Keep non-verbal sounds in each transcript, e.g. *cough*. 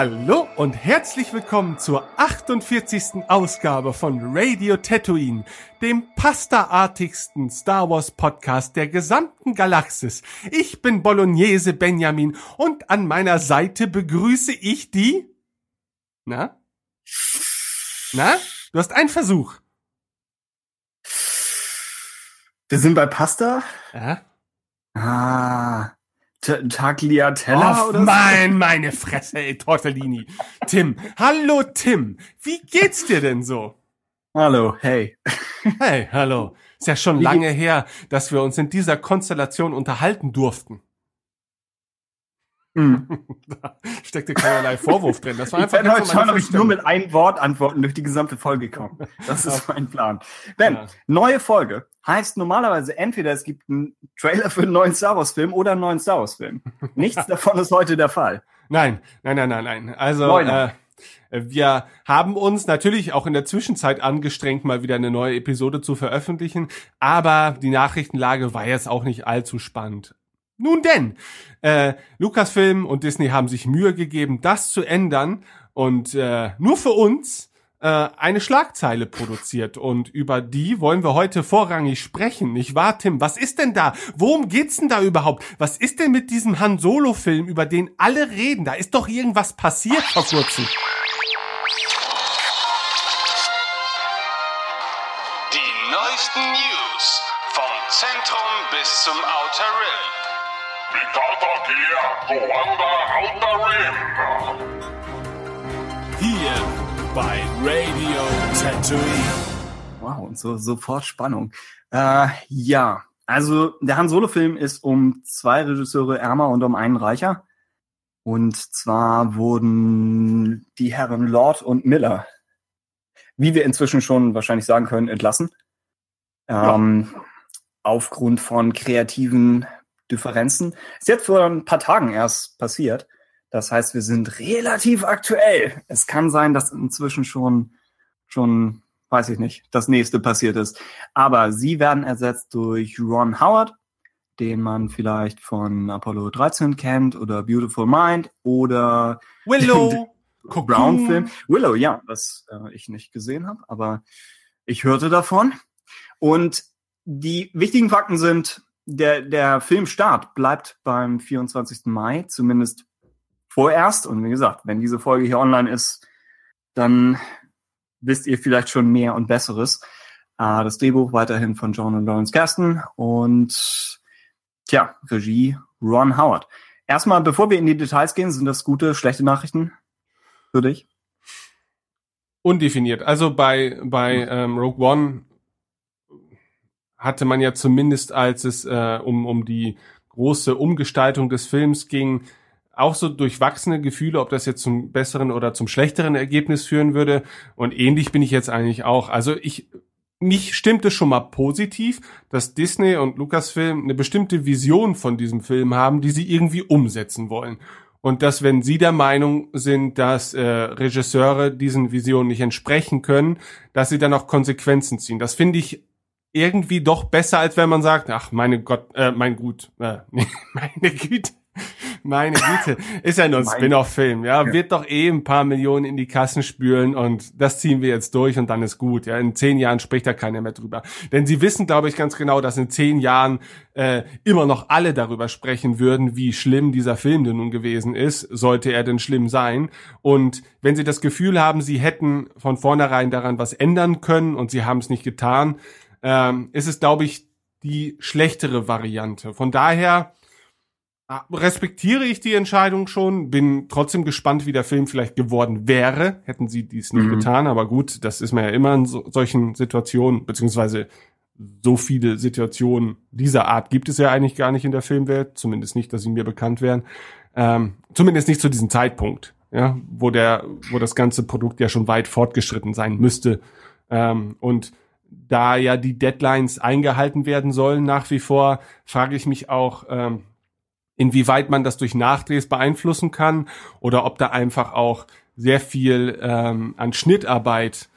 Hallo und herzlich willkommen zur 48. Ausgabe von Radio Tatooine, dem pastaartigsten Star Wars Podcast der gesamten Galaxis. Ich bin Bolognese Benjamin und an meiner Seite begrüße ich die... Na? Na? Du hast einen Versuch. Wir sind bei Pasta? Ja? Ah. Tagliatella oh, oder mein, so? meine Fresse, ey, Tortellini. Tim, hallo Tim, wie geht's dir denn so? Hallo, hey. Hey, hallo. Ist ja schon wie lange her, dass wir uns in dieser Konstellation unterhalten durften. Mm. *laughs* da steckte keinerlei Vorwurf drin. Das war einfach ich werde heute schauen, ob ich nur mit einem Wort antworten durch die gesamte Folge komme. Das ist mein Plan. Ben, ja. neue Folge heißt normalerweise entweder es gibt einen Trailer für einen neuen Star Wars Film oder einen neuen Star Wars Film. *laughs* Nichts davon ist heute der Fall. Nein, nein, nein, nein, nein. Also äh, wir haben uns natürlich auch in der Zwischenzeit angestrengt, mal wieder eine neue Episode zu veröffentlichen, aber die Nachrichtenlage war jetzt auch nicht allzu spannend. Nun denn, äh, Lucasfilm und Disney haben sich Mühe gegeben, das zu ändern und äh, nur für uns äh, eine Schlagzeile produziert und über die wollen wir heute vorrangig sprechen. Nicht wahr, Tim? Was ist denn da? Worum geht's denn da überhaupt? Was ist denn mit diesem Han Solo Film, über den alle reden? Da ist doch irgendwas passiert vor kurzem. Die neuesten News vom Zentrum bis zum Outer Rim. Hier bei Radio Tatooine. Wow, und so sofort Spannung. Äh, ja, also der Han Solo Film ist um zwei Regisseure ärmer und um einen reicher. Und zwar wurden die Herren Lord und Miller, wie wir inzwischen schon wahrscheinlich sagen können, entlassen. Ähm, ja. Aufgrund von kreativen Differenzen. Ist jetzt vor ein paar Tagen erst passiert. Das heißt, wir sind relativ aktuell. Es kann sein, dass inzwischen schon, schon, weiß ich nicht, das nächste passiert ist. Aber sie werden ersetzt durch Ron Howard, den man vielleicht von Apollo 13 kennt oder Beautiful Mind oder Willow. *laughs* Brown Film. Willow, ja, was äh, ich nicht gesehen habe, aber ich hörte davon. Und die wichtigen Fakten sind, der, der Filmstart bleibt beim 24. Mai, zumindest vorerst. Und wie gesagt, wenn diese Folge hier online ist, dann wisst ihr vielleicht schon mehr und Besseres. Äh, das Drehbuch weiterhin von John und Lawrence Gaston und tja, Regie Ron Howard. Erstmal, bevor wir in die Details gehen, sind das gute, schlechte Nachrichten für dich? Undefiniert. Also bei, bei ähm, Rogue One hatte man ja zumindest, als es äh, um, um die große Umgestaltung des Films ging, auch so durchwachsene Gefühle, ob das jetzt zum besseren oder zum schlechteren Ergebnis führen würde. Und ähnlich bin ich jetzt eigentlich auch. Also ich, mich stimmt es schon mal positiv, dass Disney und Lucasfilm eine bestimmte Vision von diesem Film haben, die sie irgendwie umsetzen wollen. Und dass, wenn sie der Meinung sind, dass äh, Regisseure diesen Visionen nicht entsprechen können, dass sie dann auch Konsequenzen ziehen. Das finde ich irgendwie doch besser, als wenn man sagt, ach, meine Gott, äh, mein Gut, äh, *laughs* meine Güte, meine Güte, ist ja nur ein Spin-off-Film, ja, ja, wird doch eh ein paar Millionen in die Kassen spülen und das ziehen wir jetzt durch und dann ist gut, ja, in zehn Jahren spricht da keiner mehr drüber. Denn sie wissen, glaube ich, ganz genau, dass in zehn Jahren äh, immer noch alle darüber sprechen würden, wie schlimm dieser Film denn nun gewesen ist, sollte er denn schlimm sein. Und wenn sie das Gefühl haben, sie hätten von vornherein daran was ändern können und sie haben es nicht getan, ähm, ist es, glaube ich, die schlechtere Variante. Von daher ah, respektiere ich die Entscheidung schon, bin trotzdem gespannt, wie der Film vielleicht geworden wäre, hätten sie dies nicht mhm. getan. Aber gut, das ist man ja immer in so, solchen Situationen, beziehungsweise so viele Situationen dieser Art gibt es ja eigentlich gar nicht in der Filmwelt, zumindest nicht, dass sie mir bekannt wären. Ähm, zumindest nicht zu diesem Zeitpunkt, ja, wo der, wo das ganze Produkt ja schon weit fortgeschritten sein müsste. Ähm, und da ja die Deadlines eingehalten werden sollen nach wie vor, frage ich mich auch, ähm, inwieweit man das durch Nachdrehs beeinflussen kann oder ob da einfach auch sehr viel ähm, an Schnittarbeit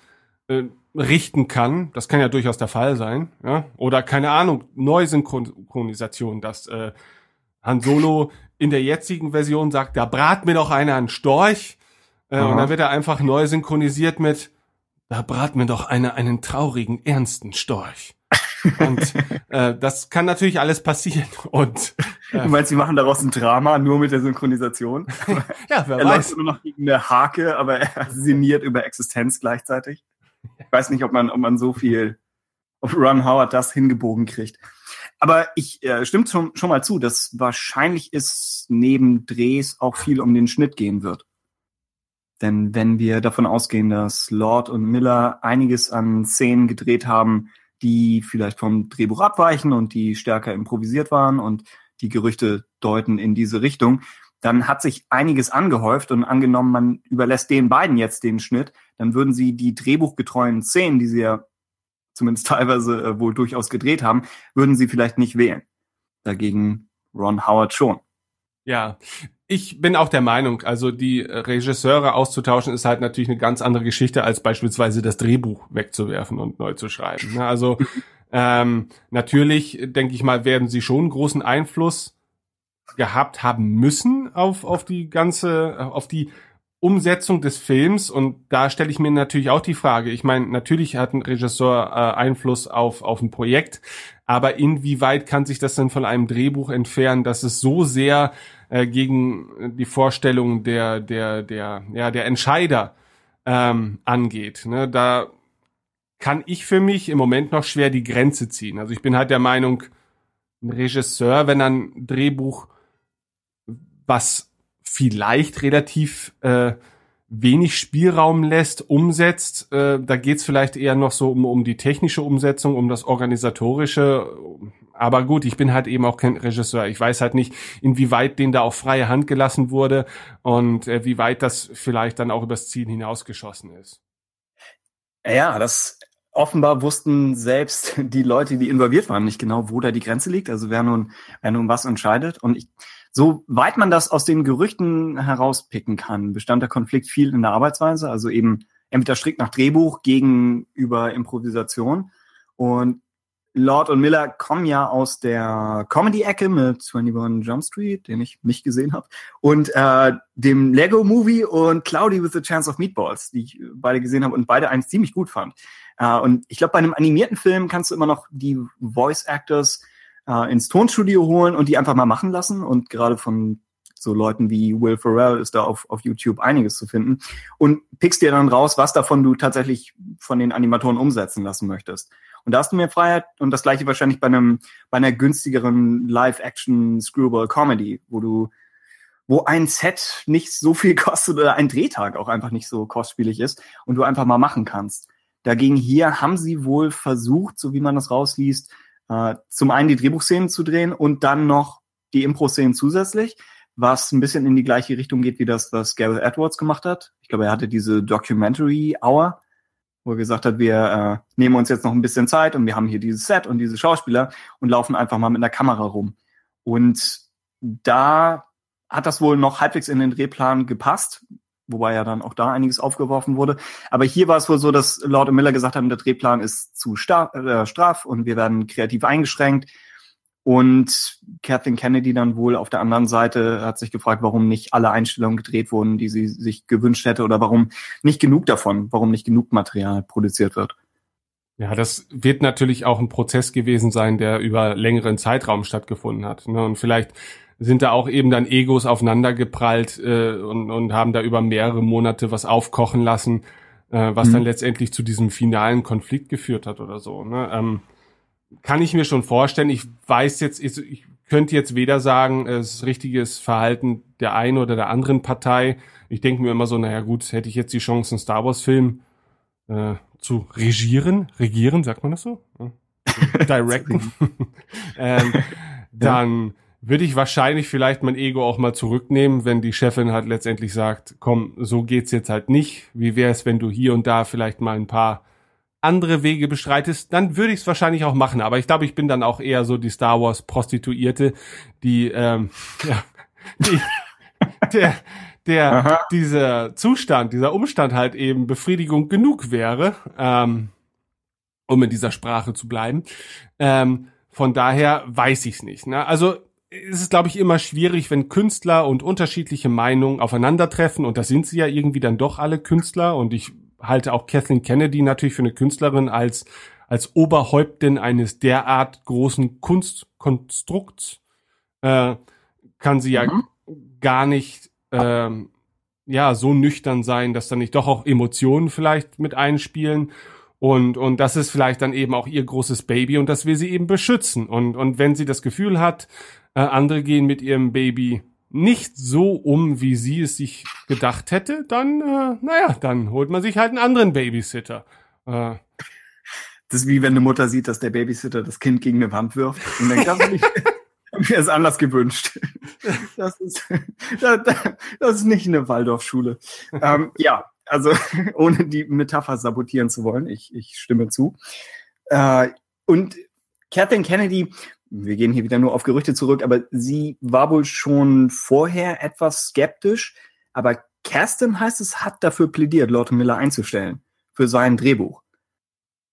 äh, richten kann. Das kann ja durchaus der Fall sein. Ja? Oder keine Ahnung, Neusynchronisation, dass äh, Han Solo in der jetzigen Version sagt, da brat mir doch einer einen Storch Äh, und dann wird er einfach neu synchronisiert mit, da braten wir doch eine, einen traurigen, ernsten Storch. Und *laughs* äh, das kann natürlich alles passieren. Und äh, du meinst, sie machen daraus ein Drama nur mit der Synchronisation? *laughs* ja, wer er weiß. läuft nur noch gegen eine Hake, aber er sinniert über Existenz gleichzeitig. Ich weiß nicht, ob man, ob man so viel, ob Ron Howard das hingebogen kriegt. Aber ich äh, stimmt schon, schon mal zu, dass wahrscheinlich ist neben Drehs auch viel um den Schnitt gehen wird. Denn wenn wir davon ausgehen, dass Lord und Miller einiges an Szenen gedreht haben, die vielleicht vom Drehbuch abweichen und die stärker improvisiert waren und die Gerüchte deuten in diese Richtung, dann hat sich einiges angehäuft und angenommen, man überlässt den beiden jetzt den Schnitt, dann würden sie die drehbuchgetreuen Szenen, die sie ja zumindest *laughs* teilweise äh, wohl durchaus gedreht haben, würden sie vielleicht nicht wählen. Dagegen Ron Howard schon. Ja, ich bin auch der Meinung, also die Regisseure auszutauschen ist halt natürlich eine ganz andere Geschichte, als beispielsweise das Drehbuch wegzuwerfen und neu zu schreiben. Ne? Also *laughs* ähm, natürlich, denke ich mal, werden sie schon großen Einfluss gehabt haben müssen auf, auf die ganze, auf die Umsetzung des Films und da stelle ich mir natürlich auch die Frage, ich meine, natürlich hat ein Regisseur äh, Einfluss auf, auf ein Projekt, aber inwieweit kann sich das denn von einem Drehbuch entfernen, dass es so sehr äh, gegen die Vorstellungen der, der, der, ja, der Entscheider ähm, angeht. Ne? Da kann ich für mich im Moment noch schwer die Grenze ziehen. Also ich bin halt der Meinung, ein Regisseur, wenn ein Drehbuch, was vielleicht relativ äh, wenig Spielraum lässt, umsetzt. Äh, da geht's vielleicht eher noch so um, um die technische Umsetzung, um das organisatorische. Aber gut, ich bin halt eben auch kein Regisseur. Ich weiß halt nicht, inwieweit denen da auch freie Hand gelassen wurde und äh, wie weit das vielleicht dann auch übers Ziel hinausgeschossen ist. Ja, das offenbar wussten selbst *laughs* die Leute, die involviert waren, nicht genau, wo da die Grenze liegt. Also wer nun, wer nun was entscheidet. Und ich, so weit man das aus den Gerüchten herauspicken kann, bestand der Konflikt viel in der Arbeitsweise, also eben entweder strikt nach Drehbuch gegenüber Improvisation. Und Lord und Miller kommen ja aus der Comedy-Ecke mit 21 Jump Street, den ich nicht gesehen habe, und äh, dem Lego-Movie und Cloudy with a Chance of Meatballs, die ich beide gesehen habe und beide eigentlich ziemlich gut fand. Äh, und ich glaube, bei einem animierten Film kannst du immer noch die Voice-Actors äh, ins Tonstudio holen und die einfach mal machen lassen. Und gerade von so Leuten wie Will Ferrell ist da auf, auf YouTube einiges zu finden. Und pickst dir dann raus, was davon du tatsächlich von den Animatoren umsetzen lassen möchtest. Und da hast du mehr Freiheit und das gleiche wahrscheinlich bei einem, bei einer günstigeren Live-Action-Screwball-Comedy, wo du, wo ein Set nicht so viel *laughs* kostet oder ein Drehtag auch einfach nicht so kostspielig ist und du einfach mal machen kannst. Dagegen hier haben sie wohl versucht, so wie man das rausliest, äh, zum einen die Drehbuchszenen zu drehen und dann noch die Impro-Szenen zusätzlich, was ein bisschen in die gleiche Richtung geht, wie das, was Gareth Edwards gemacht hat. Ich glaube, er hatte diese Documentary Hour, wo er gesagt hat, wir äh, nehmen uns jetzt noch ein bisschen Zeit und wir haben hier dieses Set und diese Schauspieler und laufen einfach mal mit einer Kamera rum. Und da hat das wohl noch halbwegs in den Drehplan gepasst, wobei ja dann auch da einiges aufgeworfen wurde. Aber hier war es wohl so, dass Lord und Miller gesagt haben, der Drehplan ist zu äh, straff und wir werden kreativ eingeschränkt. Und Kathleen Kennedy dann wohl auf der anderen Seite hat sich gefragt, warum nicht alle Einstellungen gedreht wurden, die sie sich gewünscht hätte oder warum nicht genug davon, warum nicht genug Material produziert wird. Ja, das wird natürlich auch ein Prozess gewesen sein, der über längeren Zeitraum stattgefunden hat. Ne? Und vielleicht sind da auch eben dann Egos aufeinandergeprallt äh, und, und haben da über mehrere Monate was aufkochen lassen, äh, was mhm. dann letztendlich zu diesem finalen Konflikt geführt hat oder so. Ne? Ähm, kann ich mir schon vorstellen. Ich weiß jetzt, ich, ich könnte jetzt weder sagen, es ist richtiges Verhalten der einen oder der anderen Partei. Ich denke mir immer so, naja gut, hätte ich jetzt die Chance, einen Star Wars-Film äh, zu regieren, regieren, sagt man das so? *laughs* Directen. *laughs* ähm, dann würde ich wahrscheinlich vielleicht mein Ego auch mal zurücknehmen, wenn die Chefin halt letztendlich sagt, komm, so geht's jetzt halt nicht. Wie wäre es, wenn du hier und da vielleicht mal ein paar andere Wege bestreitest, dann würde ich es wahrscheinlich auch machen. Aber ich glaube, ich bin dann auch eher so die Star Wars Prostituierte, die, ähm, *laughs* ja, die, der, der, Aha. dieser Zustand, dieser Umstand halt eben Befriedigung genug wäre, ähm, um in dieser Sprache zu bleiben. Ähm, von daher weiß ich es nicht. Ne? Also ist es, glaube ich, immer schwierig, wenn Künstler und unterschiedliche Meinungen aufeinandertreffen. Und da sind sie ja irgendwie dann doch alle Künstler. Und ich halte auch Kathleen Kennedy natürlich für eine Künstlerin als, als Oberhäuptin eines derart großen Kunstkonstrukts. Äh, kann sie ja Mhm. gar nicht ähm, ja so nüchtern sein, dass da nicht doch auch Emotionen vielleicht mit einspielen. Und, und das ist vielleicht dann eben auch ihr großes Baby und das will sie eben beschützen. Und, und wenn sie das Gefühl hat, äh, andere gehen mit ihrem Baby nicht so um, wie sie es sich gedacht hätte, dann, äh, naja, dann holt man sich halt einen anderen Babysitter. Äh, Das ist wie wenn eine Mutter sieht, dass der Babysitter das Kind gegen eine Wand wirft und denkt, das ist nicht, mir ist anders gewünscht. Das ist, das, das ist nicht eine Waldorfschule. Ähm, ja, also *laughs* ohne die Metapher sabotieren zu wollen, ich, ich stimme zu. Äh, und Kathleen Kennedy, wir gehen hier wieder nur auf Gerüchte zurück, aber sie war wohl schon vorher etwas skeptisch, aber Kerstin heißt es, hat dafür plädiert, Lord Miller einzustellen für sein Drehbuch.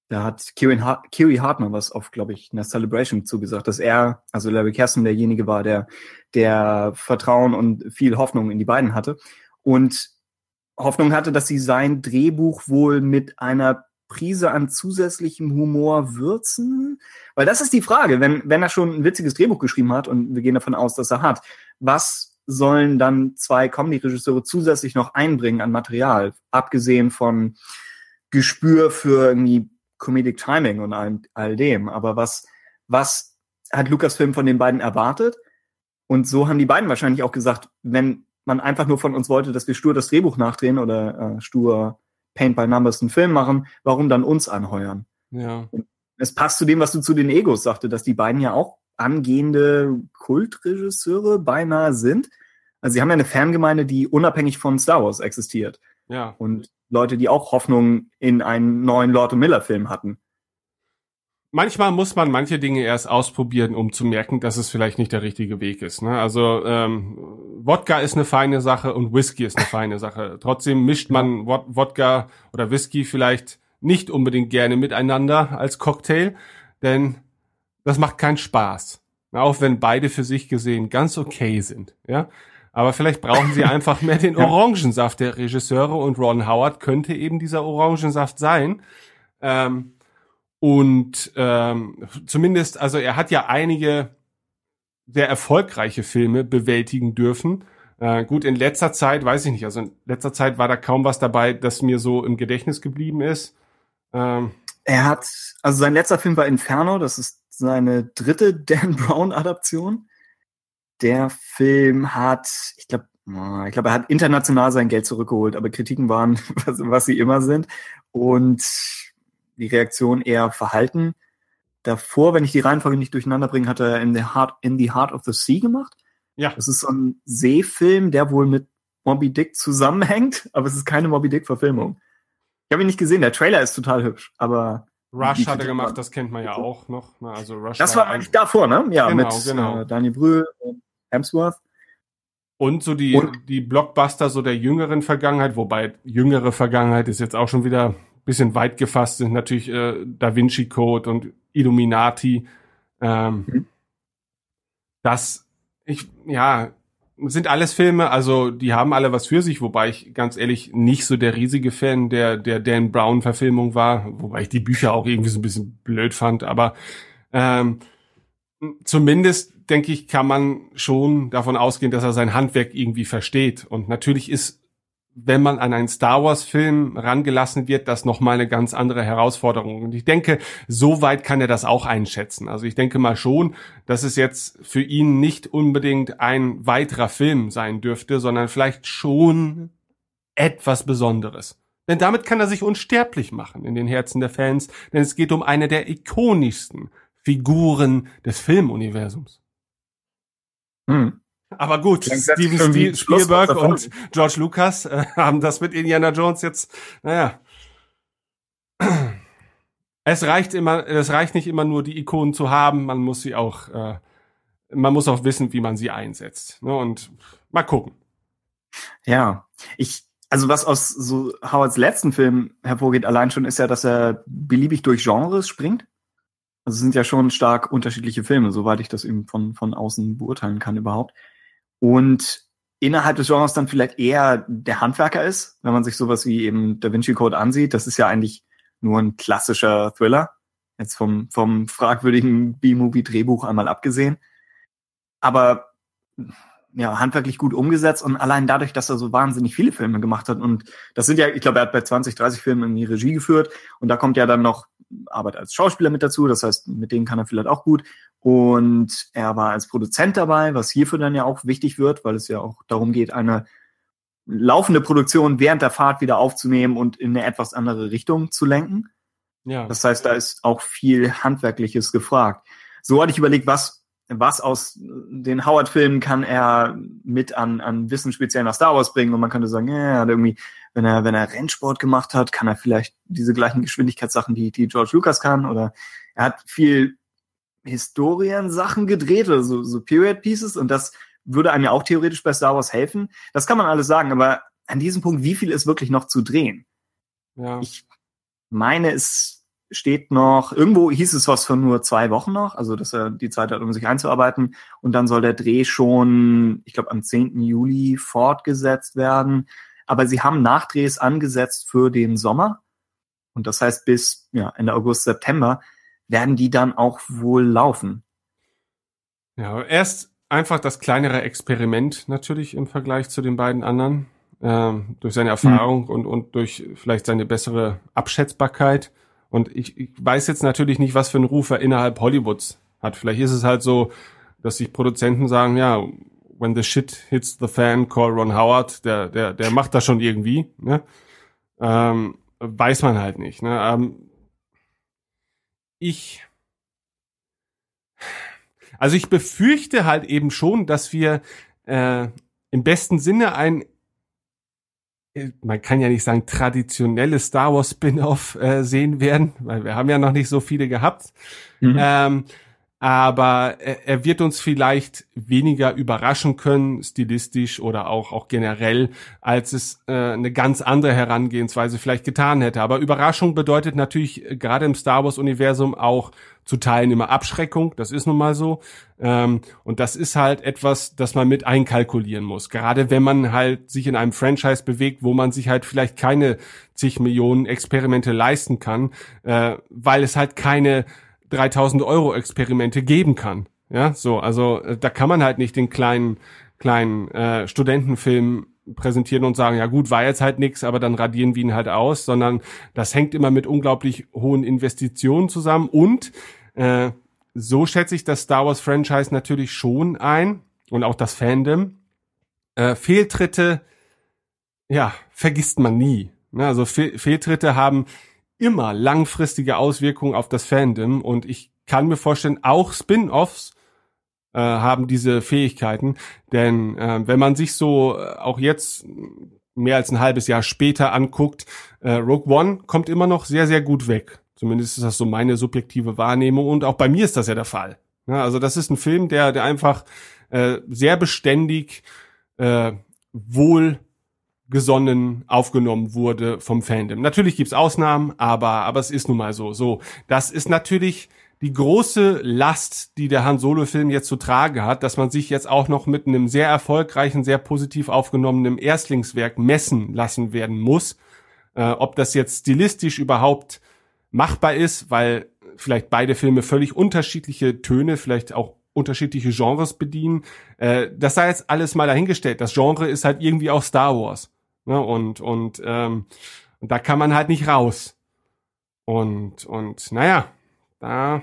Da hat Kieran Hart, Kiri Hartner was auf, glaube ich, einer Celebration zugesagt, dass er, also Larry Kerstin, derjenige war, der, der Vertrauen und viel Hoffnung in die beiden hatte. Und Hoffnung hatte, dass sie sein Drehbuch wohl mit einer Prise an zusätzlichem Humor würzen? Weil das ist die Frage, wenn, wenn er schon ein witziges Drehbuch geschrieben hat und wir gehen davon aus, dass er hat, was sollen dann zwei Comedy-Regisseure zusätzlich noch einbringen an Material, abgesehen von Gespür für irgendwie Comedic Timing und all, all dem. Aber was, was hat Lucasfilm von den beiden erwartet? Und so haben die beiden wahrscheinlich auch gesagt, wenn man einfach nur von uns wollte, dass wir stur das Drehbuch nachdrehen oder äh, stur Paint by Numbers einen Film machen, warum dann uns anheuern? ja. Es passt zu dem, was du zu den Egos sagte, dass die beiden ja auch angehende Kultregisseure beinahe sind. Also sie haben ja eine Fangemeinde, die unabhängig von Star Wars existiert. Ja. Und Leute, die auch Hoffnung in einen neuen Lord Miller Film hatten. Manchmal muss man manche Dinge erst ausprobieren, um zu merken, dass es vielleicht nicht der richtige Weg ist. Ne? Also ähm, Wodka ist eine feine Sache und Whisky ist eine feine Sache. Trotzdem mischt man Wod Wodka oder Whisky vielleicht nicht unbedingt gerne miteinander als Cocktail, denn das macht keinen Spaß. Auch wenn beide für sich gesehen ganz okay sind. Ja, aber vielleicht brauchen sie *laughs* einfach mehr den. Orangensaft der Regisseure und Ron Howard könnte eben dieser Orangensaft sein. Ähm, und ähm, zumindest, also er hat ja einige sehr erfolgreiche Filme bewältigen dürfen. Äh, gut, in letzter Zeit, weiß ich nicht, also in letzter Zeit war da kaum was dabei, das mir so im Gedächtnis geblieben ist. Ähm, Er hat, also sein letzter Film war Inferno, das ist seine dritte *laughs* Dan Brown Adaption. Der Film hat, ich glaube, ich glaube, er hat international sein Geld zurückgeholt, aber Kritiken waren, *laughs* was, was sie immer sind. Und die Reaktion eher verhalten. Davor, wenn ich die Reihenfolge nicht durcheinander bringe, hat er in the Heart, in the Heart of the Sea gemacht. ja, Das ist so ein Seefilm, der wohl mit Moby Dick zusammenhängt, *laughs* aber es ist keine Moby Dick Verfilmung. Ich habe ihn nicht gesehen, der Trailer ist total hübsch, aber Rush hat er gemacht, das kennt man ja auch noch. Ne? Also Rush das war eigentlich davor, ne? Ja, Genau, mit genau. Äh, Daniel Brühl und Hemsworth. Und so die, Und- die Blockbuster so der jüngeren Vergangenheit, wobei jüngere Vergangenheit ist jetzt auch schon wieder bisschen weit gefasst, sind natürlich äh, Da Vinci Code und Illuminati. Ähm, Mhm. Das, ich, ja, sind alles Filme, also die haben alle was für sich, wobei ich ganz ehrlich nicht so der riesige Fan der, der Dan Brown-Verfilmung war, wobei ich die Bücher auch irgendwie so ein bisschen blöd fand, aber ähm, zumindest denke ich, kann man schon davon ausgehen, dass er sein Handwerk irgendwie versteht. Und natürlich ist, wenn man an einen Star Wars Film rangelassen wird, das nochmal eine ganz andere Herausforderung. Und ich denke, so weit kann er das auch einschätzen. Also ich denke mal schon, dass es jetzt für ihn nicht unbedingt ein weiterer Film sein dürfte, sondern vielleicht schon etwas Besonderes. Denn damit kann er sich unsterblich machen in den Herzen der Fans, denn es geht um eine der ikonischsten Figuren des Filmuniversums. Hm. Aber gut, Steven Spiel- Spielberg und George Lucas äh, haben das mit Indiana Jones jetzt, naja. Es reicht immer, es reicht nicht immer nur die Ikonen zu haben, man muss sie auch, äh, man muss auch wissen, wie man sie einsetzt. Ne? Und mal gucken. Ja, ich, also was aus so Howards letzten Film hervorgeht allein schon, ist ja, dass er beliebig durch Genres springt. Also es sind ja schon stark unterschiedliche Filme, soweit ich das eben von, von außen beurteilen kann überhaupt. Und innerhalb des Genres dann vielleicht eher der Handwerker ist, wenn man sich sowas wie eben Da Vinci Code ansieht. Das ist ja eigentlich nur ein klassischer Thriller. Jetzt vom, vom fragwürdigen B-Movie-Drehbuch einmal abgesehen. Aber ja, handwerklich gut umgesetzt und allein dadurch, dass er so wahnsinnig viele Filme gemacht hat und das sind ja, ich glaube, er hat bei 20, 30 Filmen in die Regie geführt und da kommt ja dann noch Arbeit als Schauspieler mit dazu, das heißt, mit denen kann er vielleicht auch gut und er war als Produzent dabei, was hierfür dann ja auch wichtig wird, weil es ja auch darum geht, eine laufende Produktion während der Fahrt wieder aufzunehmen und in eine etwas andere Richtung zu lenken. Ja. Das heißt, da ist auch viel Handwerkliches gefragt. So hatte ich überlegt, was was aus den Howard-Filmen kann er mit an, an Wissen speziell nach Star Wars bringen und man könnte sagen, ja, er hat irgendwie, wenn er, wenn er Rennsport gemacht hat, kann er vielleicht diese gleichen Geschwindigkeitssachen, die, die George Lucas kann oder er hat viel Historiensachen gedreht oder so, so Period Pieces und das würde einem ja auch theoretisch bei Star Wars helfen. Das kann man alles sagen, aber an diesem Punkt, wie viel ist wirklich noch zu drehen? Ja. Ich meine, es steht noch, irgendwo hieß es was von nur zwei Wochen noch, also dass er die Zeit hat, um sich einzuarbeiten. Und dann soll der Dreh schon, ich glaube, am 10. Juli fortgesetzt werden. Aber sie haben Nachdrehs angesetzt für den Sommer. Und das heißt, bis ja, Ende August, September werden die dann auch wohl laufen. Ja, erst einfach das kleinere Experiment natürlich im Vergleich zu den beiden anderen. Ähm, durch seine Erfahrung mhm. und, und durch vielleicht seine bessere Abschätzbarkeit. Und ich, ich weiß jetzt natürlich nicht, was für einen Ruf er innerhalb Hollywoods hat. Vielleicht ist es halt so, dass sich Produzenten sagen, ja, when the shit hits the fan, call Ron Howard, der, der, der macht das schon irgendwie. Ne? Ähm, weiß man halt nicht. Ne? Ähm, ich, also ich befürchte halt eben schon, dass wir äh, im besten Sinne ein man kann ja nicht sagen, traditionelle Star Wars Spin-off äh, sehen werden, weil wir haben ja noch nicht so viele gehabt. Mhm. Ähm, aber er, wird uns vielleicht weniger überraschen können, stilistisch oder auch, auch generell, als es äh, eine ganz andere Herangehensweise vielleicht getan hätte. Aber Überraschung bedeutet natürlich äh, gerade im Star Wars-Universum auch zu Teilen immer Abschreckung, das ist nun mal so. Ähm, und das ist halt etwas, das man mit einkalkulieren muss. Gerade wenn man halt sich in einem Franchise bewegt, wo man sich halt vielleicht keine zig Millionen Experimente leisten kann, äh, weil es halt keine 3000 Euro Experimente geben kann. Ja, so, also äh, da kann man halt nicht den kleinen, kleinen äh, Studentenfilm präsentieren und sagen, ja gut, war jetzt halt nix, aber dann radieren wir ihn halt aus, sondern das hängt immer mit unglaublich hohen Investitionen zusammen und äh, so schätze ich das Star Wars Franchise natürlich schon ein und auch das Fandom. Äh, Fehltritte, ja, vergisst man nie. Ne? Also Fe Fehltritte haben immer langfristige Auswirkungen auf das Fandom und ich kann mir vorstellen, auch Spin-offs äh, haben diese Fähigkeiten, denn äh, wenn man sich so äh, auch jetzt mehr als ein halbes Jahr später anguckt, äh, Rogue One kommt immer noch sehr, sehr gut weg. Zumindest ist das so meine subjektive Wahrnehmung und auch bei mir ist das ja der Fall. Ja, also das ist ein Film, der, der einfach äh, sehr beständig äh, wohl gesonnen aufgenommen wurde vom Fandom. Natürlich gibt's Ausnahmen, aber, aber es ist nun mal so. So, das ist natürlich die große Last, die der Han Solo-Film jetzt zu tragen hat, dass man sich jetzt auch noch mit einem sehr erfolgreichen, sehr positiv aufgenommenen Erstlingswerk messen lassen werden muss. Äh, ob das jetzt stilistisch überhaupt machbar ist, weil vielleicht beide Filme völlig unterschiedliche Töne, vielleicht auch unterschiedliche Genres bedienen. Äh, das sei jetzt alles mal dahingestellt. Das Genre ist halt irgendwie auch Star Wars. Ne? Und, und, ähm, und da kann man halt nicht raus. Und, und naja, da,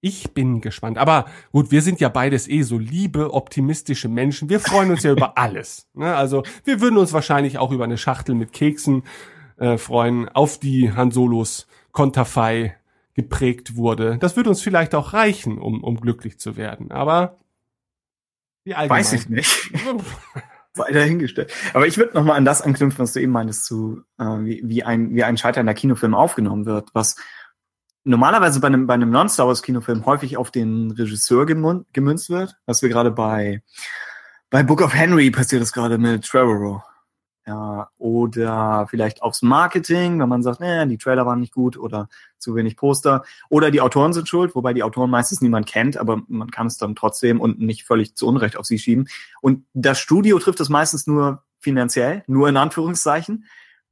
ich bin gespannt. Aber gut, wir sind ja beides eh so liebe, optimistische Menschen. Wir freuen uns ja über *laughs* alles. Ne? Also wir würden uns wahrscheinlich auch über eine Schachtel mit Keksen äh, freuen, auf die Han Solos Konterfei geprägt wurde. Das würde uns vielleicht auch reichen, um, um glücklich zu werden. Aber wie allgemein. Weiß ich nicht. *laughs* Weiter hingestellt. Aber ich würde noch mal an das anknüpfen, was du eben meintest, zu äh, wie, wie ein wie ein scheiternder Kinofilm aufgenommen wird, was normalerweise bei einem bei einem Non-Star Wars Kinofilm häufig auf den Regisseur gemünzt wird, was wir gerade bei bei Book of Henry passiert ist gerade mit Trevorrow. Ja, oder vielleicht aufs Marketing, wenn man sagt, naja, die Trailer waren nicht gut oder zu wenig Poster. Oder die Autoren sind schuld, wobei die Autoren meistens niemand kennt, aber man kann es dann trotzdem und nicht völlig zu Unrecht auf sie schieben. Und das Studio trifft es meistens nur finanziell, nur in Anführungszeichen.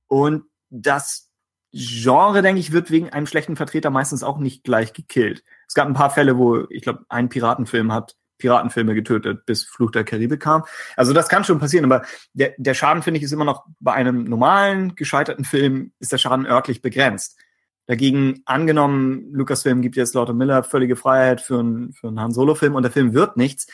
Und das Genre, denke ich, wird wegen einem schlechten Vertreter meistens auch nicht gleich gekillt. Es gab ein paar Fälle, wo, ich glaube, ein Piratenfilm hat Piratenfilme getötet, bis Fluch der Karibik kam. Also das kann schon passieren, aber der, der Schaden, finde ich, ist immer noch bei einem normalen, gescheiterten Film, ist der Schaden örtlich begrenzt. Dagegen angenommen, Lucasfilm gibt jetzt Lord Miller völlige Freiheit für einen, für einen Han Solo-Film und der Film wird nichts.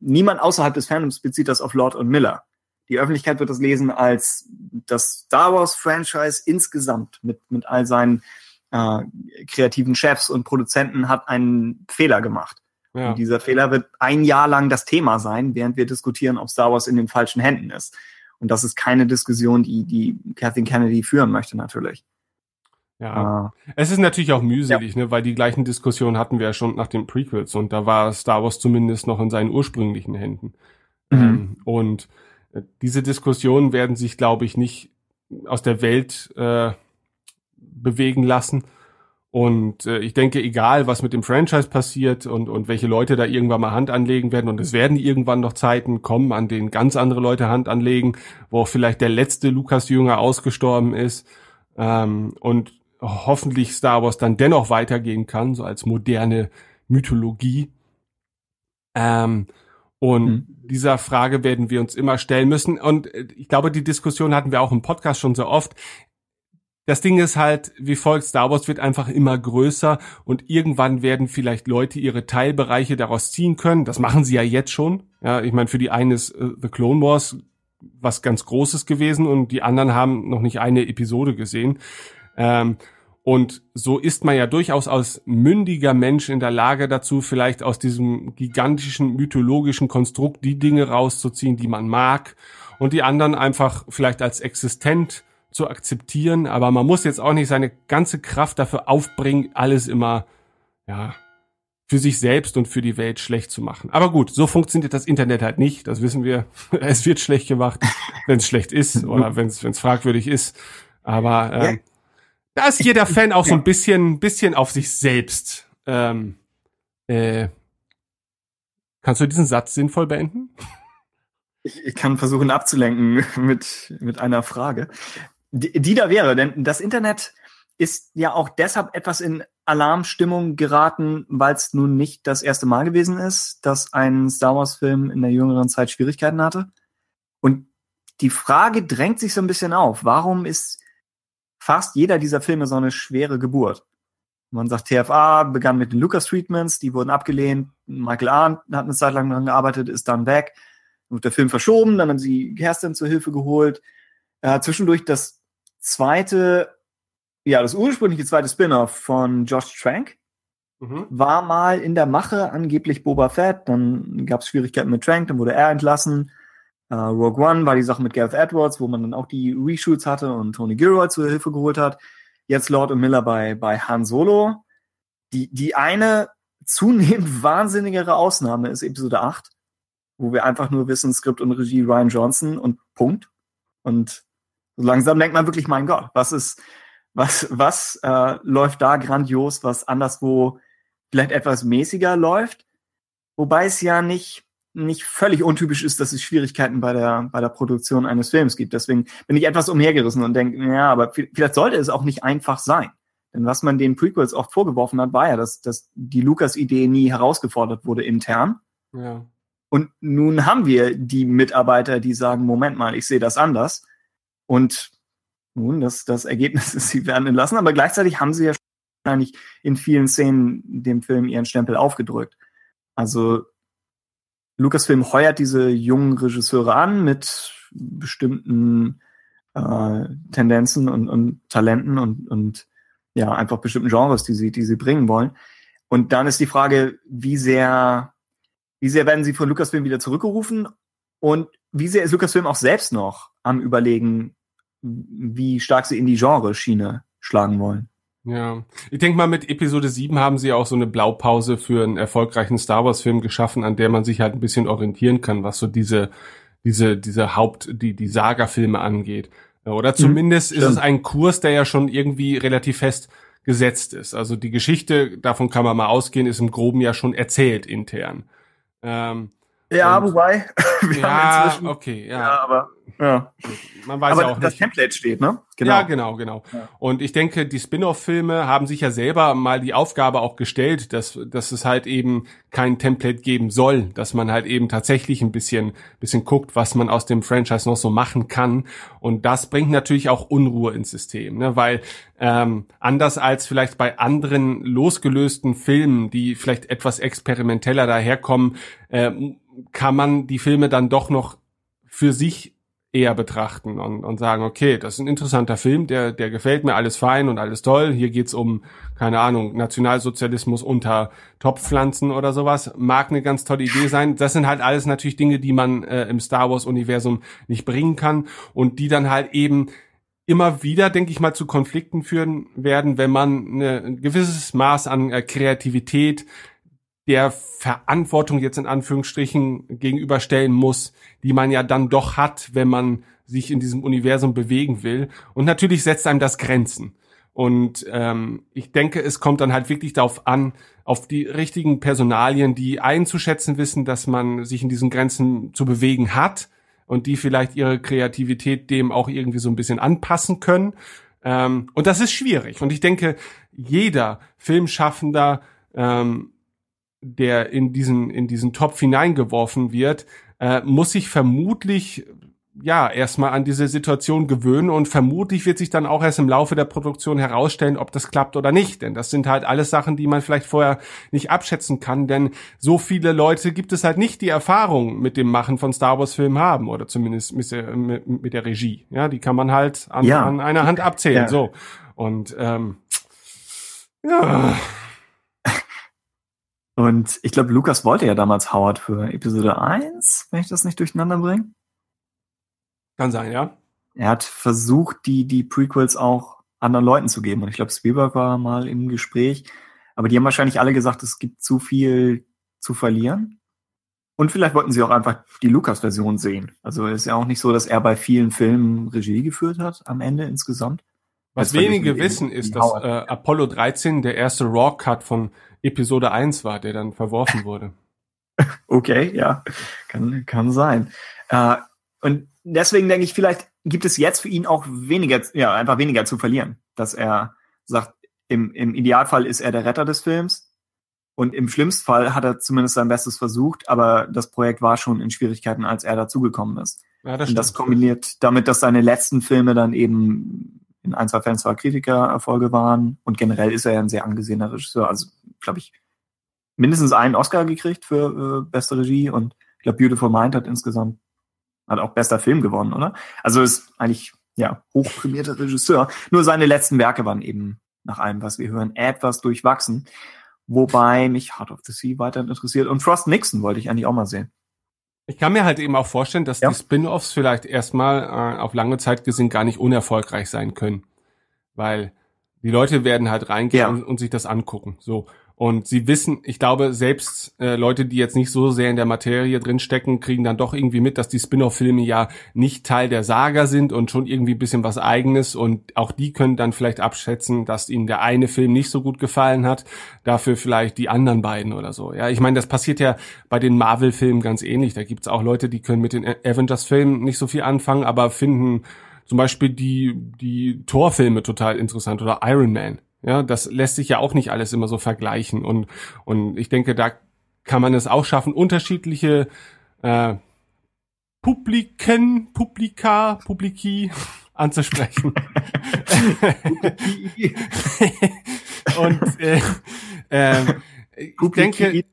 Niemand außerhalb des Fandoms bezieht das auf Lord und Miller. Die Öffentlichkeit wird das lesen als das Star Wars-Franchise insgesamt mit, mit all seinen äh, kreativen Chefs und Produzenten hat einen Fehler gemacht. Ja. Und dieser Fehler wird ein Jahr lang das Thema sein, während wir diskutieren, ob Star Wars in den falschen Händen ist. Und das ist keine Diskussion, die, die Kathleen Kennedy führen möchte, natürlich. Ja. Äh, es ist natürlich auch mühselig, ja. ne, weil die gleichen Diskussionen hatten wir ja schon nach den Prequels und da war Star Wars zumindest noch in seinen ursprünglichen Händen. Mhm. Ähm, und äh, diese Diskussionen werden sich, glaube ich, nicht aus der Welt äh, bewegen lassen. Und äh, ich denke, egal was mit dem Franchise passiert und, und welche Leute da irgendwann mal Hand anlegen werden, und es werden irgendwann noch Zeiten kommen, an denen ganz andere Leute Hand anlegen, wo auch vielleicht der letzte Lukas-Jünger ausgestorben ist ähm, und hoffentlich Star Wars dann dennoch weitergehen kann, so als moderne Mythologie. Ähm, und mhm. dieser Frage werden wir uns immer stellen müssen. Und äh, ich glaube, die Diskussion hatten wir auch im Podcast schon so oft das Ding ist halt, wie folgt, Star Wars wird einfach immer größer und irgendwann werden vielleicht Leute ihre Teilbereiche daraus ziehen können. Das machen sie ja jetzt schon. Ja, ich meine, für die einen ist uh, The Clone Wars was ganz Großes gewesen und die anderen haben noch nicht eine Episode gesehen. Ähm, und so ist man ja durchaus als mündiger Mensch in der Lage dazu, vielleicht aus diesem gigantischen mythologischen Konstrukt die Dinge rauszuziehen, die man mag und die anderen einfach vielleicht als existent zu akzeptieren, aber man muss jetzt auch nicht seine ganze Kraft dafür aufbringen, alles immer, ja, für sich selbst und für die Welt schlecht zu machen. Aber gut, so funktioniert das Internet halt nicht, das wissen wir. *laughs* es wird schlecht gemacht, wenn es schlecht ist *laughs* oder wenn es fragwürdig ist. Aber ähm, ja. da ist jeder Fan auch so ein bisschen, bisschen auf sich selbst. Ähm, äh, kannst du diesen Satz sinnvoll beenden? Ich, ich kann versuchen abzulenken *laughs* mit, mit einer Frage die, die da wäre. Denn das Internet ist ja auch deshalb etwas in Alarmstimmung geraten, weil es nun nicht das erste Mal gewesen ist, dass ein Star Wars-Film in der jüngeren Zeit Schwierigkeiten hatte. Und die Frage drängt sich so ein bisschen auf. Warum ist fast jeder dieser Filme so eine schwere Geburt? Man sagt, TFA begann mit den Lucas-Treatments, die wurden abgelehnt. Michael Arndt hat eine Zeit lang daran gearbeitet, ist dann weg. Und der Film verschoben, dann haben sie Kerstin zur Hilfe geholt. Äh, zwischendurch das zweite, ja, das ursprüngliche zweite Spin-off von Josh Trank mhm. war mal in der Mache, angeblich Boba Fett. Dann gab es Schwierigkeiten mit Trank, dann wurde er entlassen. Uh, Rogue One war die Sache mit Gareth Edwards, wo man dann auch die Reshoots hatte und Tony Gilroy zur Hilfe geholt hat. Jetzt Lord und Miller bei, bei Han Solo. Die, die eine *laughs* zunehmend wahnsinnigere Ausnahme ist Episode 8, wo wir einfach nur wissen, Skript und Regie Ryan Johnson und Punkt. Und langsam denkt man wirklich, mein Gott, was ist, was, was äh, läuft da grandios, was anderswo vielleicht etwas mäßiger läuft. Wobei es ja nicht, nicht völlig untypisch ist, dass es Schwierigkeiten bei der, bei der Produktion eines Films gibt. Deswegen bin ich etwas umhergerissen und denke, ja, aber vielleicht sollte es auch nicht einfach sein. Denn was man den Prequels oft vorgeworfen hat, war ja, dass, dass die Lucas-Idee nie herausgefordert wurde intern. Ja. Und nun haben wir die Mitarbeiter, die sagen, Moment mal, ich sehe das anders. Und nun, das, das Ergebnis *laughs* ist, sie werden entlassen, aber gleichzeitig haben sie ja wahrscheinlich in vielen Szenen dem Film ihren Stempel aufgedrückt. Also Lucasfilm heuert diese jungen Regisseure an mit bestimmten äh, Tendenzen und, und Talenten und, und ja, einfach bestimmten Genres, die sie, die sie bringen wollen. Und dann ist die Frage, wie sehr, wie sehr werden sie von Lucasfilm wieder zurückgerufen und wie sehr ist Lucasfilm auch selbst noch am Überlegen, wie stark sie in die Genre-Schiene schlagen wollen. Ja, ich denke mal, mit Episode 7 haben sie auch so eine Blaupause für einen erfolgreichen Star Wars-Film geschaffen, an der man sich halt ein bisschen orientieren kann, was so diese, diese, diese Haupt, die, die Saga-Filme angeht. Oder zumindest mhm, ist es ein Kurs, der ja schon irgendwie relativ fest gesetzt ist. Also die Geschichte, davon kann man mal ausgehen, ist im Groben ja schon erzählt intern. Ähm, ja, wobei. *laughs* Wir ja, okay, ja. ja. aber ja. Man weiß aber ja auch das nicht. Template steht, ne? Genau. Ja, genau, genau. Ja. Und ich denke, die Spin-off-Filme haben sich ja selber mal die Aufgabe auch gestellt, dass, dass es halt eben kein Template geben soll, dass man halt eben tatsächlich ein bisschen, bisschen guckt, was man aus dem Franchise noch so machen kann. Und das bringt natürlich auch Unruhe ins System, ne? weil ähm, anders als vielleicht bei anderen losgelösten Filmen, die vielleicht etwas experimenteller daherkommen, äh, kann man die Filme dann doch noch für sich eher betrachten und, und sagen, okay, das ist ein interessanter Film, der, der gefällt mir, alles fein und alles toll. Hier geht's um, keine Ahnung, Nationalsozialismus unter Topfpflanzen oder sowas. Mag eine ganz tolle Idee sein. Das sind halt alles natürlich Dinge, die man äh, im Star Wars-Universum nicht bringen kann und die dann halt eben immer wieder, denke ich mal, zu Konflikten führen werden, wenn man ein gewisses Maß an äh, Kreativität der Verantwortung jetzt in Anführungsstrichen gegenüberstellen muss, die man ja dann doch hat, wenn man sich in diesem Universum bewegen will. Und natürlich setzt einem das Grenzen. Und ähm, ich denke, es kommt dann halt wirklich darauf an, auf die richtigen Personalien, die einzuschätzen wissen, dass man sich in diesen Grenzen zu bewegen hat und die vielleicht ihre Kreativität dem auch irgendwie so ein bisschen anpassen können. Ähm, und das ist schwierig. Und ich denke, jeder Filmschaffender ähm, der in diesen, in diesen Topf hineingeworfen wird, äh, muss sich vermutlich ja erstmal an diese Situation gewöhnen und vermutlich wird sich dann auch erst im Laufe der Produktion herausstellen, ob das klappt oder nicht. Denn das sind halt alles Sachen, die man vielleicht vorher nicht abschätzen kann, denn so viele Leute gibt es halt nicht, die Erfahrung mit dem Machen von Star Wars Filmen haben oder zumindest mit der, mit der Regie. Ja, die kann man halt an, ja. an einer Hand abzählen. Ja. So und ähm, ja. Und ich glaube, Lukas wollte ja damals Howard für Episode 1, wenn ich das nicht durcheinander bringe. Kann sein, ja. Er hat versucht, die, die Prequels auch anderen Leuten zu geben. Und ich glaube, Spielberg war mal im Gespräch. Aber die haben wahrscheinlich alle gesagt, es gibt zu viel zu verlieren. Und vielleicht wollten sie auch einfach die Lucas-Version sehen. Also ist ja auch nicht so, dass er bei vielen Filmen Regie geführt hat am Ende insgesamt. Was wenige wissen, ist, dass äh, Apollo 13 der erste Raw-Cut von Episode 1 war, der dann verworfen wurde. *laughs* Okay, ja, kann, kann sein. Äh, und deswegen denke ich, vielleicht gibt es jetzt für ihn auch weniger, ja, einfach weniger zu verlieren, dass er sagt, im, im Idealfall ist er der Retter des Films und im schlimmsten Fall hat er zumindest sein Bestes versucht, aber das Projekt war schon in Schwierigkeiten, als er dazugekommen ist. Ja, das und das kombiniert damit, dass seine letzten Filme dann eben in ein, zwei Fällen zwar Kritikererfolge waren und generell ist er ja ein sehr angesehener Regisseur. Also, glaube ich, mindestens einen Oscar gekriegt für äh, beste Regie und ich glaube, Beautiful Mind hat insgesamt hat auch bester Film gewonnen, oder? Also ist eigentlich ja hochprämierter Regisseur. Nur seine letzten Werke waren eben nach allem, was wir hören, etwas durchwachsen. Wobei mich Heart of the Sea weiterhin interessiert. Und Frost Nixon wollte ich eigentlich auch mal sehen. Ich kann mir halt eben auch vorstellen, dass ja. die Spin-offs vielleicht erstmal äh, auf lange Zeit gesehen gar nicht unerfolgreich sein können. Weil die Leute werden halt reingehen ja. und, und, sich das angucken. So. Und sie wissen, ich glaube, selbst äh, Leute, die jetzt nicht so sehr in der Materie drinstecken, kriegen dann doch irgendwie mit, dass die Spin-off-Filme ja nicht Teil der Saga sind und schon irgendwie ein bisschen was eigenes. Und auch die können dann vielleicht abschätzen, dass ihnen der eine Film nicht so gut gefallen hat, dafür vielleicht die anderen beiden oder so. Ja, ich meine, das passiert ja bei den Marvel-Filmen ganz ähnlich. Da gibt's auch Leute, die können mit den Avengers-Filmen nicht so viel anfangen, aber finden zum Beispiel die, die Torfilme total interessant oder Iron Man. Ja, das lässt sich ja auch nicht alles immer so vergleichen. Und, und ich denke, da kann man es auch schaffen, unterschiedliche äh, Publiken, Publika, Publiki *laughs* anzusprechen. *laughs* und äh, äh, ich denke,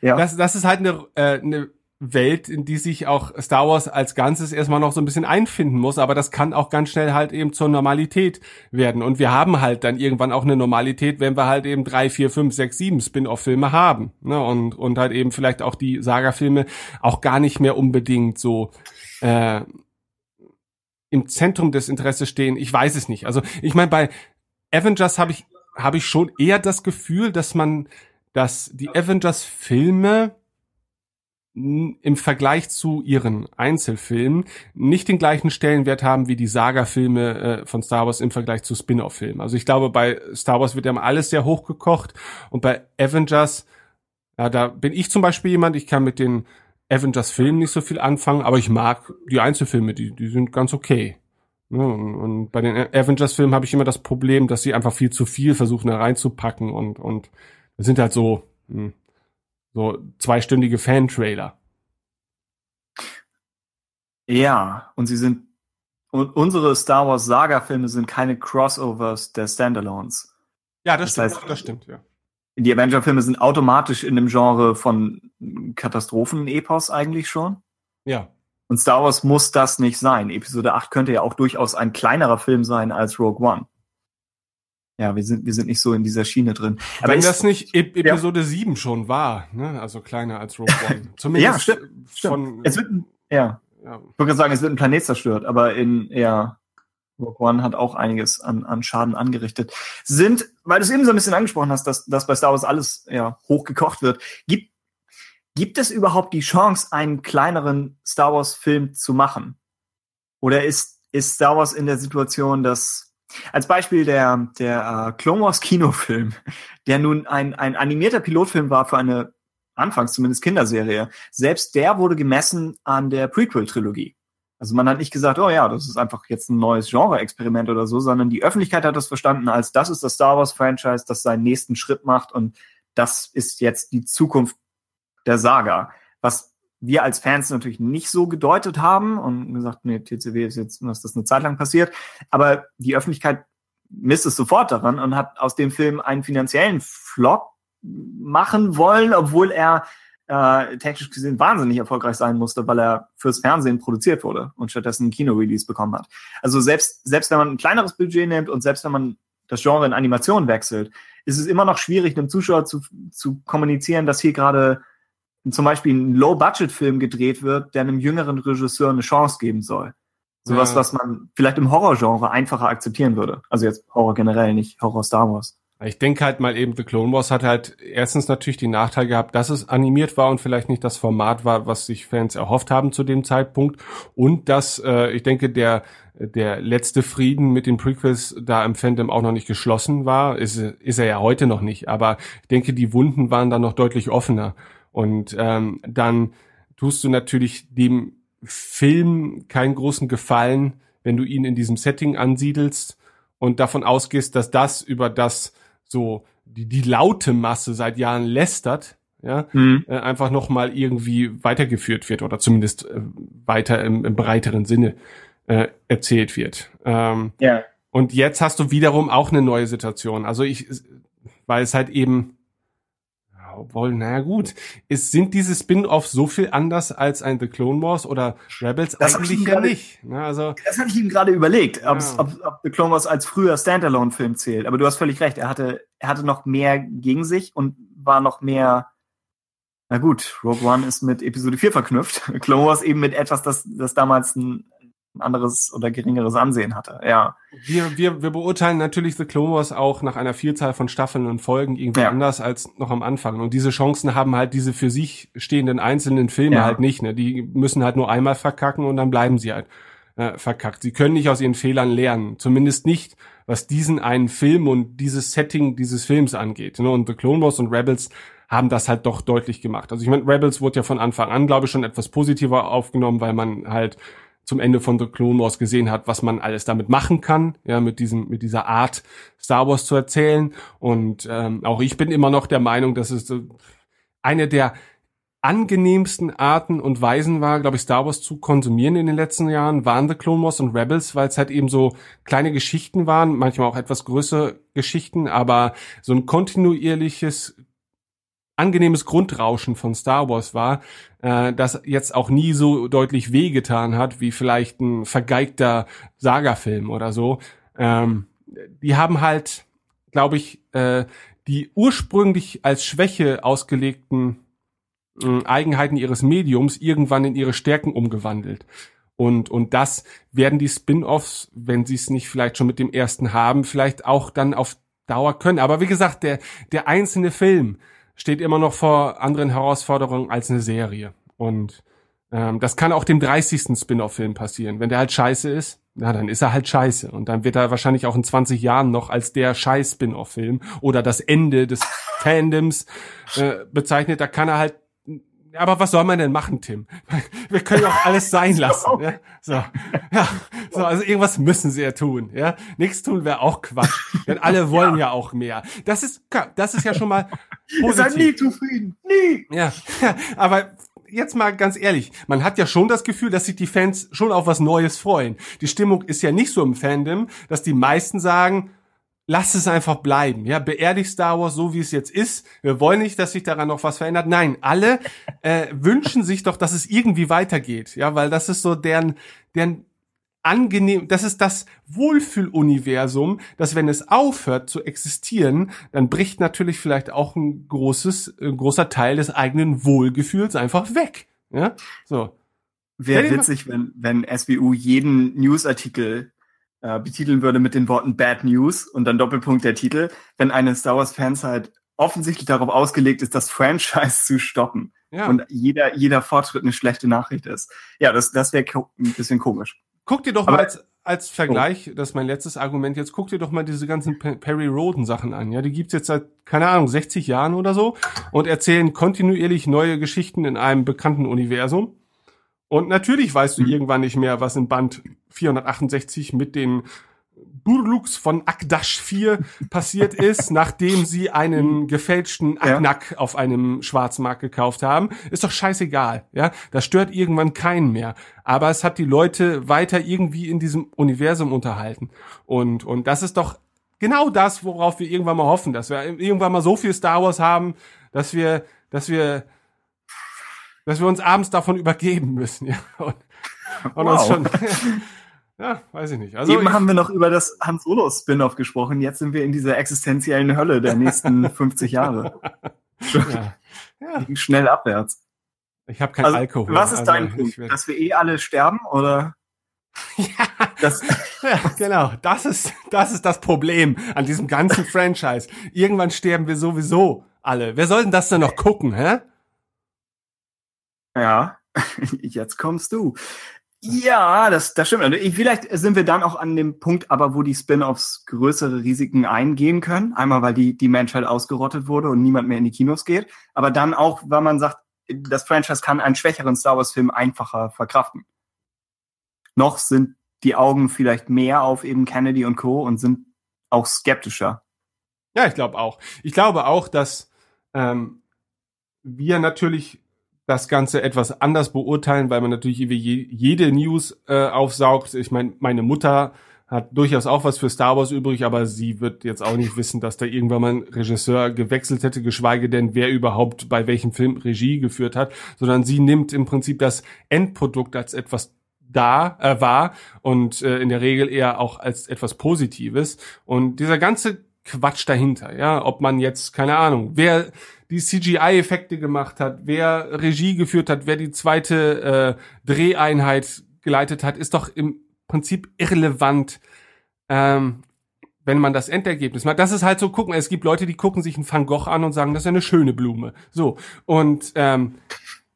ja. das, das ist halt eine, äh, eine Welt, in die sich auch Star Wars als Ganzes erstmal noch so ein bisschen einfinden muss, aber das kann auch ganz schnell halt eben zur Normalität werden. Und wir haben halt dann irgendwann auch eine Normalität, wenn wir halt eben drei, vier, fünf, sechs, sieben Spin-off-Filme haben. Ne? Und, und halt eben vielleicht auch die Saga-Filme auch gar nicht mehr unbedingt so äh, im Zentrum des Interesses stehen. Ich weiß es nicht. Also ich meine, bei Avengers habe ich, habe ich schon eher das Gefühl, dass man, dass die Avengers-Filme im Vergleich zu ihren Einzelfilmen nicht den gleichen Stellenwert haben wie die Saga-Filme äh, von Star Wars im Vergleich zu Spin-off-Filmen. Also ich glaube, bei Star Wars wird ja alles sehr hochgekocht und bei Avengers, ja, da bin ich zum Beispiel jemand, ich kann mit den Avengers-Filmen nicht so viel anfangen, aber ich mag die Einzelfilme, die, die sind ganz okay. Ne, und bei den Avengers-Filmen habe ich immer das Problem, dass sie einfach viel zu viel versuchen da reinzupacken und, und sind halt so, hm, so zweistündige Fan-Trailer. Ja, und sie sind, und unsere Star Wars Saga-Filme sind keine Crossovers der Standalones. Ja, das, das stimmt, heißt, das stimmt, ja. Die Avenger-Filme sind automatisch in dem Genre von Katastrophen-Epos eigentlich schon. Ja. Und Star Wars muss das nicht sein. Episode 8 könnte ja auch durchaus ein kleinerer Film sein als Rogue One. Ja, wir sind, wir sind nicht so in dieser Schiene drin. Aber Wenn ist, das nicht Ep Episode ja. 7 schon war, ne? also kleiner als Rogue One. *laughs* Zumindest ja, stimmt, stimmt. es wird, ja. ja. Ich würde sagen, es wird ein Planet zerstört, aber in, ja, Rogue One hat auch einiges an, an Schaden angerichtet. Sind, weil du es eben so ein bisschen angesprochen hast, dass, dass bei Star Wars alles ja, hochgekocht wird, gibt Gibt es überhaupt die Chance, einen kleineren Star Wars-Film zu machen? Oder ist, ist Star Wars in der Situation, dass als Beispiel der, der äh, Clone Wars Kinofilm, der nun ein, ein animierter Pilotfilm war für eine anfangs zumindest Kinderserie, selbst der wurde gemessen an der Prequel-Trilogie. Also man hat nicht gesagt, oh ja, das ist einfach jetzt ein neues Genre-Experiment oder so, sondern die Öffentlichkeit hat das verstanden als das ist das Star Wars-Franchise, das seinen nächsten Schritt macht und das ist jetzt die Zukunft der Saga. Was wir als Fans natürlich nicht so gedeutet haben und gesagt, nee, TCW ist jetzt, dass das eine Zeit lang passiert. Aber die Öffentlichkeit misst es sofort daran und hat aus dem Film einen finanziellen Flop machen wollen, obwohl er äh, technisch gesehen wahnsinnig erfolgreich sein musste, weil er fürs Fernsehen produziert wurde und stattdessen ein Kino-Release bekommen hat. Also selbst, selbst wenn man ein kleineres Budget nimmt und selbst wenn man das Genre in Animation wechselt, ist es immer noch schwierig, einem Zuschauer zu, zu kommunizieren, dass hier gerade zum Beispiel ein Low-Budget-Film gedreht wird, der einem jüngeren Regisseur eine Chance geben soll. Sowas, ja. was man vielleicht im Horrorgenre einfacher akzeptieren würde. Also jetzt Horror generell, nicht Horror Star Wars. Ich denke halt mal eben, The Clone Wars hat halt erstens natürlich die Nachteil gehabt, dass es animiert war und vielleicht nicht das Format war, was sich Fans erhofft haben zu dem Zeitpunkt. Und dass, äh, ich denke, der, der letzte Frieden mit den Prequels da im Fandom auch noch nicht geschlossen war. Ist, ist er ja heute noch nicht. Aber ich denke, die Wunden waren dann noch deutlich offener. Und ähm, dann tust du natürlich dem Film keinen großen Gefallen, wenn du ihn in diesem Setting ansiedelst und davon ausgehst, dass das über das so die, die laute Masse seit Jahren lästert, ja, mhm. äh, einfach noch mal irgendwie weitergeführt wird oder zumindest äh, weiter im, im breiteren Sinne äh, erzählt wird. Ähm, ja. Und jetzt hast du wiederum auch eine neue Situation. Also ich, weil es halt eben obwohl, naja gut, es sind diese Spin-offs so viel anders als ein The Clone Wars oder Rebels das eigentlich ja grade, nicht. Ne? Also, das hatte ich ihm gerade überlegt, ja. ob, ob The Clone Wars als früher Standalone-Film zählt. Aber du hast völlig recht, er hatte, er hatte noch mehr gegen sich und war noch mehr na gut, Rogue One ist mit Episode 4 verknüpft. *laughs* Clone Wars eben mit etwas, das, das damals ein anderes oder geringeres Ansehen hatte. Ja. Wir, wir, wir beurteilen natürlich The Clone Wars auch nach einer Vielzahl von Staffeln und Folgen irgendwie ja. anders als noch am Anfang. Und diese Chancen haben halt diese für sich stehenden einzelnen Filme ja. halt nicht. Ne? Die müssen halt nur einmal verkacken und dann bleiben sie halt äh, verkackt. Sie können nicht aus ihren Fehlern lernen. Zumindest nicht, was diesen einen Film und dieses Setting dieses Films angeht. Ne? Und The Clone Wars und Rebels haben das halt doch deutlich gemacht. Also ich meine, Rebels wurde ja von Anfang an, glaube ich, schon etwas positiver aufgenommen, weil man halt zum Ende von The Clone Wars gesehen hat, was man alles damit machen kann, ja, mit diesem, mit dieser Art Star Wars zu erzählen. Und ähm, auch ich bin immer noch der Meinung, dass es äh, eine der angenehmsten Arten und Weisen war, glaube ich, Star Wars zu konsumieren in den letzten Jahren, waren The Clone Wars und Rebels, weil es halt eben so kleine Geschichten waren, manchmal auch etwas größere Geschichten, aber so ein kontinuierliches angenehmes Grundrauschen von Star Wars war, äh, das jetzt auch nie so deutlich wehgetan hat, wie vielleicht ein vergeigter Saga-Film oder so. Ähm, die haben halt, glaube ich, äh, die ursprünglich als Schwäche ausgelegten äh, Eigenheiten ihres Mediums irgendwann in ihre Stärken umgewandelt. Und, und das werden die Spin-offs, wenn sie es nicht vielleicht schon mit dem ersten haben, vielleicht auch dann auf Dauer können. Aber wie gesagt, der, der einzelne Film, steht immer noch vor anderen Herausforderungen als eine Serie. Und ähm, das kann auch dem 30. Spin-off-Film passieren. Wenn der halt scheiße ist, na, dann ist er halt scheiße. Und dann wird er wahrscheinlich auch in 20 Jahren noch als der Scheiß-Spin-off-Film oder das Ende des Fandoms äh, bezeichnet. Da kann er halt aber was soll man denn machen, Tim? *laughs* Wir können auch alles sein *laughs* lassen. Ja? So, ja, so, also irgendwas müssen sie ja tun. Ja, nichts tun wäre auch Quatsch. Denn alle *laughs* wollen ja. ja auch mehr. Das ist, das ist ja schon mal positiv. Ihr seid nie zufrieden, nie. Ja, aber jetzt mal ganz ehrlich, man hat ja schon das Gefühl, dass sich die Fans schon auf was Neues freuen. Die Stimmung ist ja nicht so im Fandom, dass die meisten sagen, lass es einfach bleiben, ja, beerdig Star Wars so, wie es jetzt ist. Wir wollen nicht, dass sich daran noch was verändert. Nein, alle äh, wünschen sich doch, dass es irgendwie weitergeht, ja, weil das ist so deren, deren angenehm, das ist das Wohlfühluniversum, dass wenn es aufhört zu existieren, dann bricht natürlich vielleicht auch ein großes, ein großer Teil des eigenen Wohlgefühls einfach weg. Ja, so. Wäre witzig, wenn, wenn SBU jeden Newsartikel äh, betiteln würde mit den Worten Bad News und dann Doppelpunkt der Titel, wenn eine Star Wars Fans halt offensichtlich darauf ausgelegt ist, das *laughs* Franchise zu stoppen. Ja. Und jeder, jeder Fortschritt eine schlechte Nachricht ist. Ja, das, das wäre ein bisschen komisch. Guck dir doch Aber, mal als, als Vergleich, oh. das ist mein letztes Argument jetzt, guck dir doch mal diese ganzen Perry Roden Sachen an. Ja, die gibt's jetzt seit, keine Ahnung, 60 Jahren oder so und erzählen kontinuierlich neue Geschichten in einem bekannten Universum. Und natürlich weißt du mhm. irgendwann nicht mehr, was in Band 468 mit den Burlux von Akdash 4 passiert ist, *laughs* nachdem sie einen gefälschten Aknak ja. auf einem Schwarzmarkt gekauft haben, ist doch scheißegal, ja. Das stört irgendwann keinen mehr. Aber es hat die Leute weiter irgendwie in diesem Universum unterhalten. Und, und das ist doch genau das, worauf wir irgendwann mal hoffen, dass wir irgendwann mal so viel Star Wars haben, dass wir, dass wir, dass wir uns abends davon übergeben müssen, ja. *laughs* Und, und wow. uns schon, *laughs* Ja, weiß ich nicht. Also Eben ich, haben wir noch über das Hans Solo Spin-off gesprochen. Jetzt sind wir in dieser existenziellen Hölle der nächsten *laughs* 50 Jahre. ja. ja. Schnell abwärts. Ich habe kein also, Alkohol. Was ist also dein Punkt? Dass wir eh alle sterben oder? ja, das, ja, genau. Das ist, das ist das Problem an diesem ganzen Franchise. Irgendwann sterben wir sowieso alle. Wer soll denn das denn noch gucken, hä? Ja, *laughs* jetzt kommst du. Ja, das, das stimmt. Also vielleicht sind wir dann auch an dem Punkt, aber wo die Spin-offs größere Risiken eingehen können. Einmal, weil die, die Menschheit ausgerottet wurde und niemand mehr in die Kinos geht. Aber dann auch, weil man sagt, das Franchise kann einen schwächeren Star Wars-Film einfacher verkraften. Noch sind die Augen vielleicht mehr auf eben Kennedy und Co. und sind auch skeptischer. Ja, ich glaube auch. Ich glaube auch, dass ähm, wir natürlich das Ganze etwas anders beurteilen, weil man natürlich jede News äh, aufsaugt. Ich meine, meine Mutter hat durchaus auch was für Star Wars übrig, aber sie wird jetzt auch nicht wissen, dass da irgendwann mal ein Regisseur gewechselt hätte, geschweige denn, wer überhaupt bei welchem Film Regie geführt hat, sondern sie nimmt im Prinzip das Endprodukt als etwas da äh, war und äh, in der Regel eher auch als etwas Positives. Und dieser ganze Quatsch dahinter, ja, ob man jetzt, keine Ahnung, wer die CGI-Effekte gemacht hat, wer Regie geführt hat, wer die zweite äh, Dreheinheit geleitet hat, ist doch im Prinzip irrelevant, ähm, wenn man das Endergebnis macht. Das ist halt so, gucken, es gibt Leute, die gucken sich einen Van Gogh an und sagen, das ist eine schöne Blume. So. Und ähm,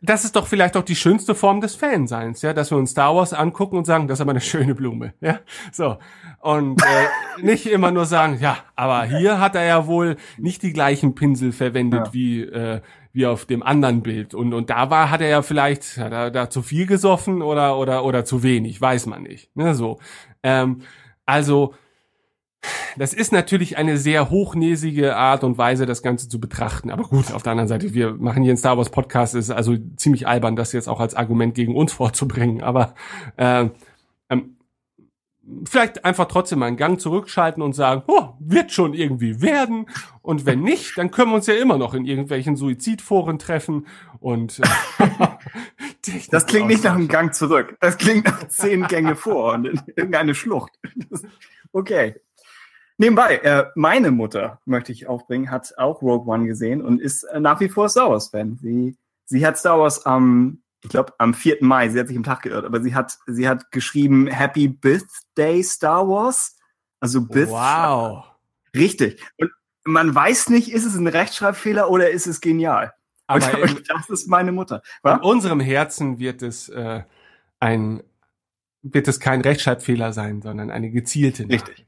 das ist doch vielleicht auch die schönste Form des Fanseins, ja, dass wir uns Star Wars angucken und sagen, das ist aber eine schöne Blume, ja, so. Und äh, *laughs* nicht immer nur sagen, ja, aber hier hat er ja wohl nicht die gleichen Pinsel verwendet ja. wie äh, wie auf dem anderen Bild. Und und da war hat er ja vielleicht hat er da zu viel gesoffen oder oder oder zu wenig, weiß man nicht, ne, so. Ähm, also das ist natürlich eine sehr hochnäsige Art und Weise, das Ganze zu betrachten. Aber gut, auf der anderen Seite, wir machen hier einen Star Wars Podcast, ist also ziemlich albern, das jetzt auch als Argument gegen uns *laughs* vorzubringen. Aber äh, ähm, vielleicht einfach trotzdem mal einen Gang zurückschalten und sagen, oh, wird schon irgendwie werden. Und wenn nicht, dann können wir uns ja immer noch in irgendwelchen Suizidforen treffen. Und äh, *laughs* das klingt nicht nach einem Gang zurück. Das klingt nach zehn Gänge vor und in irgendeine Schlucht. *laughs* okay. Nebenbei, äh, meine Mutter, möchte ich aufbringen, hat auch Rogue One gesehen und ist äh, nach wie vor Star Wars-Fan. Sie, sie hat Star Wars am, ich glaube, am 4. Mai, sie hat sich im Tag geirrt, aber sie hat, sie hat geschrieben Happy Birthday Star Wars. Also Birth Wow. Richtig. Und man weiß nicht, ist es ein Rechtschreibfehler oder ist es genial. Aber und, in, *laughs* das ist meine Mutter. in Was? unserem Herzen wird es äh, ein wird es kein Rechtschreibfehler sein, sondern eine gezielte. Nachricht. Richtig.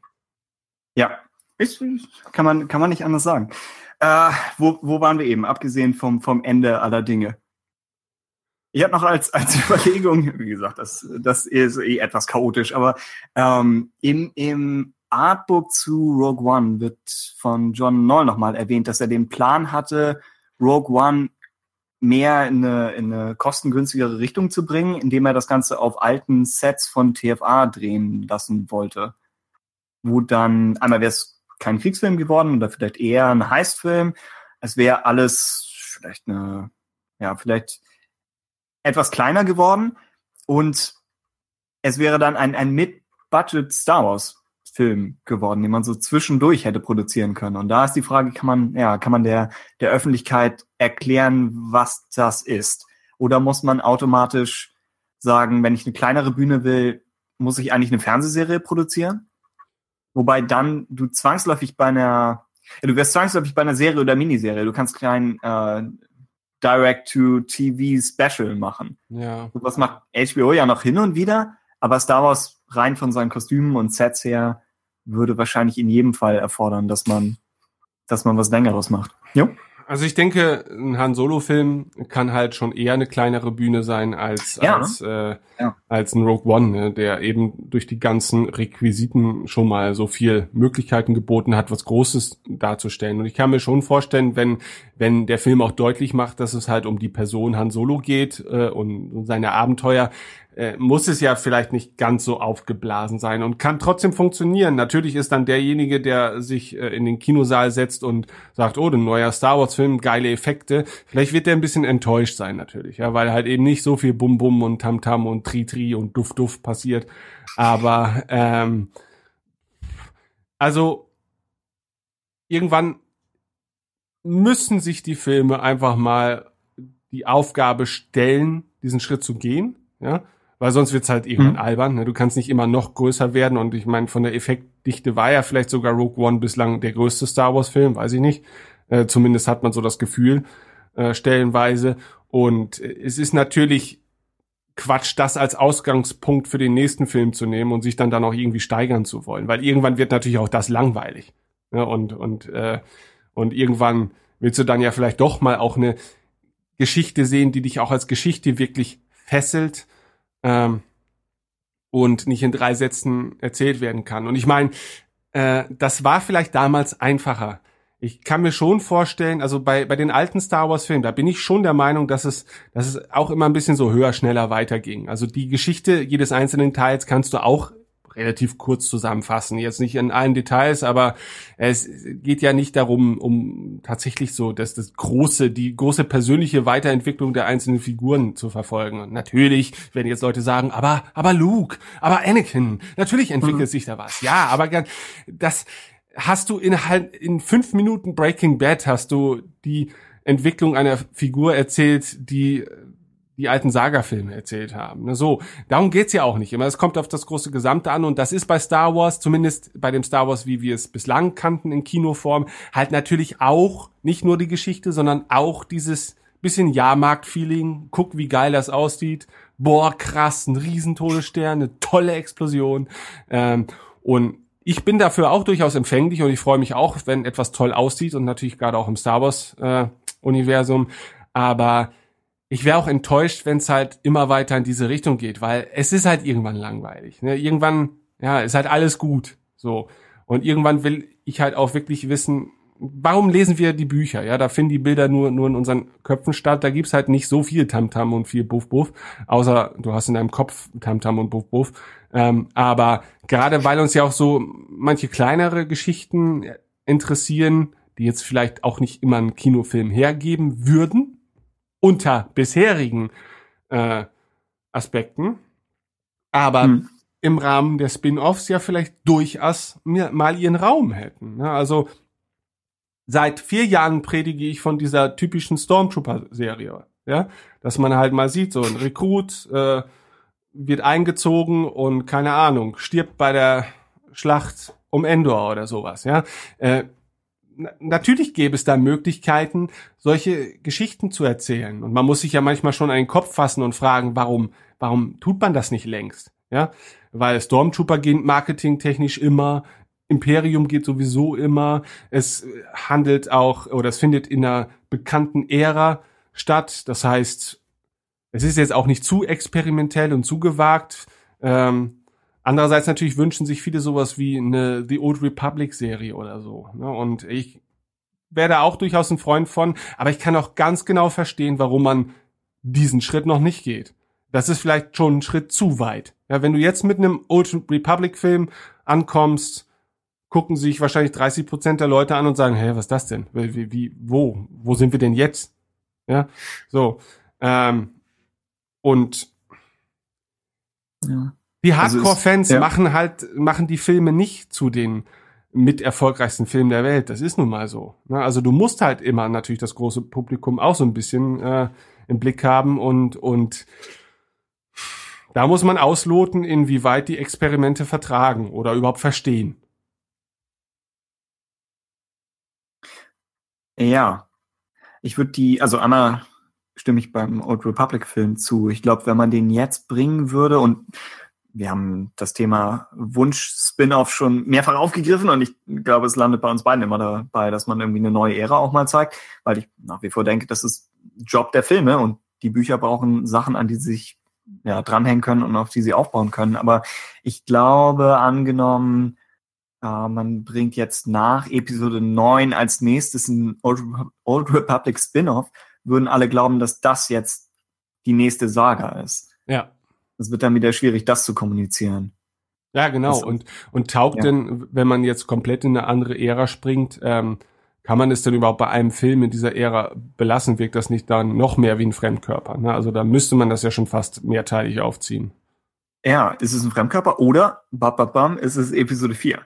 Ja, ist, kann man kann man nicht anders sagen. Äh, wo, wo waren wir eben? Abgesehen vom vom Ende aller Dinge. Ich habe noch als *laughs* als Überlegung, wie gesagt, das das ist eh etwas chaotisch, aber ähm, im im Artbook zu Rogue One wird von John Knoll nochmal erwähnt, dass er den Plan hatte, Rogue One mehr in eine, in eine kostengünstigere Richtung zu bringen, indem er das Ganze auf alten Sets von TFA drehen lassen wollte. Wo dann, einmal wäre es kein Kriegsfilm geworden oder vielleicht eher ein Heistfilm. Es wäre alles vielleicht eine, ja, vielleicht etwas kleiner geworden und es wäre dann ein, ein Mid-Budget Star Wars Film geworden, den man so zwischendurch hätte produzieren können. Und da ist die Frage, kann man, ja, kann man der, der Öffentlichkeit erklären, was das ist? Oder muss man automatisch sagen, wenn ich eine kleinere Bühne will, muss ich eigentlich eine Fernsehserie produzieren? Wobei dann du zwangsläufig bei einer, ja, du wärst zwangsläufig bei einer Serie oder Miniserie. Du kannst kein äh, Direct-to-TV-Special machen. Ja. Was macht HBO ja noch hin und wieder, aber Star Wars rein von seinen Kostümen und Sets her würde wahrscheinlich in jedem Fall erfordern, dass man, dass man was längeres macht. Jo? Also ich denke, ein Han Solo-Film kann halt schon eher eine kleinere Bühne sein als Ja, als äh, Ja. als ein Rogue One, ne, der eben durch die ganzen Requisiten schon mal so viel Möglichkeiten geboten hat, was Großes darzustellen. Und ich kann mir schon vorstellen, wenn wenn der Film auch deutlich macht, dass es halt um die Person Han Solo geht äh, und, und seine Abenteuer, äh, muss es ja vielleicht nicht ganz so aufgeblasen sein und kann trotzdem funktionieren. Natürlich ist dann derjenige, der sich äh, in den Kinosaal setzt und sagt, oh, ein neuer Star Wars Film, geile Effekte. Vielleicht wird der ein bisschen enttäuscht sein natürlich, ja, weil halt eben nicht so viel Bum Bum und Tam Tam und Tri Tri und Duft Duft passiert. Aber ähm, also irgendwann müssen sich die Filme einfach mal die Aufgabe stellen, diesen Schritt zu gehen, ja, weil sonst wird's halt irgendwann Mhm. albern. Ne? Du kannst nicht immer noch größer werden und ich meine, von der Effektdichte war ja vielleicht sogar Rogue One bislang der größte Star Wars Film, weiß ich nicht. Äh, zumindest hat man so das Gefühl äh, stellenweise. Und äh, es ist natürlich Quatsch, das als Ausgangspunkt für den nächsten Film zu nehmen und sich dann dann auch irgendwie steigern zu wollen, weil irgendwann wird natürlich auch das langweilig. Ja, und und äh, und irgendwann willst du dann ja vielleicht doch mal auch eine Geschichte sehen, die dich auch als Geschichte wirklich fesselt ähm, und nicht in drei Sätzen erzählt werden kann. Und ich meine, äh, das war vielleicht damals einfacher. Ich kann mir schon vorstellen, also bei, bei den alten Star Wars Filmen, da bin ich schon der Meinung, dass es, dass es auch immer ein bisschen so höher, schneller weiterging. Also die Geschichte jedes einzelnen Teils kannst du auch relativ kurz zusammenfassen. Jetzt nicht in allen Details, aber es geht ja nicht darum, um tatsächlich so, dass das große, die große persönliche Weiterentwicklung der einzelnen Figuren zu verfolgen. Und natürlich werden jetzt Leute sagen, aber, aber Luke, aber Anakin, natürlich entwickelt sich da was. Ja, aber das hast du in halt in fünf Minuten Breaking Bad hast du die Entwicklung einer Figur erzählt, die die alten Saga-Filme erzählt haben. Ne, So, darum geht's ja auch nicht immer. Es kommt auf das große Gesamte an und das ist bei Star Wars, zumindest bei dem Star Wars, wie wir es bislang kannten in Kinoform, halt natürlich auch nicht nur die Geschichte, sondern auch dieses bisschen Jahrmarkt-Feeling. Guck, wie geil das aussieht. Boah, krass, ein Riesentodesstern, eine tolle Explosion. Ähm, und ich bin dafür auch durchaus empfänglich und ich freue mich auch, wenn etwas toll aussieht und natürlich gerade auch im Star Wars äh, Universum. Aber ich wäre auch enttäuscht, wenn es halt immer weiter in diese Richtung geht, weil es ist halt irgendwann langweilig. Ne? Irgendwann, ja, ist halt alles gut. So. Und irgendwann will ich halt auch wirklich wissen, warum lesen wir die Bücher? Ja, da finden die Bilder nur, nur in unseren Köpfen statt. Da gibt's halt nicht so viel Tamtam und viel Buff Buff, außer du hast in deinem Kopf Tamtam und Buff Buff. Ähm, aber gerade weil uns ja auch so manche kleinere Geschichten interessieren, die jetzt vielleicht auch nicht immer einen Kinofilm hergeben würden, unter bisherigen äh, Aspekten, aber Hm. im Rahmen der Spin-offs ja vielleicht durchaus mal ihren Raum hätten. Ne? Also seit vier Jahren predige ich von dieser typischen Stormtrooper-Serie, ja, dass man halt mal sieht, so ein Rekrut äh, wird eingezogen und keine Ahnung stirbt bei der Schlacht um Endor oder sowas, ja. Äh, natürlich gäbe es da Möglichkeiten, solche Geschichten zu erzählen. Und man muss sich ja manchmal schon einen Kopf fassen und fragen, warum, warum tut man das nicht längst? Ja, weil Stormtrooper gehen marketingtechnisch immer, Imperium geht sowieso immer, es handelt auch, oder es findet in einer bekannten Ära statt. Das heißt, es ist jetzt auch nicht zu experimentell und zu gewagt. Ähm, andererseits natürlich wünschen sich viele sowas wie eine The Old Republic Serie oder so. Ne? Und ich wäre da auch durchaus ein Freund von, aber ich kann auch ganz genau verstehen, warum man diesen Schritt noch nicht geht. Das ist vielleicht schon ein Schritt zu weit. Ja, wenn du jetzt mit einem Old Republic Film ankommst, gucken sich wahrscheinlich 30 Prozent der Leute an und sagen, hä, was ist das denn? Wie, wie, wo? Wo sind wir denn jetzt? Ja, so. Ähm, und ja. Die also Hardcore-Fans ja. machen halt, machen die Filme nicht zu den mit erfolgreichsten Filmen der Welt. Das ist nun mal so. Ne? Also du musst halt immer natürlich das große Publikum auch so ein bisschen äh, im Blick haben und und da muss man ausloten, inwieweit die Experimente vertragen oder überhaupt verstehen. Ja, ich würde die, also einmal stimme ich beim Old Republic Film zu. Ich glaube, wenn man den jetzt bringen würde und wir haben das Thema Wunsch-Spin-Off schon mehrfach aufgegriffen und ich glaube, es landet bei uns beiden immer dabei, dass man irgendwie eine neue Ära auch mal zeigt, weil ich nach wie vor denke, das ist Job der Filme und die Bücher brauchen Sachen, an die sie sich ja, dranhängen können und auf die sie aufbauen können. Aber ich glaube, angenommen, äh, man bringt jetzt nach Episode 9 als nächstes ein Old, Old Republic Spin-off, würden alle glauben, dass das jetzt die nächste Saga ist. Ja. Es wird dann wieder schwierig, das zu kommunizieren. Ja, genau. Das, und, und taugt ja. denn, wenn man jetzt komplett in eine andere Ära springt, ähm, kann man es denn überhaupt bei einem Film in dieser Ära belassen? Wirkt das nicht dann noch mehr wie ein Fremdkörper? Ne? Also da müsste man das ja schon fast mehrteilig aufziehen. Ja, ist es ein Fremdkörper oder, bam, bam, bam, ist es Episode 4?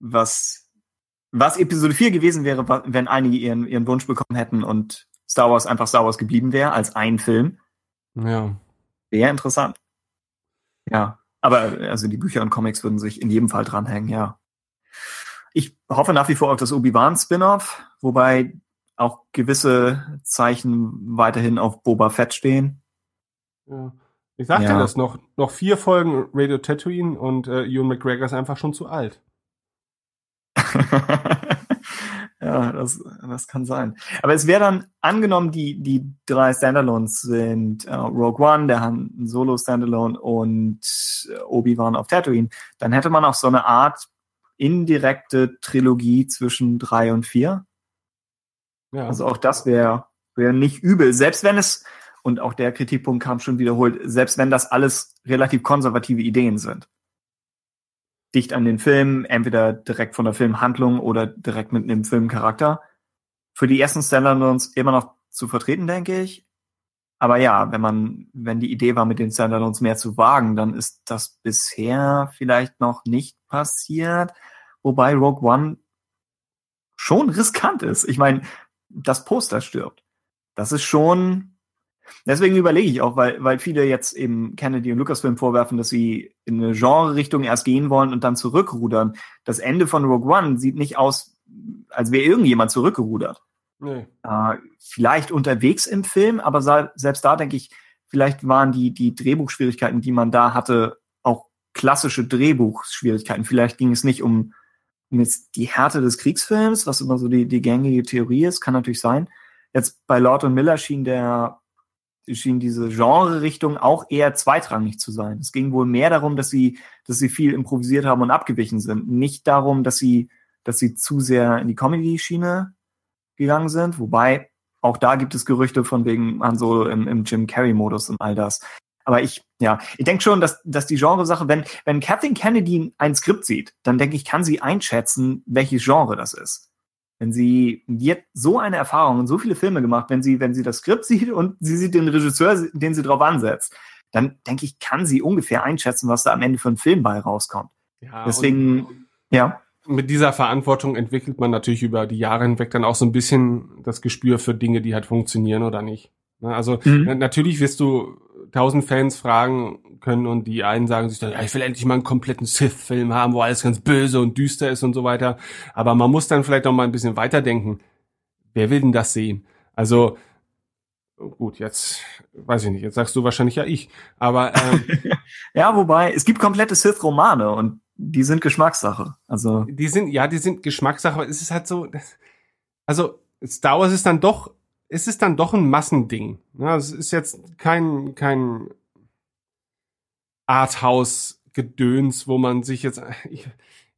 Was, was Episode 4 gewesen wäre, wenn einige ihren, ihren Wunsch bekommen hätten und Star Wars einfach Star Wars geblieben wäre als ein Film. Ja. Wäre interessant. Ja. Aber also die Bücher und Comics würden sich in jedem Fall dranhängen, ja. Ich hoffe nach wie vor auf das Obi-Wan Spin-off, wobei auch gewisse Zeichen weiterhin auf Boba Fett stehen. Ja. Ich sagte ja. das noch, noch vier Folgen Radio Tatooine und äh, Ewan McGregor ist einfach schon zu alt. *laughs* Ja, das, das kann sein. Aber es wäre dann angenommen, die, die drei Standalones sind äh, Rogue One, der Han Solo Standalone und äh, Obi-Wan auf Tatooine. Dann hätte man auch so eine Art indirekte Trilogie zwischen drei und vier. Ja. Also auch das wäre wäre nicht übel, selbst wenn es und auch der Kritikpunkt kam schon wiederholt, selbst wenn das alles relativ konservative Ideen sind dicht an den Film, entweder direkt von der Filmhandlung oder direkt mit einem Filmcharakter. Für die ersten Standalones immer noch zu vertreten, denke ich. Aber ja, wenn man, wenn die Idee war, mit den Standalones mehr zu wagen, dann ist das bisher vielleicht noch nicht passiert. Wobei Rogue One schon riskant ist. Ich meine, das Poster stirbt. Das ist schon Deswegen überlege ich auch, weil, weil viele jetzt eben Kennedy und Lucasfilm vorwerfen, dass sie in eine Genre-Richtung erst gehen wollen und dann zurückrudern. Das Ende von Rogue One sieht nicht aus, als wäre irgendjemand zurückgerudert. Nee. Äh, vielleicht unterwegs im Film, aber selbst da denke ich, vielleicht waren die, die Drehbuchschwierigkeiten, die man da hatte, auch klassische Drehbuchschwierigkeiten. Vielleicht ging es nicht um, um jetzt die Härte des Kriegsfilms, was immer so die, die gängige Theorie ist, kann natürlich sein. Jetzt bei Lord und Miller schien der schien diese Genre-Richtung auch eher zweitrangig zu sein. Es ging wohl mehr darum, dass sie, dass sie viel improvisiert haben und abgewichen sind. Nicht darum, dass sie, dass sie zu sehr in die Comedy-Schiene gegangen sind. Wobei, auch da gibt es Gerüchte von wegen Han Solo im, im Jim Carrey-Modus und all das. Aber ich, ja, ich denke schon, dass, dass die Genresache, wenn, wenn Kathleen Kennedy ein Skript sieht, dann denke ich, kann sie einschätzen, welches Genre das ist wenn sie, hat so eine Erfahrung und so viele Filme gemacht, wenn sie, wenn sie das Skript sieht und sie sieht den Regisseur, den sie drauf ansetzt, dann denke ich, kann sie ungefähr einschätzen, was da am Ende für ein Film bei rauskommt. Ja, Deswegen, ja. Mit dieser Verantwortung entwickelt man natürlich über die Jahre hinweg dann auch so ein bisschen das Gespür für Dinge, die halt funktionieren oder nicht. Ne, also mhm. natürlich wirst du tausend Fans fragen können und die einen sagen sich dann, ja, ich will endlich mal einen kompletten Sith-Film haben, wo alles ganz böse und düster ist und so weiter. Aber man muss dann vielleicht auch mal ein bisschen weiterdenken. Wer will denn das sehen? Also, gut, jetzt weiß ich nicht, jetzt sagst du wahrscheinlich ja ich. Aber ähm, *laughs* ja, wobei, es gibt komplette Sith-Romane und die sind Geschmackssache. Also. Die sind, ja, die sind Geschmackssache, aber es ist halt so, also Star Wars ist dann doch es ist dann doch ein Massending. Ja, es ist jetzt kein, kein Arthouse-Gedöns, wo man sich jetzt, *laughs* ich,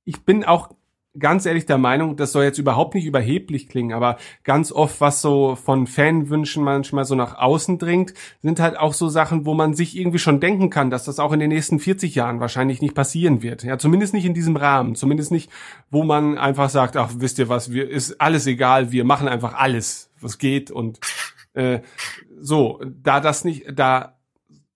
ich bin auch ganz ehrlich der Meinung, das soll jetzt überhaupt nicht überheblich klingen, aber ganz oft, was so von Fanwünschen manchmal so nach außen dringt, sind halt auch so Sachen, wo man sich irgendwie schon denken kann, dass das auch in den nächsten 40 Jahren wahrscheinlich nicht passieren wird. Ja, zumindest nicht in diesem Rahmen, zumindest nicht, wo man einfach sagt, ach, wisst ihr was, wir, ist alles egal, wir machen einfach alles, was geht und äh, so, da das nicht, da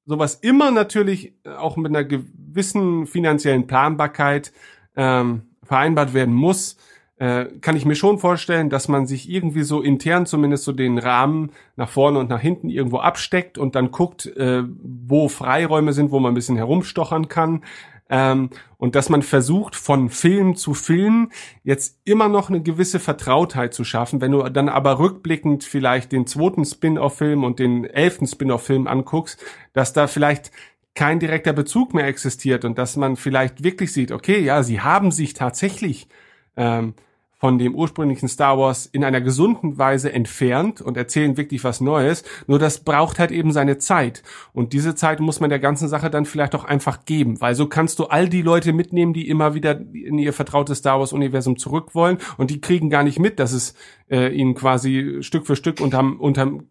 sowas immer natürlich auch mit einer gewissen finanziellen Planbarkeit ähm, vereinbart werden muss, äh, kann ich mir schon vorstellen, dass man sich irgendwie so intern zumindest so den Rahmen nach vorne und nach hinten irgendwo absteckt und dann guckt, äh, wo Freiräume sind, wo man ein bisschen herumstochern kann. Ähm, und dass man versucht, von Film zu Film jetzt immer noch eine gewisse Vertrautheit zu schaffen. Wenn du dann aber rückblickend vielleicht den zweiten Spin-off-Film und den elften Spin-off-Film anguckst, dass da vielleicht kein direkter Bezug mehr existiert und dass man vielleicht wirklich sieht, okay, ja, sie haben sich tatsächlich ähm, von dem ursprünglichen Star Wars in einer gesunden Weise entfernt und erzählen wirklich was Neues. Nur das braucht halt eben seine Zeit. Und diese Zeit muss man der ganzen Sache dann vielleicht auch einfach geben, weil so kannst du all die Leute mitnehmen, die immer wieder in ihr vertrautes Star Wars Universum zurück wollen und die kriegen gar nicht mit, dass es äh, ihnen quasi Stück für Stück unterm, unterm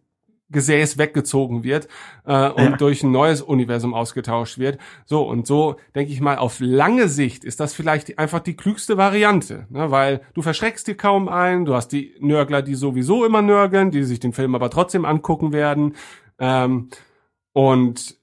Gesäß weggezogen wird äh, und ja. durch ein neues Universum ausgetauscht wird. So, und so denke ich mal, auf lange Sicht ist das vielleicht einfach die klügste Variante, ne? weil du verschreckst dir kaum ein, du hast die Nörgler, die sowieso immer nörgeln, die sich den Film aber trotzdem angucken werden. Ähm, und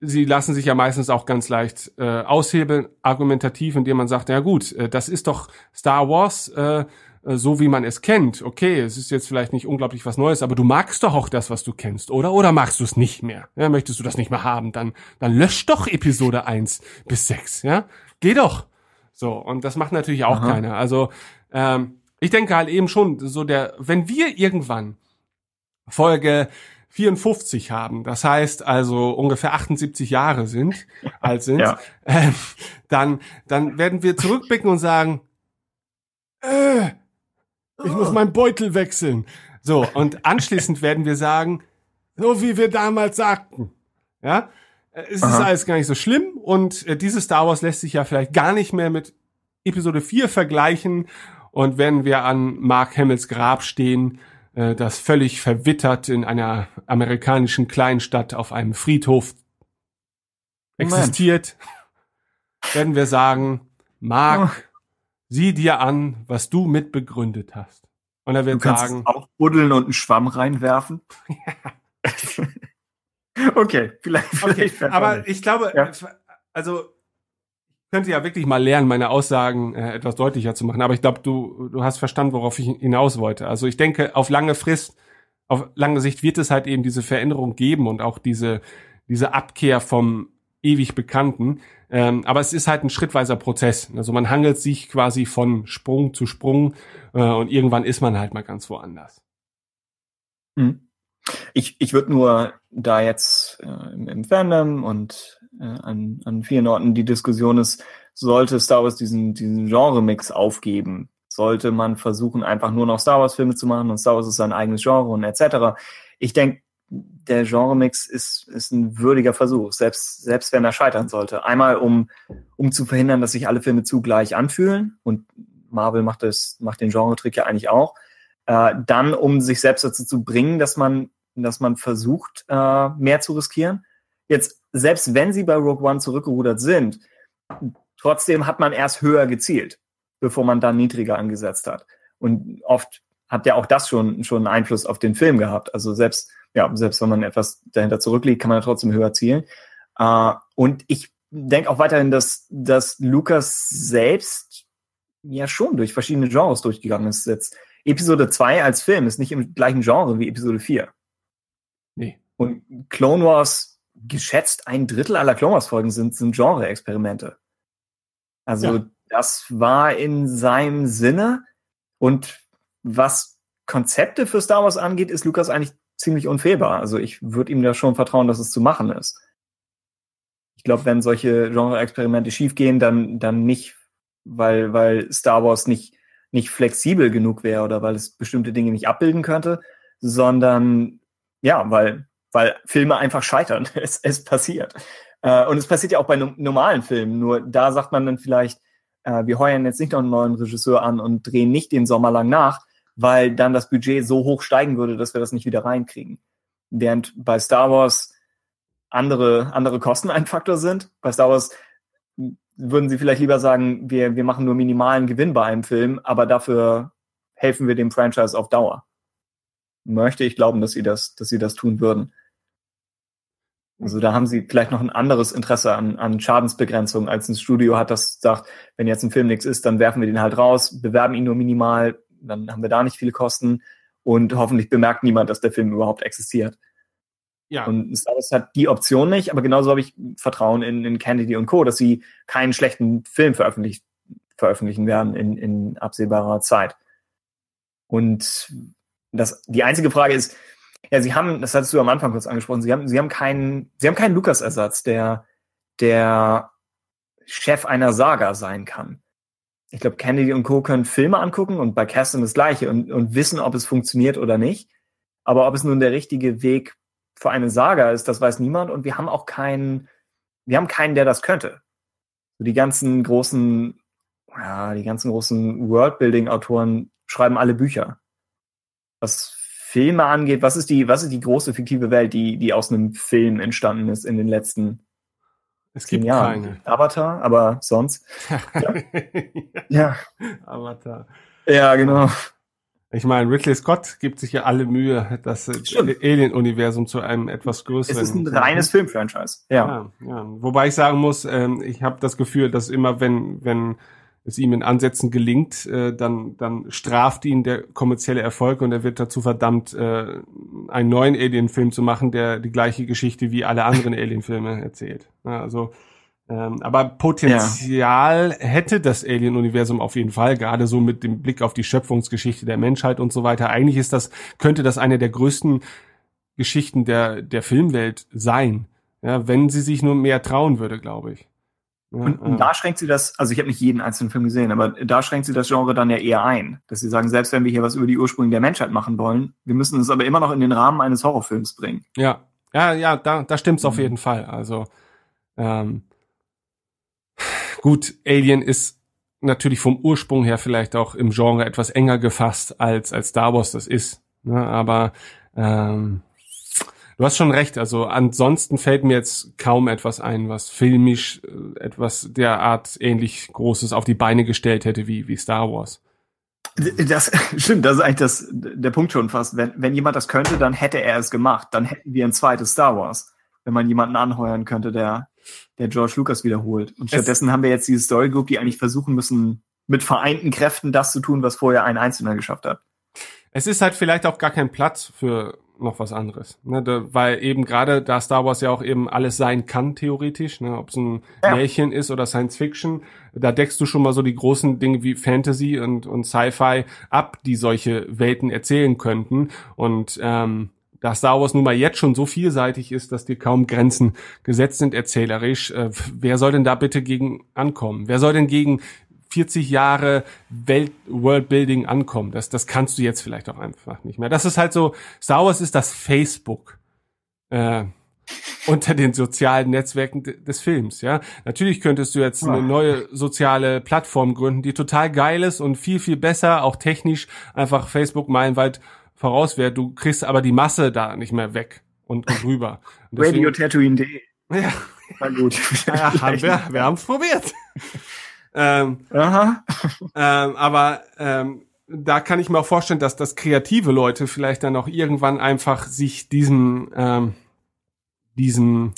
sie lassen sich ja meistens auch ganz leicht äh, aushebeln, argumentativ, indem man sagt, ja gut, äh, das ist doch Star Wars, äh, äh, so wie man es kennt. Okay, es ist jetzt vielleicht nicht unglaublich was Neues, aber du magst doch auch das, was du kennst, oder? Oder magst du es nicht mehr? Ja, möchtest du das nicht mehr haben? Dann, dann lösch doch Episode 1 bis 6, ja? Geh doch. So, und das macht natürlich auch Aha. keiner. Also, ähm, ich denke halt eben schon, so der, wenn wir irgendwann Folge 54 haben, das heißt also ungefähr 78 Jahre sind, *laughs* alt sind, ja. äh, dann, dann werden wir zurückblicken und sagen, äh, ich muss meinen Beutel wechseln. So, und anschließend werden wir sagen, so wie wir damals sagten. Ja, es Aha. ist alles gar nicht so schlimm und äh, dieses Star Wars lässt sich ja vielleicht gar nicht mehr mit Episode 4 vergleichen. Und wenn wir an Mark Hamills Grab stehen, äh, das völlig verwittert in einer amerikanischen Kleinstadt auf einem Friedhof existiert, Moment. werden wir sagen, Mark, oh. Sieh dir an, was du mitbegründet hast. Und er wird du kannst sagen. Auch buddeln und einen Schwamm reinwerfen. *laughs* *laughs* okay, vielleicht. vielleicht okay, aber ich glaube, ja. also ich könnte ja wirklich mal lernen, meine Aussagen äh, etwas deutlicher zu machen. Aber ich glaube, du, du hast verstanden, worauf ich hinaus wollte. Also ich denke, auf lange Frist, auf lange Sicht wird es halt eben diese Veränderung geben und auch diese, diese Abkehr vom ewig Bekannten. Ähm, aber es ist halt ein schrittweiser Prozess. Also man hangelt sich quasi von Sprung zu Sprung äh, und irgendwann ist man halt mal ganz woanders. Hm. Ich, ich würde nur da jetzt äh, im, im Fandom und äh, an, an vielen Orten die Diskussion ist, sollte Star Wars diesen, diesen Genre-Mix aufgeben? Sollte man versuchen, einfach nur noch Star Wars-Filme zu machen und Star Wars ist sein eigenes Genre und etc. Ich denke, der Genremix ist, ist ein würdiger Versuch, selbst, selbst wenn er scheitern sollte. Einmal, um, um zu verhindern, dass sich alle Filme zugleich anfühlen und Marvel macht das, macht den Genre-Trick ja eigentlich auch. Äh, dann, um sich selbst dazu zu bringen, dass man, dass man versucht, äh, mehr zu riskieren. Jetzt, selbst wenn sie bei Rogue One zurückgerudert sind, trotzdem hat man erst höher gezielt, bevor man dann niedriger angesetzt hat. Und oft hat ja auch das schon, schon Einfluss auf den Film gehabt. Also selbst ja, selbst wenn man etwas dahinter zurückliegt, kann man ja trotzdem höher zielen. Äh, und ich denke auch weiterhin, dass, dass Lukas selbst ja schon durch verschiedene Genres durchgegangen ist. Jetzt Episode 2 als Film ist nicht im gleichen Genre wie Episode 4. Nee. Und Clone Wars geschätzt ein Drittel aller Clone Wars Folgen sind, sind Genre-Experimente. Also Ja. das war in seinem Sinne. Und was Konzepte für Star Wars angeht, ist Lukas eigentlich ziemlich unfehlbar. Also ich würde ihm da schon vertrauen, dass es zu machen ist. Ich glaube, wenn solche Genre-Experimente schiefgehen, dann, dann nicht, weil, weil Star Wars nicht, nicht flexibel genug wäre oder weil es bestimmte Dinge nicht abbilden könnte, sondern ja, weil, weil Filme einfach scheitern. *laughs* Es, es passiert. Äh, und es passiert ja auch bei no normalen Filmen. Nur da sagt man dann vielleicht, äh, wir heuern jetzt nicht noch einen neuen Regisseur an und drehen nicht den Sommer lang nach, weil dann das Budget so hoch steigen würde, dass wir das nicht wieder reinkriegen. Während bei Star Wars andere, andere Kosten ein Faktor sind. Bei Star Wars würden sie vielleicht lieber sagen, wir, wir machen nur minimalen Gewinn bei einem Film, aber dafür helfen wir dem Franchise auf Dauer. Möchte ich glauben, dass sie das, dass sie das tun würden. Also da haben sie vielleicht noch ein anderes Interesse an, an Schadensbegrenzung, als ein Studio hat, das sagt, wenn jetzt ein Film nichts ist, dann werfen wir den halt raus, bewerben ihn nur minimal, dann haben wir da nicht viele Kosten und hoffentlich bemerkt niemand, dass der Film überhaupt existiert. Ja, Und Star Wars hat die Option nicht, aber genauso habe ich Vertrauen in, in Kennedy und Co., dass sie keinen schlechten Film veröffentlicht, veröffentlichen werden in, in absehbarer Zeit. Und das, die einzige Frage ist, ja, sie haben, das hattest du am Anfang kurz angesprochen, sie haben, sie haben keinen, sie haben keinen Lukas-Ersatz, der, der Chef einer Saga sein kann. Ich glaube, Kennedy und Co. können Filme angucken und bei Caston das Gleiche und, und wissen, ob es funktioniert oder nicht. Aber ob es nun der richtige Weg für eine Saga ist, das weiß niemand. Und wir haben auch keinen, wir haben keinen, der das könnte. So die ganzen großen, ja, die ganzen großen Worldbuilding-Autoren schreiben alle Bücher. Was Filme angeht, was ist die, was ist die große fiktive Welt, die, die aus einem Film entstanden ist in den letzten es gibt Jahren? keine. Avatar, aber sonst. *laughs* Ja. Avatar. Ja, genau. Ich meine, Ridley Scott gibt sich ja alle Mühe, das. Alien-Universum zu einem etwas Es größeren. ist ein reines Filmfranchise. Ja. Ja, ja. Wobei ich sagen muss, ähm, ich habe das Gefühl, dass immer, wenn, wenn es ihm in Ansätzen gelingt, äh, dann, dann straft ihn der kommerzielle Erfolg und er wird dazu verdammt, äh, einen neuen Alien-Film zu machen, der die gleiche Geschichte wie alle anderen Alien-Filme erzählt. Ja, also, ähm, aber Potenzial hätte das Alien-Universum auf jeden Fall, gerade so mit dem Blick auf die Schöpfungsgeschichte der Menschheit und so weiter. Eigentlich ist das, könnte das eine der größten Geschichten der, der Filmwelt sein. Ja, wenn sie sich nur mehr trauen würde, glaube ich. Und, und ähm, da schränkt sie das, also ich habe nicht jeden einzelnen Film gesehen, aber da schränkt sie das Genre dann ja eher ein. Dass sie sagen, selbst wenn wir hier was über die Ursprünge der Menschheit machen wollen, wir müssen es aber immer noch in den Rahmen eines Horrorfilms bringen. Ja, ja, ja, da, da stimmt's auf Mhm. jeden Fall. Also ähm, gut, Alien ist natürlich vom Ursprung her vielleicht auch im Genre etwas enger gefasst als als Star Wars das ist. Ne? Aber ähm, du hast schon recht. Also ansonsten fällt mir jetzt kaum etwas ein, was filmisch äh, etwas derart ähnlich Großes auf die Beine gestellt hätte wie wie Star Wars. Das *laughs* stimmt, das ist eigentlich das, der Punkt schon fast. Wenn, wenn jemand das könnte, dann hätte er es gemacht. Dann hätten wir ein zweites Star Wars. Wenn man jemanden anheuern könnte, der, der George Lucas wiederholt. Und stattdessen haben wir jetzt diese Story Group, die eigentlich versuchen müssen, mit vereinten Kräften das zu tun, was vorher ein Einzelner geschafft hat. Es ist halt vielleicht auch gar kein Platz für noch was anderes, ne? da, weil eben gerade da Star Wars ja auch eben alles sein kann theoretisch, ne? ob es ein Ja. Märchen ist oder Science Fiction, da deckst du schon mal so die großen Dinge wie Fantasy und und Sci-Fi ab, die solche Welten erzählen könnten und ähm, da Star Wars nun mal jetzt schon so vielseitig ist, dass dir kaum Grenzen gesetzt sind erzählerisch, äh, wer soll denn da bitte gegen ankommen? Wer soll denn gegen 40 Jahre Welt Worldbuilding ankommen. Das, das kannst du jetzt vielleicht auch einfach nicht mehr. Das ist halt so, Star Wars ist das Facebook äh, unter den sozialen Netzwerken de- des Films, ja. Natürlich könntest du jetzt eine neue soziale Plattform gründen, die total geil ist und viel, viel besser, auch technisch, einfach Facebook meilenweit voraus wäre. Du kriegst aber die Masse da nicht mehr weg und, und rüber. Und deswegen- RadioTatooine.de. ja, Na gut. *laughs* ja, haben wir, wir *laughs* haben es probiert. Ähm, Aha. ähm, aber ähm, da kann ich mir auch vorstellen, dass das kreative Leute vielleicht dann auch irgendwann einfach sich diesen, ähm, diesen,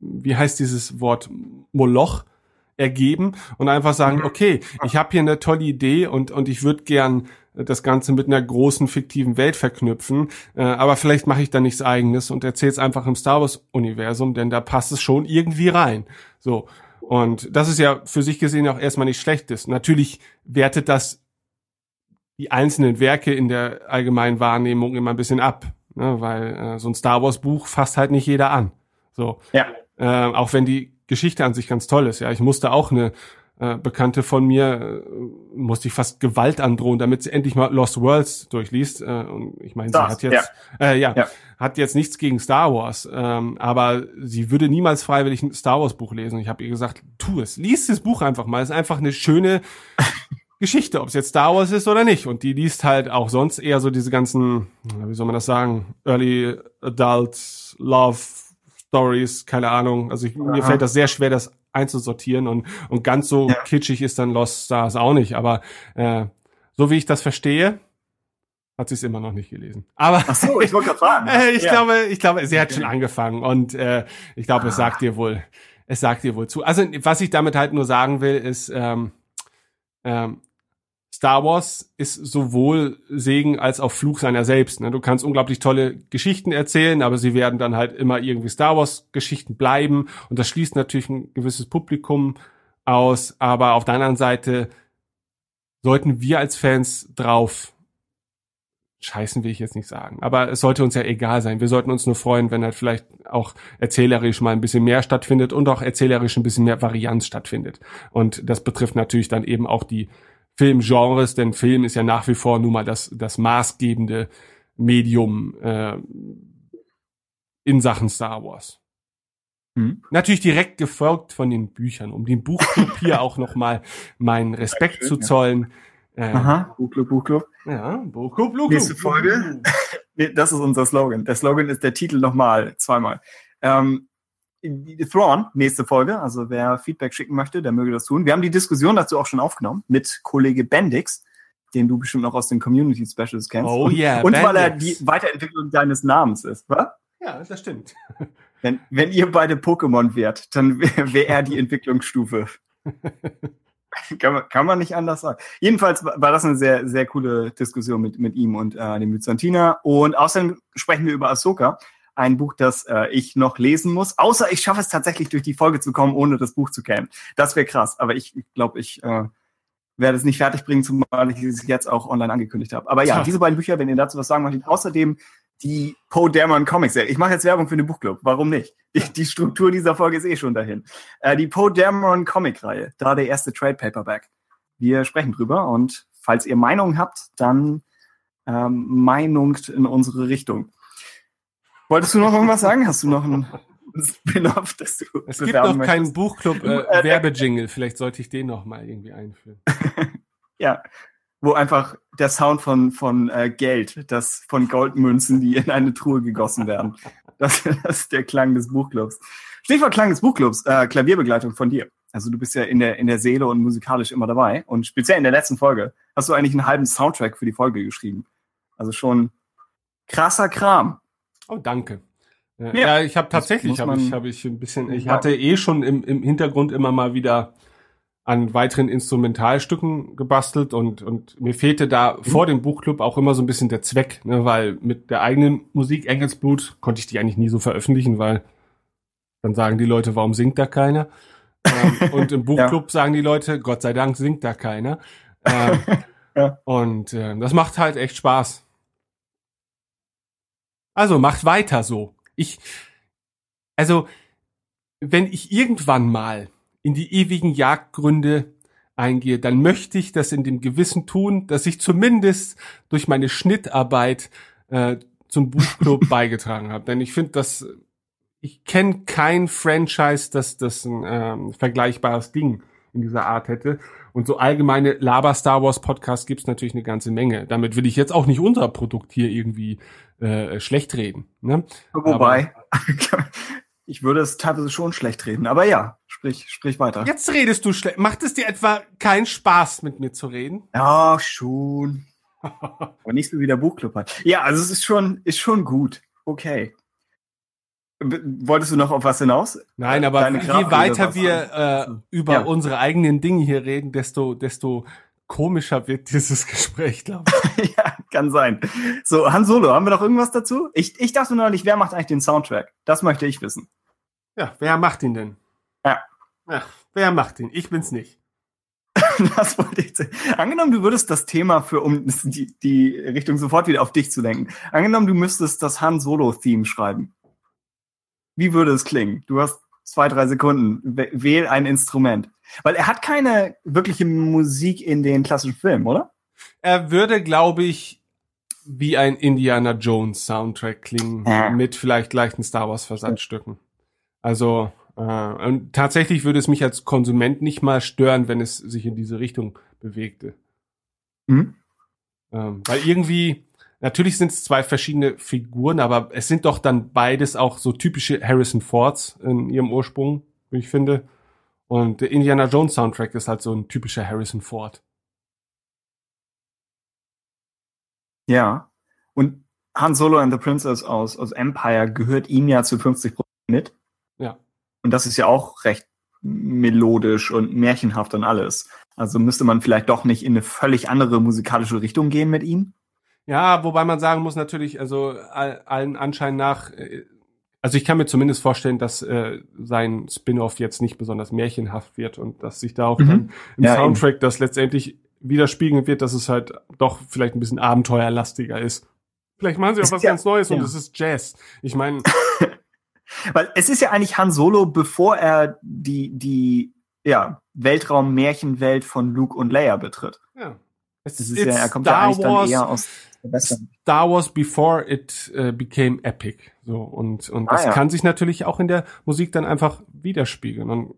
wie heißt dieses Wort, Moloch ergeben und einfach sagen, Mhm. okay, ich habe hier eine tolle Idee und und ich würde gern das Ganze mit einer großen fiktiven Welt verknüpfen. Äh, aber vielleicht mache ich da nichts eigenes und erzähle es einfach im Star Wars-Universum, denn da passt es schon irgendwie rein. So. Und das ist ja für sich gesehen auch erstmal nicht schlechtes. Natürlich wertet das die einzelnen Werke in der allgemeinen Wahrnehmung immer ein bisschen ab, ne? weil äh, so ein Star Wars Buch fasst halt nicht jeder an. So, Ja. äh, auch wenn die Geschichte an sich ganz toll ist. Ja, ich musste auch eine äh, Bekannte von mir äh, musste ich fast Gewalt androhen, damit sie endlich mal Lost Worlds durchliest. Äh, und ich meine, sie hat jetzt Äh, ja, Ja. hat jetzt nichts gegen Star Wars, ähm, aber sie würde niemals freiwillig ein Star Wars Buch lesen. Ich habe ihr gesagt, tu es, lies das Buch einfach mal. Es ist einfach eine schöne *laughs* Geschichte, ob es jetzt Star Wars ist oder nicht. Und die liest halt auch sonst eher so diese ganzen, wie soll man das sagen, Early Adult Love Stories, keine Ahnung. Also ich, mir fällt das sehr schwer, das einzusortieren und, und ganz so Ja. kitschig ist dann Lost Stars auch nicht. Aber äh, so wie ich das verstehe, hat sie es immer noch nicht gelesen. Aber Ach so, ich wollte gerade fragen. *laughs* äh, ich Ja. glaube, ich glaube, sie hat schon angefangen und äh, ich glaube, es Ah. sagt dir wohl, es sagt dir wohl zu. Also was ich damit halt nur sagen will, ist ähm, ähm, Star Wars ist sowohl Segen als auch Fluch seiner selbst. Ne? Du kannst unglaublich tolle Geschichten erzählen, aber sie werden dann halt immer irgendwie Star Wars Geschichten bleiben und das schließt natürlich ein gewisses Publikum aus. Aber auf der anderen Seite sollten wir als Fans drauf scheißen will ich jetzt nicht sagen. Aber es sollte uns ja egal sein. Wir sollten uns nur freuen, wenn halt vielleicht auch erzählerisch mal ein bisschen mehr stattfindet und auch erzählerisch ein bisschen mehr Varianz stattfindet. Und das betrifft natürlich dann eben auch die Filmgenres, denn Film ist ja nach wie vor nun mal das, das maßgebende Medium äh, in Sachen Star Wars. Hm. Natürlich direkt gefolgt von den Büchern, um dem Buchclub hier auch nochmal meinen Respekt zu Dankeschön, ja. zollen. Äh, Aha, Buchclub, Buchclub. ja, Buchclub, Buchclub. Nächste Folge. Das ist unser Slogan. Der Slogan ist der Titel nochmal, zweimal. Ähm, Thrawn, nächste Folge. Also wer Feedback schicken möchte, der möge das tun. Wir haben die Diskussion dazu auch schon aufgenommen mit Kollege Bendix, den du bestimmt noch aus den Community Specials kennst. Oh und, yeah, Und weil er die Weiterentwicklung deines Namens ist, was? Ja, das stimmt. *laughs* Wenn, wenn ihr beide Pokémon wärt, dann *laughs* wäre wär er die Entwicklungsstufe. *laughs* kann, man, kann man nicht anders sagen. Jedenfalls war war das eine sehr, sehr coole Diskussion mit, mit ihm und äh, dem Byzantiner. Und außerdem sprechen wir über Ahsoka, ein Buch, das äh, ich noch lesen muss. Außer ich schaffe es tatsächlich durch die Folge zu kommen, ohne das Buch zu kennen. Das wäre krass. Aber ich glaube, ich äh, werde es nicht fertig bringen, zumal ich es jetzt auch online angekündigt habe. Aber ja, Tja. diese beiden Bücher, wenn ihr dazu was sagen möchtet, außerdem die Poe Dameron Comics Serie. Ich mache jetzt Werbung für den Buchclub. Warum nicht? Die, die Struktur dieser Folge ist eh schon dahin. Äh, die Poe Dameron Comic Reihe, da der erste Trade Paperback. Wir sprechen drüber und falls ihr Meinungen habt, dann ähm, Meinungt in unsere Richtung. Wolltest du noch irgendwas sagen? Hast du noch ein Spin-off, das du Es gibt noch keinen möchtest? Buchclub äh, Äh, Werbejingle. Vielleicht sollte ich den noch mal irgendwie einführen. *laughs* Ja, wo einfach der Sound von, von äh, Geld, das von Goldmünzen, die in eine Truhe gegossen werden. Das, das ist der Klang des Buchclubs. Stichwort Klang des Buchclubs, äh, Klavierbegleitung von dir. Also du bist ja in der, in der Seele und musikalisch immer dabei. Und speziell in der letzten Folge hast du eigentlich einen halben Soundtrack für die Folge geschrieben. Also schon krasser Kram. Oh, danke. Äh, Ja. ja, ich habe tatsächlich, habe ich, habe ich ein bisschen, ich Ja. hatte eh schon im, im Hintergrund immer mal wieder an weiteren Instrumentalstücken gebastelt und, und mir fehlte da Mhm. vor dem Buchclub auch immer so ein bisschen der Zweck, ne, weil mit der eigenen Musik Engelsblut konnte ich die eigentlich nie so veröffentlichen, weil dann sagen die Leute, warum singt da keiner? ähm, *laughs* und im Buchclub sagen die Leute, Gott sei Dank singt da keiner. Ähm, *laughs* Ja. Und äh, das macht halt echt Spaß. Also macht weiter so. Ich, also, wenn ich irgendwann mal in die ewigen Jagdgründe eingehe, dann möchte ich das in dem Gewissen tun, dass ich zumindest durch meine Schnittarbeit äh, zum Buchclub *laughs* beigetragen habe. Denn ich finde, dass ich kenne kein Franchise, das das ein ähm, vergleichbares Ding in dieser Art hätte. Und so allgemeine Laber Star Wars Podcasts gibt's natürlich eine ganze Menge. Damit will ich jetzt auch nicht unser Produkt hier irgendwie äh, schlecht reden. Ne? Wobei, *laughs* ich würde es teilweise schon schlecht reden. Aber ja, sprich, sprich weiter. Jetzt redest du schlecht. Macht es dir etwa keinen Spaß, mit mir zu reden? Ja, schon. *laughs* Aber nicht so wie der Buchclub hat. Ja, also es ist schon, ist schon gut. Okay. Wolltest du noch auf was hinaus? Nein, aber Deine je weiter wir äh, über Ja. unsere eigenen Dinge hier reden, desto, desto komischer wird dieses *laughs* Gespräch, glaube ich. *laughs* ja, kann sein. So, Han Solo, haben wir noch irgendwas dazu? Ich, ich dachte neulich, wer macht eigentlich den Soundtrack? Das möchte ich wissen. Ja, wer macht ihn denn? Ja. Ja, wer macht ihn? Ich bin's nicht. *laughs* das wollte ich sagen. Angenommen, du würdest das Thema für, um die, die Richtung sofort wieder auf dich zu lenken. Angenommen, du müsstest das Han Solo-Theme schreiben. Wie würde es klingen? Du hast zwei, drei Sekunden. Wähl ein Instrument. Weil er hat keine wirkliche Musik in den klassischen Filmen, oder? Er würde, glaube ich, wie ein Indiana Jones Soundtrack klingen, ja. mit vielleicht leichten Star Wars Versatzstücken. Also äh, und tatsächlich würde es mich als Konsument nicht mal stören, wenn es sich in diese Richtung bewegte. Mhm. Ähm, weil irgendwie, natürlich sind es zwei verschiedene Figuren, aber es sind doch dann beides auch so typische Harrison Fords in ihrem Ursprung, wie ich finde. Und der Indiana Jones Soundtrack ist halt so ein typischer Harrison Ford. Ja. Und Han Solo and the Princess aus, aus Empire gehört ihm ja zu 50 Prozent mit. Ja. Und das ist ja auch recht melodisch und märchenhaft und alles. Also müsste man vielleicht doch nicht in eine völlig andere musikalische Richtung gehen mit ihm? Ja, wobei man sagen muss natürlich, also allen Anschein nach, äh, also ich kann mir zumindest vorstellen, dass äh, sein Spin-off jetzt nicht besonders märchenhaft wird und dass sich da auch mhm. dann im ja, Soundtrack eben. das letztendlich widerspiegeln wird, dass es halt doch vielleicht ein bisschen abenteuerlastiger ist. Vielleicht machen sie auch es was ganz Neues ja. und es ist Jazz. Ich meine, *laughs* Weil es ist ja eigentlich Han Solo, bevor er die, die ja, Weltraum-Märchenwelt von Luke und Leia betritt. Ja. Es ist ja, er kommt Star ja eigentlich Wars, dann eher aus Star Wars before it uh, became epic. So, und, und ah, das ja. kann sich natürlich auch in der Musik dann einfach widerspiegeln. Und,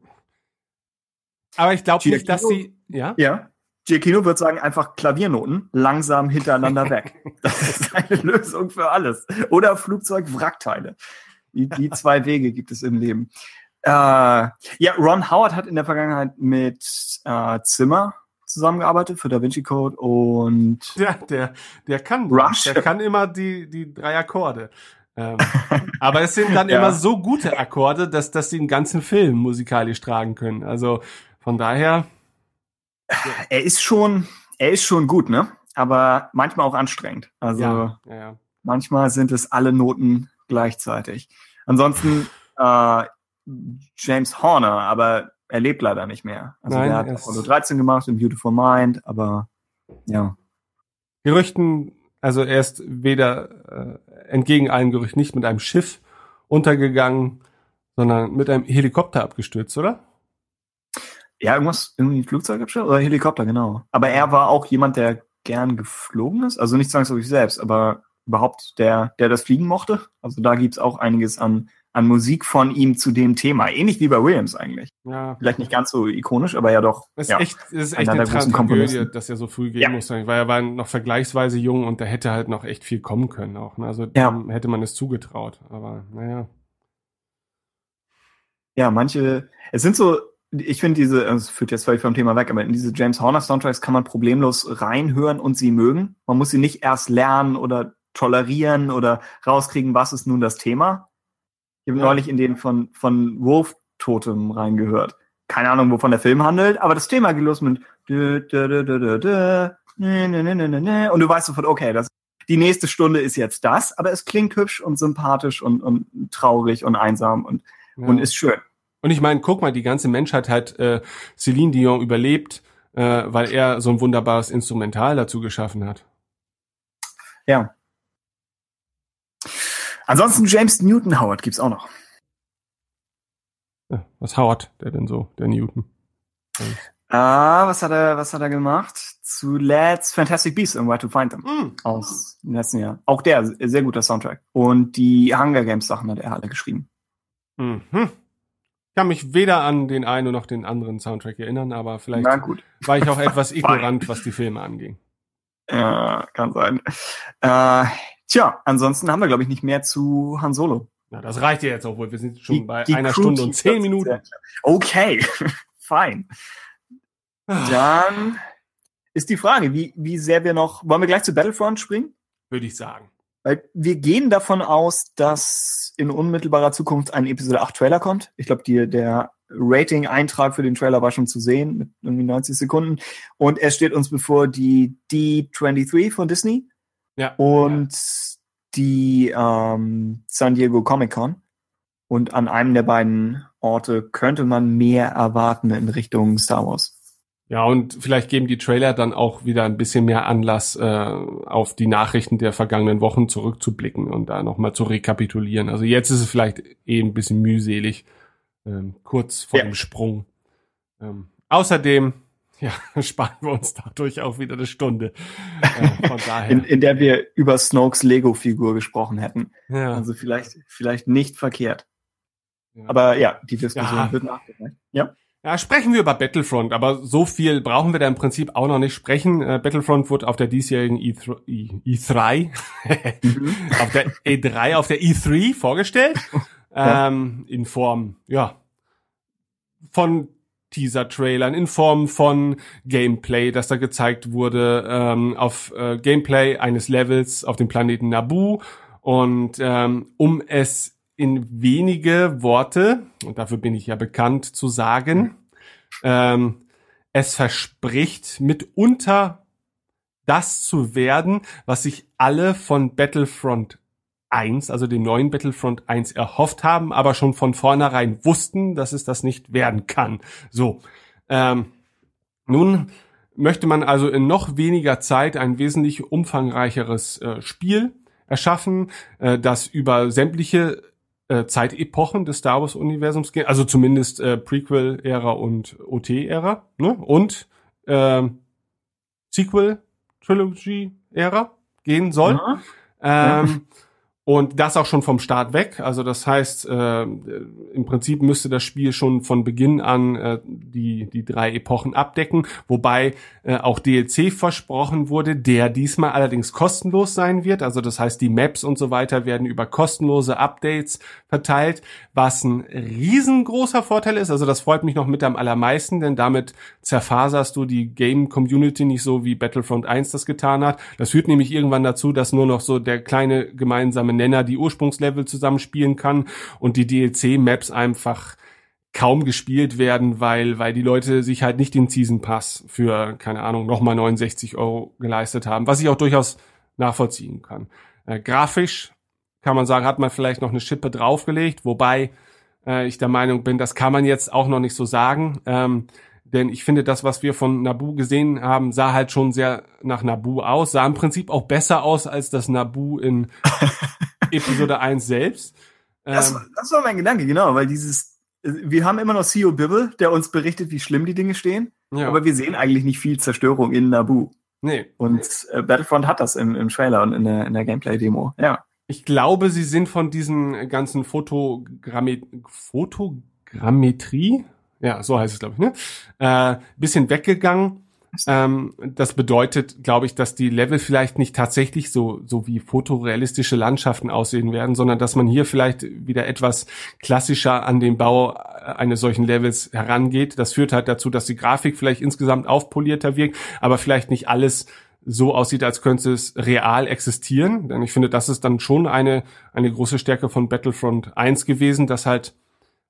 aber ich glaube nicht, dass sie, ja? Ja. Giacchino wird sagen, einfach Klaviernoten langsam hintereinander weg. *laughs* Das ist eine Lösung für alles. Oder Flugzeug-Wrackteile. Die, die zwei Wege gibt es im Leben. Äh, ja, Ron Howard hat in der Vergangenheit mit äh, Zimmer zusammengearbeitet für Da Vinci Code und *laughs* ja, der der kann Rush. der kann immer die die drei Akkorde. ähm, *laughs* aber es sind dann ja. immer so gute Akkorde, dass dass sie den ganzen Film musikalisch tragen können. Also von daher er ist schon er ist schon gut, ne? Aber manchmal auch anstrengend. Also ja, ja. manchmal sind es alle Noten gleichzeitig. Ansonsten äh, James Horner, aber er lebt leider nicht mehr. Also Nein, er hat Apollo 13 gemacht in Beautiful Mind, aber ja. Gerüchten, also er ist weder äh, entgegen allen Gerüchten nicht mit einem Schiff untergegangen, sondern mit einem Helikopter abgestürzt, oder? Ja, irgendwas, irgendwie Flugzeug abgestürzt oder Helikopter, genau. Aber er war auch jemand, der gern geflogen ist, also nicht zwangsläufig selbst, aber überhaupt, der, der das Fliegen mochte. Also da gibt's auch einiges an, an Musik von ihm zu dem Thema. Ähnlich wie bei Williams eigentlich. Ja. Vielleicht nicht ganz so ikonisch, aber ja doch. Es ist ja, echt, es ist echt eine Tragödie, dass er so früh gehen ja. musste, weil er war noch vergleichsweise jung und da hätte halt noch echt viel kommen können auch. Ne? Also ja. hätte man es zugetraut. Aber naja. Ja, manche, es sind so, ich finde diese, es führt jetzt völlig vom Thema weg, aber in diese James Horner Soundtracks kann man problemlos reinhören und sie mögen. Man muss sie nicht erst lernen oder tolerieren oder rauskriegen, was ist nun das Thema. Ich habe ja. neulich in den von, von Wolf Totem reingehört. Keine Ahnung, wovon der Film handelt, aber das Thema geht los mit und du weißt sofort, okay, das, die nächste Stunde ist jetzt das, aber es klingt hübsch und sympathisch und, und traurig und einsam und, ja. und ist schön. Und ich meine, guck mal, die ganze Menschheit hat äh, Celine Dion überlebt, äh, weil er so ein wunderbares Instrumental dazu geschaffen hat. Ja, Ansonsten James Newton Howard gibt's auch noch. Ja, was Howard, der denn so, der Newton? Ah, was hat er, was hat er gemacht? Zuletzt Fantastic Beasts and Where to Find Them. Mm. Aus dem letzten Jahr. Auch der, sehr guter Soundtrack. Und die Hunger Games Sachen hat er alle geschrieben. Mhm. Ich kann mich weder an den einen noch den anderen Soundtrack erinnern, aber vielleicht war ich auch *laughs* etwas ignorant, was die Filme anging. Ja, kann sein. Äh, Tja, ansonsten haben wir, glaube ich, nicht mehr zu Han Solo. Na, das reicht ja jetzt auch wohl. Wir sind schon die, bei die einer Crew Stunde und zehn Minuten. Okay, *laughs* fein. Dann ist die Frage, wie, wie sehr wir noch. Wollen wir gleich zu Battlefront springen? Würde ich sagen. Weil wir gehen davon aus, dass in unmittelbarer Zukunft ein Episode 8 Trailer kommt. Ich glaube, der Rating-Eintrag für den Trailer war schon zu sehen, mit irgendwie 90 Sekunden. Und es steht uns bevor die D23 von Disney Ja. und die ähm, San Diego Comic Con. Und an einem der beiden Orte könnte man mehr erwarten in Richtung Star Wars. Ja, und vielleicht geben die Trailer dann auch wieder ein bisschen mehr Anlass, äh, auf die Nachrichten der vergangenen Wochen zurückzublicken und da nochmal zu rekapitulieren. Also jetzt ist es vielleicht eh ein bisschen mühselig, ähm, kurz vor Ja. dem Sprung. Ähm, außerdem, ja, *laughs* sparen wir uns dadurch auch wieder eine Stunde. Äh, von *laughs* daher. In, in der wir über Snokes Lego-Figur gesprochen hätten. ja, Also vielleicht, vielleicht nicht verkehrt. ja. Aber ja, die Diskussion Ja. wird nachgereicht. Ja. Ja, sprechen wir über Battlefront, aber so viel brauchen wir da im Prinzip auch noch nicht sprechen. Äh, Battlefront wurde auf der diesjährigen E3, E- E3 Mhm. *laughs* auf der E3, auf der E3 vorgestellt. Ähm, in Form, ja, von Teaser-Trailern, in Form von Gameplay, das da gezeigt wurde, ähm, auf äh, Gameplay eines Levels auf dem Planeten Naboo. Und ähm, um es in wenige Worte, und dafür bin ich ja bekannt, zu sagen, ähm, es verspricht mitunter das zu werden, was sich alle von Battlefront 1, also dem neuen Battlefront 1 erhofft haben, aber schon von vornherein wussten, dass es das nicht werden kann. So. Ähm, nun möchte man also in noch weniger Zeit ein wesentlich umfangreicheres äh, Spiel erschaffen, äh, das über sämtliche äh, Zeitepochen des Star Wars Universums geht, also zumindest äh, Prequel-Ära und OT-Ära, ne? Und ähm, Sequel-Trilogy-Ära gehen soll. Ja. Ähm, und das auch schon vom Start weg. Also das heißt, äh, im Prinzip müsste das Spiel schon von Beginn an äh, die, die drei Epochen abdecken, wobei äh, auch DLC versprochen wurde, der diesmal allerdings kostenlos sein wird. Also das heißt, die Maps und so weiter werden über kostenlose Updates verteilt, was ein riesengroßer Vorteil ist. Also das freut mich noch mit am allermeisten, denn damit zerfaserst du die Game-Community nicht so, wie Battlefront 1 das getan hat. Das führt nämlich irgendwann dazu, dass nur noch so der kleine gemeinsame Nenner die Ursprungslevel zusammenspielen kann und die DLC-Maps einfach kaum gespielt werden, weil, weil die Leute sich halt nicht den Season Pass für, keine Ahnung, nochmal 69 Euro geleistet haben, was ich auch durchaus nachvollziehen kann. Äh, grafisch kann man sagen, hat man vielleicht noch eine Schippe draufgelegt, wobei äh, ich der Meinung bin, das kann man jetzt auch noch nicht so sagen. Ähm, denn ich finde, das, was wir von Nabu gesehen haben, sah halt schon sehr nach Nabu aus, sah im Prinzip auch besser aus als das Nabu in *laughs* Episode 1 selbst. Das, Ähm, war- das war mein Gedanke, genau, weil dieses, wir haben immer noch CEO Bibble, der uns berichtet, wie schlimm die Dinge stehen, ja, aber wir sehen eigentlich nicht viel Zerstörung in Naboo. nee. Und äh, Battlefront hat das im, im Trailer und in der, in der Gameplay-Demo. Ja. Ich glaube, sie sind von diesen ganzen Fotogrammet Fotogrammetrie, ja, so heißt es, glaube ich, ne? Äh, bisschen weggegangen. Ähm, das bedeutet, glaube ich, dass die Level vielleicht nicht tatsächlich so, so wie fotorealistische Landschaften aussehen werden, sondern dass man hier vielleicht wieder etwas klassischer an den Bau eines solchen Levels herangeht. Das führt halt dazu, dass die Grafik vielleicht insgesamt aufpolierter wirkt, aber vielleicht nicht alles so aussieht, als könnte es real existieren. Denn ich finde, das ist dann schon eine, eine große Stärke von Battlefront 1 gewesen, dass halt,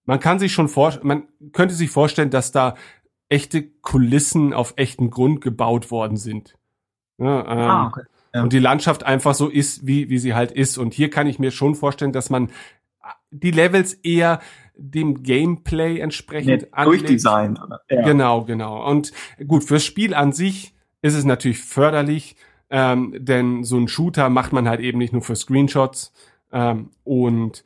man kann sich schon vor, man könnte sich vorstellen, dass da echte Kulissen auf echten Grund gebaut worden sind. Ja, ähm, Ah, okay. Ja. Und die Landschaft einfach so ist, wie, wie sie halt ist. Und hier kann ich mir schon vorstellen, dass man die Levels eher dem Gameplay entsprechend Nee, Durchdesign. Ja. Genau, genau. Und gut, fürs Spiel an sich ist es natürlich förderlich, ähm, denn so ein Shooter macht man halt eben nicht nur für Screenshots. Ähm, und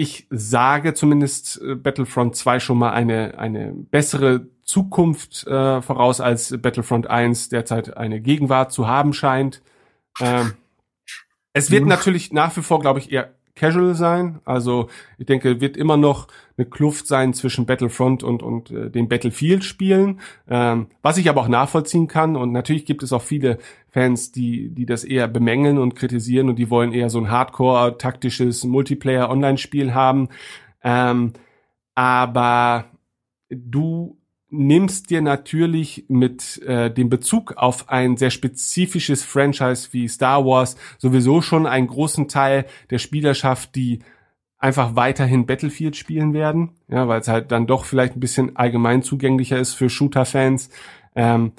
ich sage zumindest äh, Battlefront 2 schon mal eine, eine bessere Zukunft äh, voraus, als Battlefront 1 derzeit eine Gegenwart zu haben scheint. Ähm, es wird Mhm. natürlich nach wie vor, glaube ich, eher casual sein. Also ich denke, wird immer noch eine Kluft sein zwischen Battlefront und, und äh, den Battlefield-Spielen, ähm, was ich aber auch nachvollziehen kann. Und natürlich gibt es auch viele Fans, die, die das eher bemängeln und kritisieren und die wollen eher so ein Hardcore-taktisches Multiplayer-Online-Spiel haben. Ähm, aber du nimmst dir natürlich mit äh, dem Bezug auf ein sehr spezifisches Franchise wie Star Wars sowieso schon einen großen Teil der Spielerschaft, die einfach weiterhin Battlefield spielen werden, ja, weil es halt dann doch vielleicht ein bisschen allgemein zugänglicher ist für Shooter-Fans. Ähm,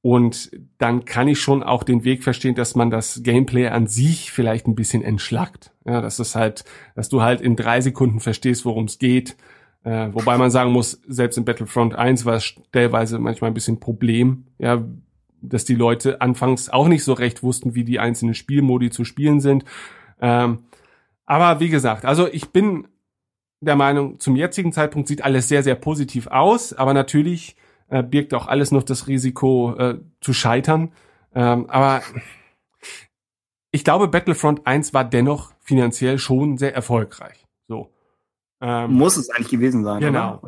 und dann kann ich schon auch den Weg verstehen, dass man das Gameplay an sich vielleicht ein bisschen entschlackt. Ja, das ist halt, dass du halt in drei Sekunden verstehst, worum es geht. Äh, wobei man sagen muss, selbst in Battlefront 1 war es stellweise manchmal ein bisschen Problem, ja, dass die Leute anfangs auch nicht so recht wussten, wie die einzelnen Spielmodi zu spielen sind. Ähm, aber wie gesagt, also ich bin der Meinung, zum jetzigen Zeitpunkt sieht alles sehr, sehr positiv aus, aber natürlich äh, birgt auch alles noch das Risiko äh, zu scheitern. Ähm, aber ich glaube, Battlefront 1 war dennoch finanziell schon sehr erfolgreich. So. Ähm, Muss es eigentlich gewesen sein. Genau.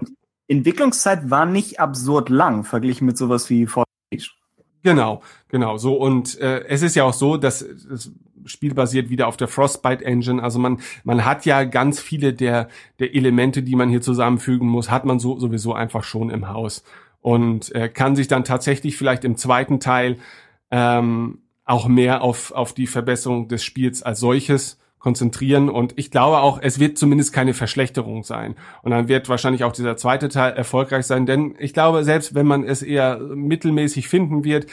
Entwicklungszeit war nicht absurd lang, verglichen mit sowas wie Fortnite. Genau, genau. So und äh, es ist ja auch so, dass das Spiel basiert wieder auf der Frostbite Engine. Also man man hat ja ganz viele der der Elemente, die man hier zusammenfügen muss, hat man so sowieso einfach schon im Haus und äh, kann sich dann tatsächlich vielleicht im zweiten Teil ähm, auch mehr auf, auf die Verbesserung des Spiels als solches konzentrieren und ich glaube auch, es wird zumindest keine Verschlechterung sein. Und dann wird wahrscheinlich auch dieser zweite Teil erfolgreich sein, denn ich glaube, selbst wenn man es eher mittelmäßig finden wird,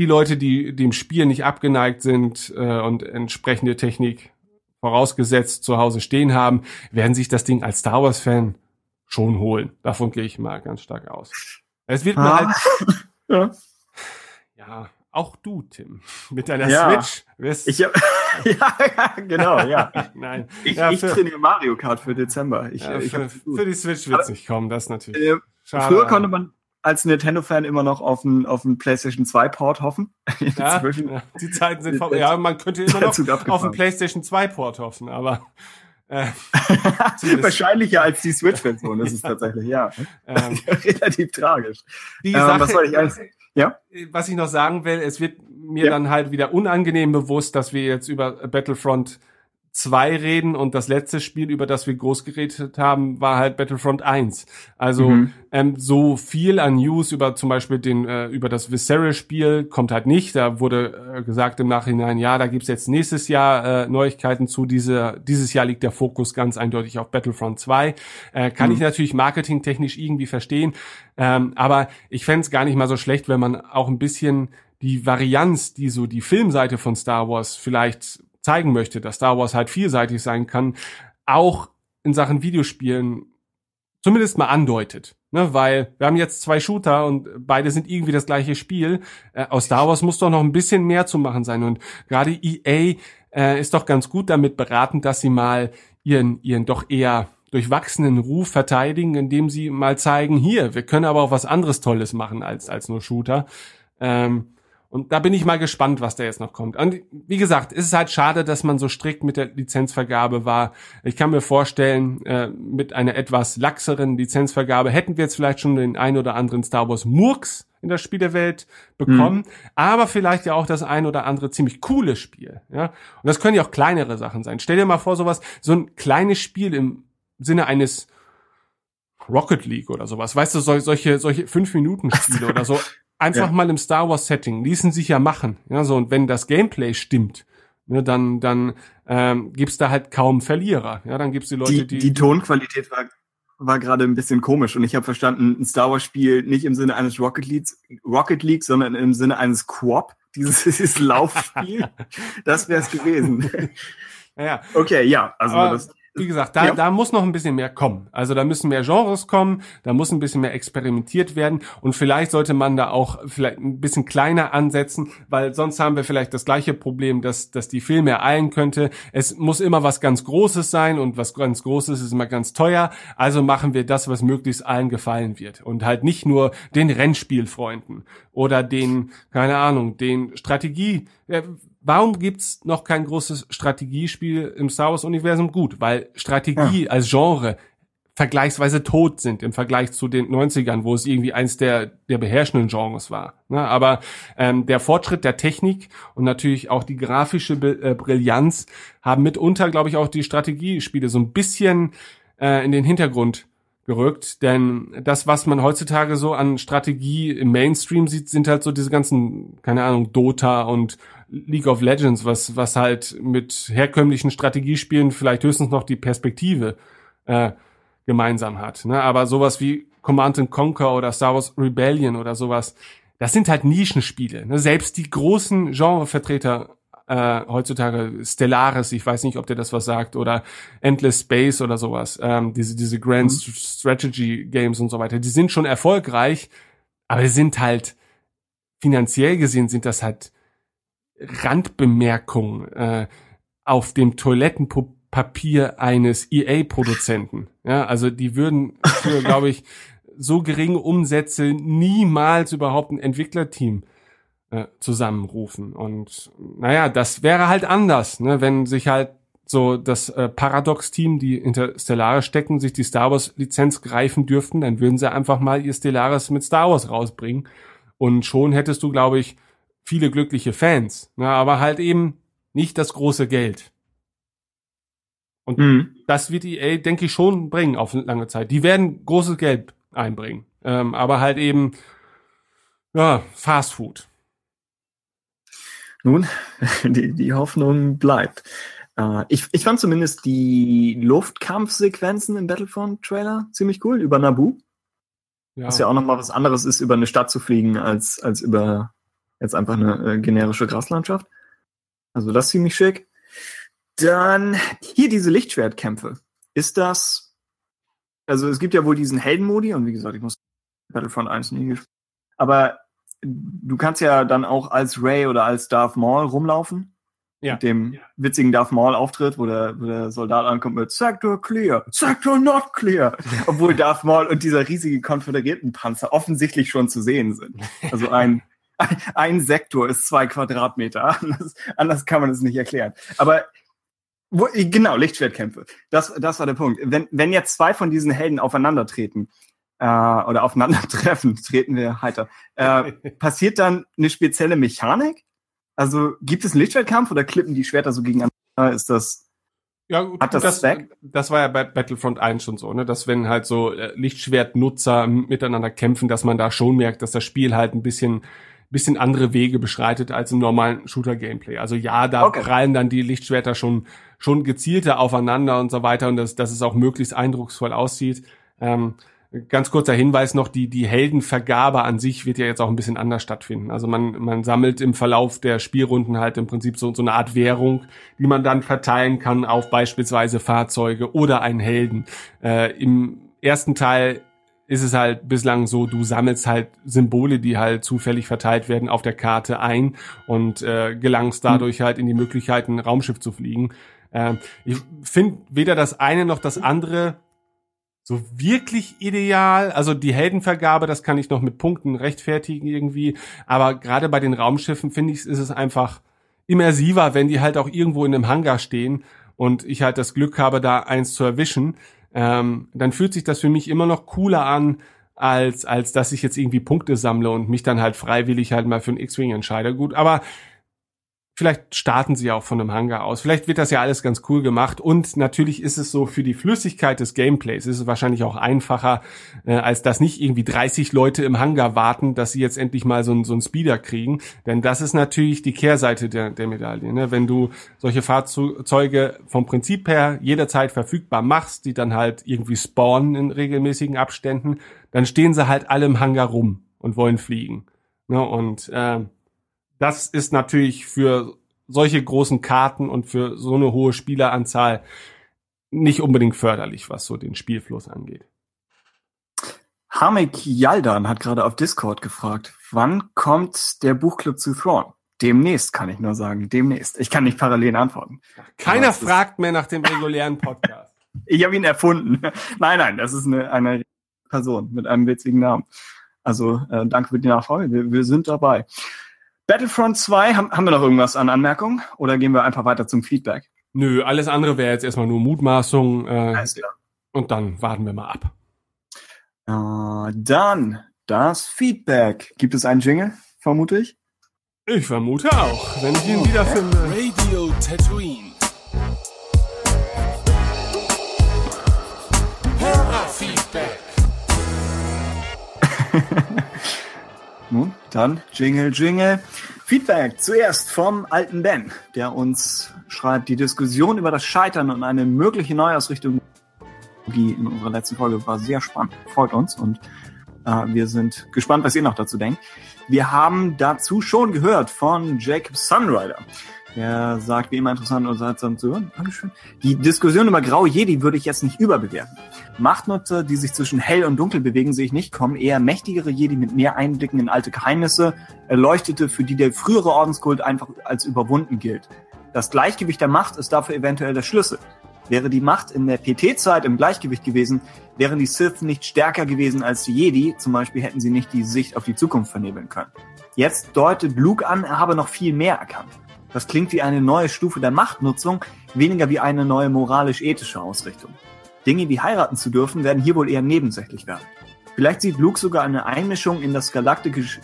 die Leute, die dem Spiel nicht abgeneigt sind äh, und entsprechende Technik vorausgesetzt zu Hause stehen haben, werden sich das Ding als Star Wars-Fan schon holen. Davon gehe ich mal ganz stark aus. Es wird mir halt. *laughs* ja. ja, auch du, Tim, mit deiner ja. Switch wirst. Ich hab, *laughs* ja, genau, ja. *laughs* Nein. Ich, ja, ich trainiere Mario Kart für Dezember. Ich, ich für, für, die Switch wird es nicht kommen, das natürlich. Äh, früher konnte man als Nintendo-Fan immer noch auf einen, auf einen PlayStation 2-Port hoffen. *laughs* Ja, die Zeiten sind vorbei. Ja, man könnte immer noch auf einen PlayStation 2-Port hoffen, aber äh, *laughs* Wahrscheinlicher als die Switch-Version, das ist tatsächlich, ja. *laughs* Ähm, Relativ tragisch. Die ähm, Sache, was soll ich als, ja? Was ich noch sagen will, es wird mir ja. dann halt wieder unangenehm bewusst, dass wir jetzt über Battlefront 2 reden und das letzte Spiel, über das wir groß geredet haben, war halt Battlefront 1. Also mhm. ähm, so viel an News über zum Beispiel den äh, über das Visceral-Spiel kommt halt nicht. Da wurde äh, gesagt im Nachhinein, ja, da gibt's jetzt nächstes Jahr äh, Neuigkeiten zu. Diese, dieses Jahr liegt der Fokus ganz eindeutig auf Battlefront 2. Äh, kann mhm. ich natürlich marketingtechnisch irgendwie verstehen, ähm, aber ich fände gar nicht mal so schlecht, wenn man auch ein bisschen die Varianz, die so die Filmseite von Star Wars vielleicht zeigen möchte, dass Star Wars halt vielseitig sein kann, auch in Sachen Videospielen zumindest mal andeutet. Ne, weil wir haben jetzt zwei Shooter und beide sind irgendwie das gleiche Spiel. Äh, aus Star Wars muss doch noch ein bisschen mehr zu machen sein. Und gerade EA äh, ist doch ganz gut damit beraten, dass sie mal ihren, ihren doch eher durchwachsenen Ruf verteidigen, indem sie mal zeigen, hier, wir können aber auch was anderes Tolles machen als, als nur Shooter. Ähm, und da bin ich mal gespannt, was da jetzt noch kommt. Und wie gesagt, ist es halt schade, dass man so strikt mit der Lizenzvergabe war. Ich kann mir vorstellen, äh, mit einer etwas laxeren Lizenzvergabe hätten wir jetzt vielleicht schon den ein oder anderen Star Wars Murks in der Spielewelt bekommen, mhm. aber vielleicht ja auch das ein oder andere ziemlich coole Spiel. Ja, und das können ja auch kleinere Sachen sein. Stell dir mal vor, sowas, so ein kleines Spiel im Sinne eines Rocket League oder sowas. Weißt du, solche, solche fünf Minuten Spiele oder so einfach ja. mal im Star Wars Setting ließen sich ja machen. Ja, so und wenn das Gameplay stimmt, ne, dann dann ähm, gibt's da halt kaum Verlierer. Ja, dann gibt's die Leute, die die die Tonqualität war war gerade ein bisschen komisch und ich habe verstanden, ein Star Wars Spiel nicht im Sinne eines Rocket Leagues, Rocket League, sondern im Sinne eines Quop, *laughs* dieses, dieses Laufspiel. *laughs* das wäre es gewesen. Ja. Okay, ja, also Aber das wie gesagt, da, ja. da muss noch ein bisschen mehr kommen. Also da müssen mehr Genres kommen, da muss ein bisschen mehr experimentiert werden und vielleicht sollte man da auch vielleicht ein bisschen kleiner ansetzen, weil sonst haben wir vielleicht das gleiche Problem, dass, dass die Filme ereilen könnte. Es muss immer was ganz Großes sein und was ganz Großes ist immer ganz teuer. Also machen wir das, was möglichst allen gefallen wird und halt nicht nur den Rennspielfreunden oder den, keine Ahnung, den Strategie, warum gibt's noch kein großes Strategiespiel im Star Wars Universum? Gut, weil Strategie ja. als Genre vergleichsweise tot sind im Vergleich zu den 90ern, wo es irgendwie eins der, der beherrschenden Genres war. Ne? Aber ähm, der Fortschritt der Technik und natürlich auch die grafische äh, Brillanz haben mitunter, glaube ich, auch die Strategiespiele so ein bisschen äh, in den Hintergrund gerückt, denn das, was man heutzutage so an Strategie im Mainstream sieht, sind halt so diese ganzen, keine Ahnung, Dota und League of Legends, was, was halt mit herkömmlichen Strategiespielen vielleicht höchstens noch die Perspektive äh, gemeinsam hat. Ne? Aber sowas wie Command Conquer oder Star Wars Rebellion oder sowas, das sind halt Nischenspiele. Ne? Selbst die großen Genrevertreter äh, heutzutage Stellaris, ich weiß nicht, ob der das was sagt, oder Endless Space oder sowas, ähm, diese, diese Grand mhm. Strategy Games und so weiter, die sind schon erfolgreich, aber sind halt finanziell gesehen sind das halt Randbemerkungen äh, auf dem Toilettenpapier eines EA-Produzenten. Ja, also die würden für, *laughs* glaube ich, so geringe Umsätze niemals überhaupt ein Entwicklerteam äh, zusammenrufen. Und naja, das wäre halt anders, ne, wenn sich halt so das äh, Paradox-Team, die Interstellare stecken, sich die Star Wars-Lizenz greifen dürften, dann würden sie einfach mal ihr Stellaris mit Star Wars rausbringen. Und schon hättest du, glaube ich, viele glückliche Fans. Ne, aber halt eben nicht das große Geld. Und mhm. das wird EA, denke ich, schon bringen auf lange Zeit. Die werden großes Geld einbringen. Ähm, aber halt eben, ja, Fast Food. Nun, *laughs* die, die Hoffnung bleibt. Äh, ich, ich fand zumindest die Luftkampfsequenzen im Battlefront-Trailer ziemlich cool, über Nabu. Ja. Was ja auch nochmal was anderes ist, über eine Stadt zu fliegen, als, als über jetzt einfach eine äh, generische Graslandschaft. Also das ziemlich schick. Dann hier diese Lichtschwertkämpfe. Ist das also es gibt ja wohl diesen Heldenmodi und wie gesagt, ich muss Battlefront 1 nie gespielt. Aber du kannst ja dann auch als Ray oder als Darth Maul rumlaufen. Ja. Mit dem ja. witzigen Darth Maul Auftritt, wo der, wo der Soldat ankommt mit Sector clear, Sector not clear. *laughs* Obwohl Darth Maul und dieser riesige konföderierten Panzer offensichtlich schon zu sehen sind. Also ein, *laughs* ein Sektor ist zwei Quadratmeter. Anders, anders kann man es nicht erklären. Aber wo, genau, Lichtschwertkämpfe. Das, das war der Punkt. Wenn, wenn jetzt zwei von diesen Helden aufeinandertreten, äh, oder aufeinandertreffen, *laughs* treten wir heiter, äh, passiert dann eine spezielle Mechanik? Also gibt es einen Lichtschwertkampf oder klippen die Schwerter so gegeneinander? Ist das. Ja, gut, hat das, das, Zweck? das war ja bei Battlefront 1 schon so, ne, dass wenn halt so äh, Lichtschwertnutzer miteinander kämpfen, dass man da schon merkt, dass das Spiel halt ein bisschen bisschen andere Wege beschreitet als im normalen Shooter-Gameplay. Also ja, da okay. prallen dann die Lichtschwerter schon schon gezielter aufeinander und so weiter und dass, dass es auch möglichst eindrucksvoll aussieht. Ähm, ganz kurzer Hinweis noch, die, die Heldenvergabe an sich wird ja jetzt auch ein bisschen anders stattfinden. Also man, man sammelt im Verlauf der Spielrunden halt im Prinzip so, so eine Art Währung, die man dann verteilen kann auf beispielsweise Fahrzeuge oder einen Helden. Äh, Im ersten Teil ist es halt bislang so, du sammelst halt Symbole, die halt zufällig verteilt werden auf der Karte ein und äh, gelangst dadurch halt in die Möglichkeit, ein Raumschiff zu fliegen. Ähm, ich finde weder das eine noch das andere so wirklich ideal. Also die Heldenvergabe, das kann ich noch mit Punkten rechtfertigen irgendwie. Aber gerade bei den Raumschiffen finde ich, ist es einfach immersiver, wenn die halt auch irgendwo in einem Hangar stehen und ich halt das Glück habe, da eins zu erwischen ähm, dann fühlt sich das für mich immer noch cooler an, als, als dass ich jetzt irgendwie Punkte sammle und mich dann halt freiwillig halt mal für einen X-Wing entscheide. Gut, aber Vielleicht starten sie auch von einem Hangar aus. Vielleicht wird das ja alles ganz cool gemacht. Und natürlich ist es so für die Flüssigkeit des Gameplays ist es wahrscheinlich auch einfacher, äh, als dass nicht irgendwie 30 Leute im Hangar warten, dass sie jetzt endlich mal so, ein, so einen Speeder kriegen. Denn das ist natürlich die Kehrseite der, der Medaille. Ne? Wenn du solche Fahrzeuge vom Prinzip her jederzeit verfügbar machst, die dann halt irgendwie spawnen in regelmäßigen Abständen, dann stehen sie halt alle im Hangar rum und wollen fliegen. Ne? Und äh, das ist natürlich für solche großen Karten und für so eine hohe Spieleranzahl nicht unbedingt förderlich, was so den Spielfluss angeht. Hamik Yaldan hat gerade auf Discord gefragt, wann kommt der Buchclub zu Thrawn? Demnächst kann ich nur sagen, demnächst. Ich kann nicht parallel antworten. Keiner fragt mehr nach dem regulären Podcast. *laughs* ich habe ihn erfunden. Nein, nein, das ist eine, eine Person mit einem witzigen Namen. Also äh, danke für die Nachfrage. Wir, wir sind dabei. Battlefront 2, haben, haben wir noch irgendwas an Anmerkungen oder gehen wir einfach weiter zum Feedback? Nö, alles andere wäre jetzt erstmal nur Mutmaßung. Äh, alles klar. Und dann warten wir mal ab. Äh, dann das Feedback. Gibt es einen Jingle, vermute ich? Ich vermute auch, wenn ich ihn wiederfinde. Radio Tatooine. Hörerfeedback. *laughs* Nun, dann Jingle, Jingle. Feedback zuerst vom alten Ben, der uns schreibt, die Diskussion über das Scheitern und eine mögliche Neuausrichtung in unserer letzten Folge war sehr spannend. Freut uns und äh, wir sind gespannt, was ihr noch dazu denkt. Wir haben dazu schon gehört von Jacob Sunrider. Der sagt, wie immer interessant und unterhaltsam zu hören. Dankeschön. Die Diskussion über Grau Jedi würde ich jetzt nicht überbewerten. Machtnutzer, die sich zwischen hell und dunkel bewegen, sehe ich nicht kommen. Eher mächtigere Jedi mit mehr Einblicken in alte Geheimnisse, Erleuchtete, für die der frühere Ordenskult einfach als überwunden gilt. Das Gleichgewicht der Macht ist dafür eventuell der Schlüssel. Wäre die Macht in der PT-Zeit im Gleichgewicht gewesen, wären die Sith nicht stärker gewesen als die Jedi. Zum Beispiel hätten sie nicht die Sicht auf die Zukunft vernebeln können. Jetzt deutet Luke an, er habe noch viel mehr erkannt. Das klingt wie eine neue Stufe der Machtnutzung, weniger wie eine neue moralisch-ethische Ausrichtung. Dinge wie heiraten zu dürfen, werden hier wohl eher nebensächlich werden. Vielleicht sieht Luke sogar eine Einmischung in das galaktische,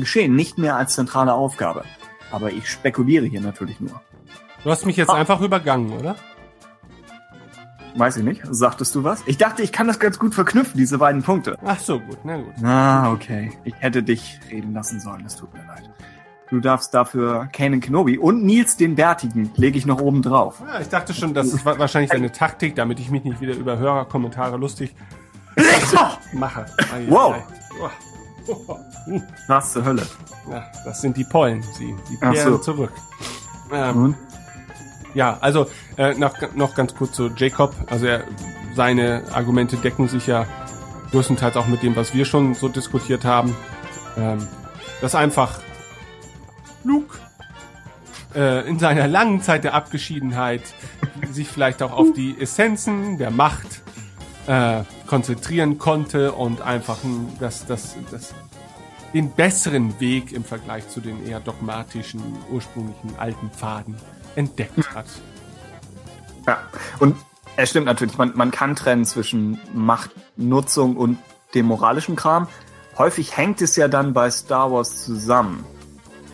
Geschehen nicht mehr als zentrale Aufgabe. Aber ich spekuliere hier natürlich nur. Du hast mich jetzt Ah. einfach übergangen, oder? Weiß ich nicht. Sagtest du was? Ich dachte, ich kann das ganz gut verknüpfen, diese beiden Punkte. Ach so, gut, na gut. Ah, okay. Ich hätte dich reden lassen sollen. Es tut mir leid. Du darfst dafür Kanan Kenobi und Nils den Bärtigen lege ich noch oben drauf. Ja, ich dachte schon, das ist wa- wahrscheinlich deine Taktik, damit ich mich nicht wieder über Hörerkommentare lustig *laughs* mache. Wow. *laughs* Was zur Hölle? Ja, das sind die Pollen. Sie, sie kehren so. zurück. Ähm? Ja, also äh, noch, noch ganz kurz zu Jacob. Also er, seine Argumente decken sich ja größtenteils auch mit dem, was wir schon so diskutiert haben. Ähm, dass einfach Luke äh, in seiner langen Zeit der Abgeschiedenheit sich vielleicht auch auf die Essenzen der Macht äh, konzentrieren konnte und einfach ein, das, das, das, den besseren Weg im Vergleich zu den eher dogmatischen, ursprünglichen alten Pfaden entdeckt hat. Ja. Und es stimmt natürlich, man, man kann trennen zwischen Machtnutzung und dem moralischen Kram. Häufig hängt es ja dann bei Star Wars zusammen.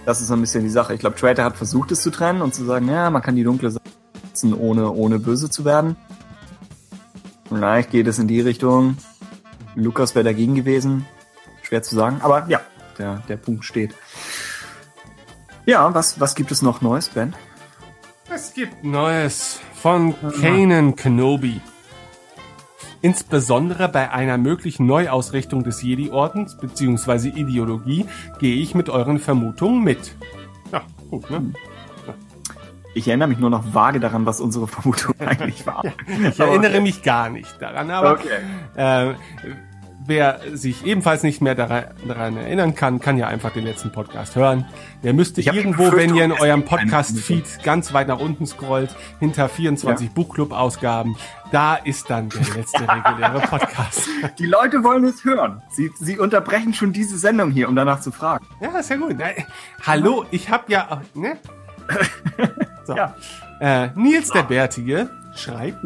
Das ist so ein bisschen die Sache. Ich glaube, Trader hat versucht, es zu trennen und zu sagen, ja, man kann die dunkle Seite nutzen, ohne, ohne böse zu werden. Vielleicht geht es in die Richtung. Lukas wäre dagegen gewesen. Schwer zu sagen. Aber ja, der, der Punkt steht. Ja, was, was gibt es noch Neues, Ben? Es gibt Neues von Kanan Kenobi. Insbesondere bei einer möglichen Neuausrichtung des Jedi-Ordens bzw. Ideologie gehe ich mit euren Vermutungen mit. Ja, gut, ne? Ich erinnere mich nur noch vage daran, was unsere Vermutung *laughs* eigentlich war. Ich erinnere mich gar nicht daran, aber Okay. äh, wer sich ebenfalls nicht mehr daran, erinnern kann, kann ja einfach den letzten Podcast hören. Der müsste irgendwo, wenn ihr in eurem Podcast-Feed ganz weit nach unten scrollt, hinter 24 Buchclub-Ausgaben, da ist dann der letzte reguläre *laughs* Podcast. Die Leute wollen es hören. Sie, sie unterbrechen schon diese Sendung hier, um danach zu fragen. Ja, ist ja gut. Äh, Hallo, ich hab ja, ne? *laughs* So. Ja. Äh, Nils der Bärtige schreibt,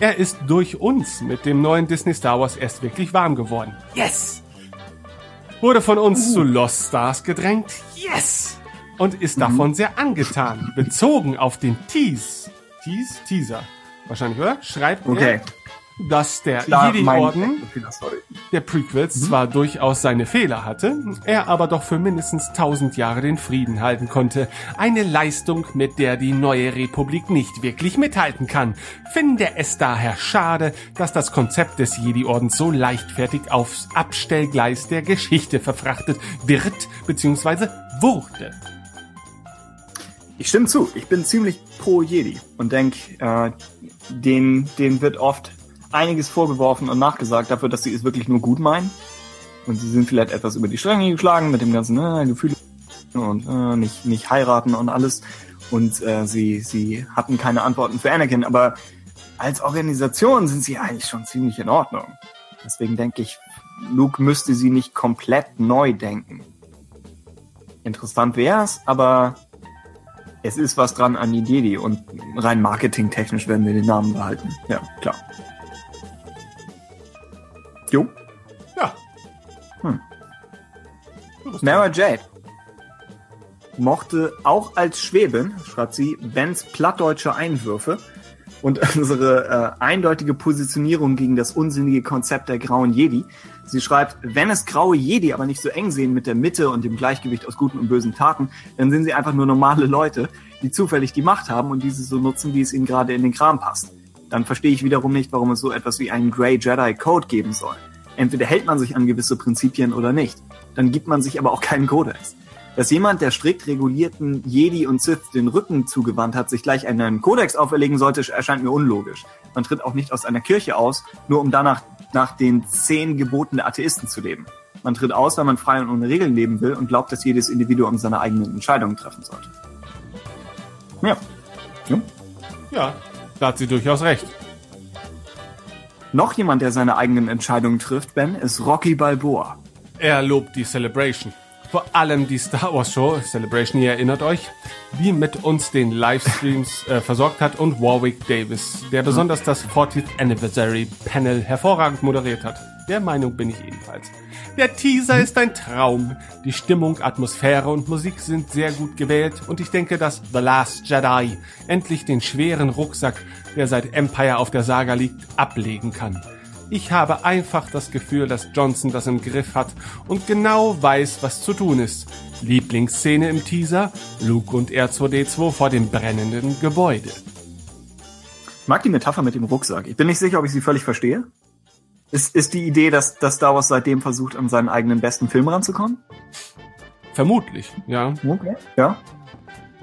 er ist durch uns mit dem neuen Disney Star Wars erst wirklich warm geworden. Yes! Wurde von uns zu Lost Stars gedrängt. Yes! Und ist davon sehr angetan. Bezogen auf den Tease. Tease? Teaser. Wahrscheinlich, oder? Schreibt Okay. er, dass der Jedi-Orden der Prequels zwar durchaus seine Fehler hatte, er aber doch für mindestens tausend Jahre den Frieden halten konnte. Eine Leistung, mit der die neue Republik nicht wirklich mithalten kann. Finde es daher schade, dass das Konzept des Jedi-Ordens so leichtfertig aufs Abstellgleis der Geschichte verfrachtet wird bzw. wurde. Ich stimme zu. Ich bin ziemlich pro Jedi und denk, äh, den, den wird oft einiges vorgeworfen und nachgesagt dafür, dass sie es wirklich nur gut meinen. Und sie sind vielleicht etwas über die Stränge geschlagen mit dem ganzen äh, Gefühl und äh, nicht, nicht heiraten und alles. Und äh, sie, sie hatten keine Antworten für Anakin, aber als Organisation sind sie eigentlich schon ziemlich in Ordnung. Deswegen denke ich, Luke müsste sie nicht komplett neu denken. Interessant wäre es, aber es ist was dran an die Jedi und rein marketingtechnisch werden wir den Namen behalten. Ja, klar. Jo. Ja. Hm. Mara Jade mochte auch als Schwäbin, schreibt sie, Bens plattdeutsche Einwürfe. und *laughs* unsere äh, eindeutige Positionierung gegen das unsinnige Konzept der grauen Jedi. Sie schreibt, wenn es graue Jedi aber nicht so eng sehen mit der Mitte und dem Gleichgewicht aus guten und bösen Taten, dann sind sie einfach nur normale Leute, die zufällig die Macht haben und diese so nutzen, wie es ihnen gerade in den Kram passt. Dann verstehe ich wiederum nicht, warum es so etwas wie einen Grey Jedi Code geben soll. Entweder hält man sich an gewisse Prinzipien oder nicht. Dann gibt man sich aber auch keinen Kodex. Dass jemand, der strikt regulierten Jedi und Sith den Rücken zugewandt hat, sich gleich einen Kodex auferlegen sollte, erscheint mir unlogisch. Man tritt auch nicht aus einer Kirche aus, nur um danach nach den zehn Geboten der Atheisten zu leben. Man tritt aus, weil man frei und ohne Regeln leben will und glaubt, dass jedes Individuum seine eigenen Entscheidungen treffen sollte. Ja. ja. Ja, da hat sie durchaus recht. Noch jemand, der seine eigenen Entscheidungen trifft, Ben, ist Rocky Balboa. Er lobt die Celebration. Vor allem die Star Wars Show Celebration, ihr erinnert euch, die mit uns den Livestreams äh, versorgt hat und Warwick Davis, der besonders das 40th Anniversary Panel hervorragend moderiert hat. Der Meinung bin ich ebenfalls. Der Teaser ist ein Traum. Die Stimmung, Atmosphäre und Musik sind sehr gut gewählt und ich denke, dass The Last Jedi endlich den schweren Rucksack, der seit Empire auf der Saga liegt, ablegen kann. Ich habe einfach das Gefühl, dass Johnson das im Griff hat und genau weiß, was zu tun ist. Lieblingsszene im Teaser? Luke und R2D2 vor dem brennenden Gebäude. Ich mag die Metapher mit dem Rucksack. Ich bin nicht sicher, ob ich sie völlig verstehe. Ist, ist die Idee, dass, dass Star Wars seitdem versucht, an seinen eigenen besten Film ranzukommen? Vermutlich, ja. Okay. Ja.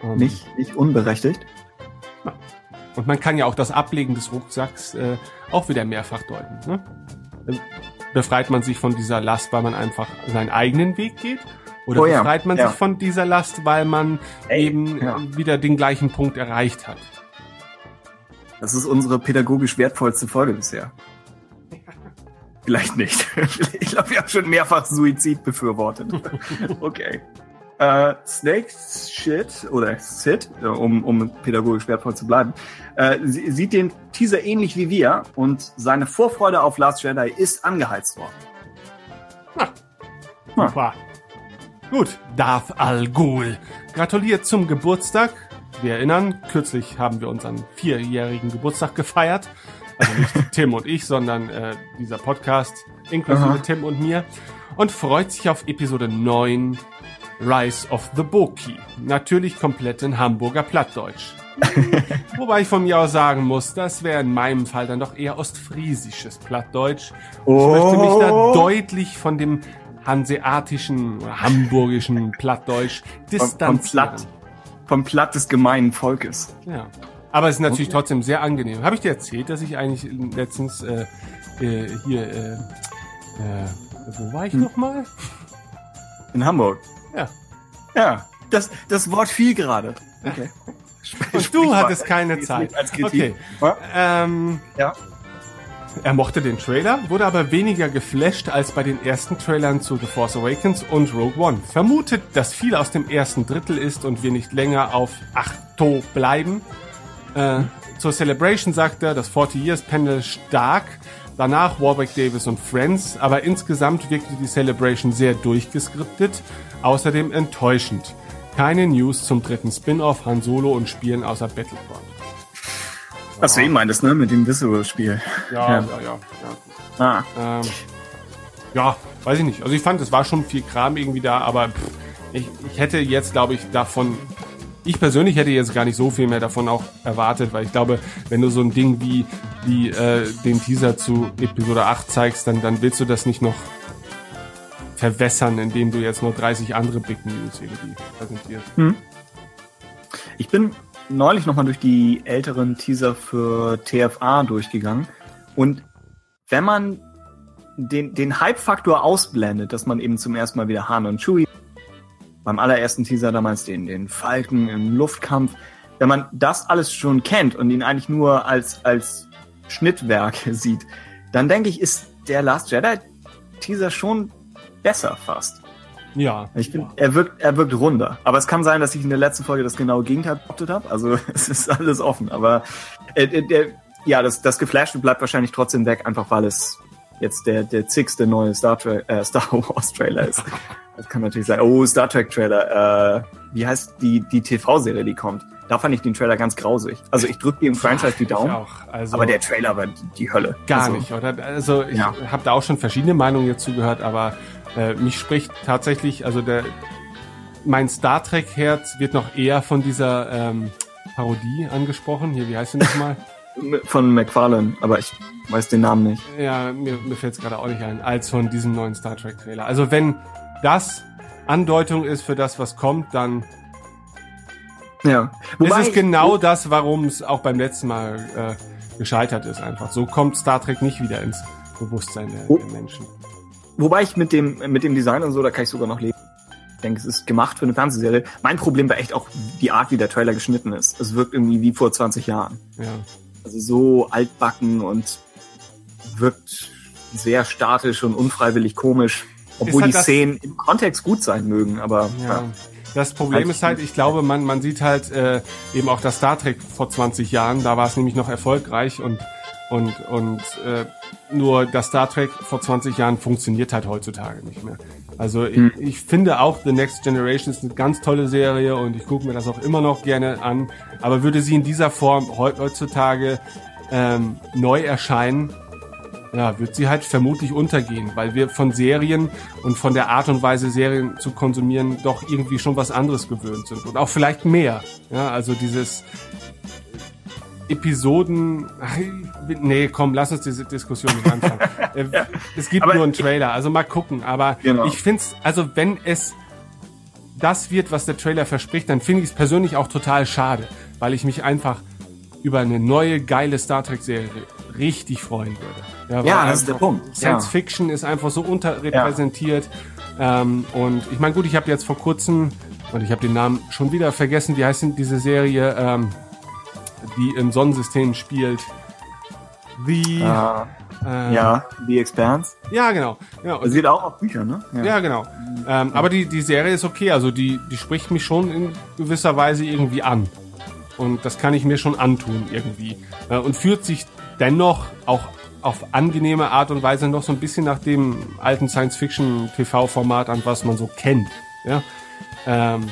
Ähm, Nicht, nicht unberechtigt. Und man kann ja auch das Ablegen des Rucksacks äh, auch wieder mehrfach deuten. Ne? Dann Befreit man sich von dieser Last, weil man einfach seinen eigenen Weg geht? Oder Oh ja, befreit man ja. sich von dieser Last, weil man Ey, eben ja. äh, wieder den gleichen Punkt erreicht hat? Das ist unsere pädagogisch wertvollste Folge bisher. Vielleicht nicht. *laughs* Ich glaube, wir haben schon mehrfach Suizid befürwortet. *laughs* Okay. Äh, Snake Shit oder Sid, äh, um, um pädagogisch wertvoll zu bleiben, äh, sie, sieht den Teaser ähnlich wie wir und seine Vorfreude auf Last Jedi ist angeheizt worden. Ah. Super. Gut, Darth Al Ghul. Gratuliert zum Geburtstag. Wir erinnern, kürzlich haben wir unseren vierjährigen Geburtstag gefeiert. Also nicht *laughs* Tim und ich, sondern äh, dieser Podcast, inklusive Aha. Tim und mir. Und freut sich auf Episode 9, Rise of the Boki. Natürlich komplett in Hamburger Plattdeutsch. *laughs* Wobei ich von mir aus sagen muss, das wäre in meinem Fall dann doch eher ostfriesisches Plattdeutsch. Ich möchte mich da Oh. deutlich von dem hanseatischen oder hamburgischen Plattdeutsch Vom, vom, distanzieren. Platt, vom Platt des gemeinen Volkes. Ja. Aber es ist natürlich trotzdem sehr angenehm. Habe ich dir erzählt, dass ich eigentlich letztens äh, äh, hier, äh, äh, wo war ich Hm. nochmal? In Hamburg. Ja. Ja, das, das Wort fiel gerade. Okay. *laughs* Und du mal. hattest keine Zeit. Als Kritik. Okay. Ja. Ähm, Ja. Er mochte den Trailer, wurde aber weniger geflasht als bei den ersten Trailern zu The Force Awakens und Rogue One. Vermutet, dass viel aus dem ersten Drittel ist und wir nicht länger auf Achto bleiben. Äh, zur Celebration sagt er, das 40 Years Panel stark. Danach Warwick Davis und Friends, aber insgesamt wirkte die Celebration sehr durchgeskriptet, außerdem enttäuschend. Keine News zum dritten Spin-off Han Solo und Spielen außer Battlefront. Was du eben meintest, ne? Mit dem Visual-Spiel. Ja, Ja. ja, ja. ja. Ah. Ähm, ja, weiß ich nicht. Also ich fand, es war schon viel Kram irgendwie da, aber pff, ich, ich hätte jetzt, glaube ich, davon, ich persönlich hätte jetzt gar nicht so viel mehr davon auch erwartet, weil ich glaube, wenn du so ein Ding wie, wie äh, den Teaser zu Episode 8 zeigst, dann, dann willst du das nicht noch verwässern, indem du jetzt nur 30 andere Big News irgendwie präsentierst. Ich bin neulich nochmal durch die älteren Teaser für TFA durchgegangen. Und wenn man den, den Hype-Faktor ausblendet, dass man eben zum ersten Mal wieder Han und Chewie beim allerersten Teaser damals den, den Falken im Luftkampf, wenn man das alles schon kennt und ihn eigentlich nur als, als Schnittwerk *laughs* sieht, dann denke ich, ist der Last Jedi Teaser schon besser fast. Ja. Ich finde, er wirkt, er wirkt runder. Aber es kann sein, dass ich in der letzten Folge das genaue Gegenteil behauptet habe. Also *laughs* es ist alles offen. Aber äh, äh, der, ja, das, das Geflashte bleibt wahrscheinlich trotzdem weg, einfach weil es jetzt der, der zigste neue Star, Tra äh, *laughs* Star Wars Trailer ist. Das kann natürlich sein. Oh, Star Trek Trailer. Äh, wie heißt die, die TV-Serie, die kommt? Da fand ich den Trailer ganz grausig. Also ich drücke dem Franchise die Daumen. auch. Also aber der Trailer war die Hölle. gar also, nicht, oder? Also ich Ja. habe da auch schon verschiedene Meinungen jetzt zugehört, aber äh, mich spricht tatsächlich, also der mein Star Trek Herz wird noch eher von dieser ähm, Parodie angesprochen. Hier, wie heißt sie nochmal? *laughs* Von McFarlane, aber ich weiß den Namen nicht. ja, mir, mir fällt es gerade auch nicht ein, als von diesem neuen Star Trek Trailer. Also wenn das Andeutung ist für das, was kommt, dann Ja. ist es ich- genau das, warum es auch beim letzten Mal äh, gescheitert ist einfach. So kommt Star Trek nicht wieder ins Bewusstsein der, Oh. der Menschen. Wobei ich mit dem, mit dem Design und so, da kann ich sogar noch leben. Ich denke, es ist gemacht für eine Fernsehserie. Mein Problem war echt auch die Art, wie der Trailer geschnitten ist. Es wirkt irgendwie wie vor 20 Jahren. Ja. Also so altbacken und wirkt sehr statisch und unfreiwillig komisch. Obwohl halt die Szenen im Kontext gut sein mögen, aber Ja. ja. Das Problem Halt- ist halt, ich glaube, man, man sieht halt äh, eben auch das Star Trek vor 20 Jahren, da war es nämlich noch erfolgreich und und und äh, nur das Star Trek vor 20 Jahren funktioniert halt heutzutage nicht mehr. Also Hm. ich, ich finde auch The Next Generation ist eine ganz tolle Serie und ich gucke mir das auch immer noch gerne an, aber würde sie in dieser Form heu- heutzutage ähm, neu erscheinen, ja, wird sie halt vermutlich untergehen, weil wir von Serien und von der Art und Weise Serien zu konsumieren doch irgendwie schon was anderes gewöhnt sind und auch vielleicht mehr. Ja, also dieses Episoden, nee, komm, lass uns diese Diskussion nicht anfangen. *laughs* Äh, Es gibt Aber nur einen Trailer, also mal gucken, aber Genau. ich find's, also wenn es das wird, was der Trailer verspricht, dann finde ich es persönlich auch total schade, weil ich mich einfach über eine neue geile Star Trek Serie richtig freuen würde. weil Ja, das ist der Punkt. Science Ja. Fiction ist einfach so unterrepräsentiert. Ähm, und ich meine, gut, ich habe jetzt vor kurzem, und ich habe den Namen schon wieder vergessen, wie heißt denn diese Serie, ähm, die im Sonnensystem spielt? The, Äh, äh, ja, The Expanse. ja, genau. Ja, und Basiert auch auf Büchern, ne? ja, genau. Ähm, aber die, die Serie ist okay, also die, die spricht mich schon in gewisser Weise irgendwie an. Und das kann ich mir schon antun irgendwie. Äh, und führt sich dennoch auch auf angenehme Art und Weise noch so ein bisschen nach dem alten Science-Fiction-TV-Format an, was man so kennt. Ja? Ähm,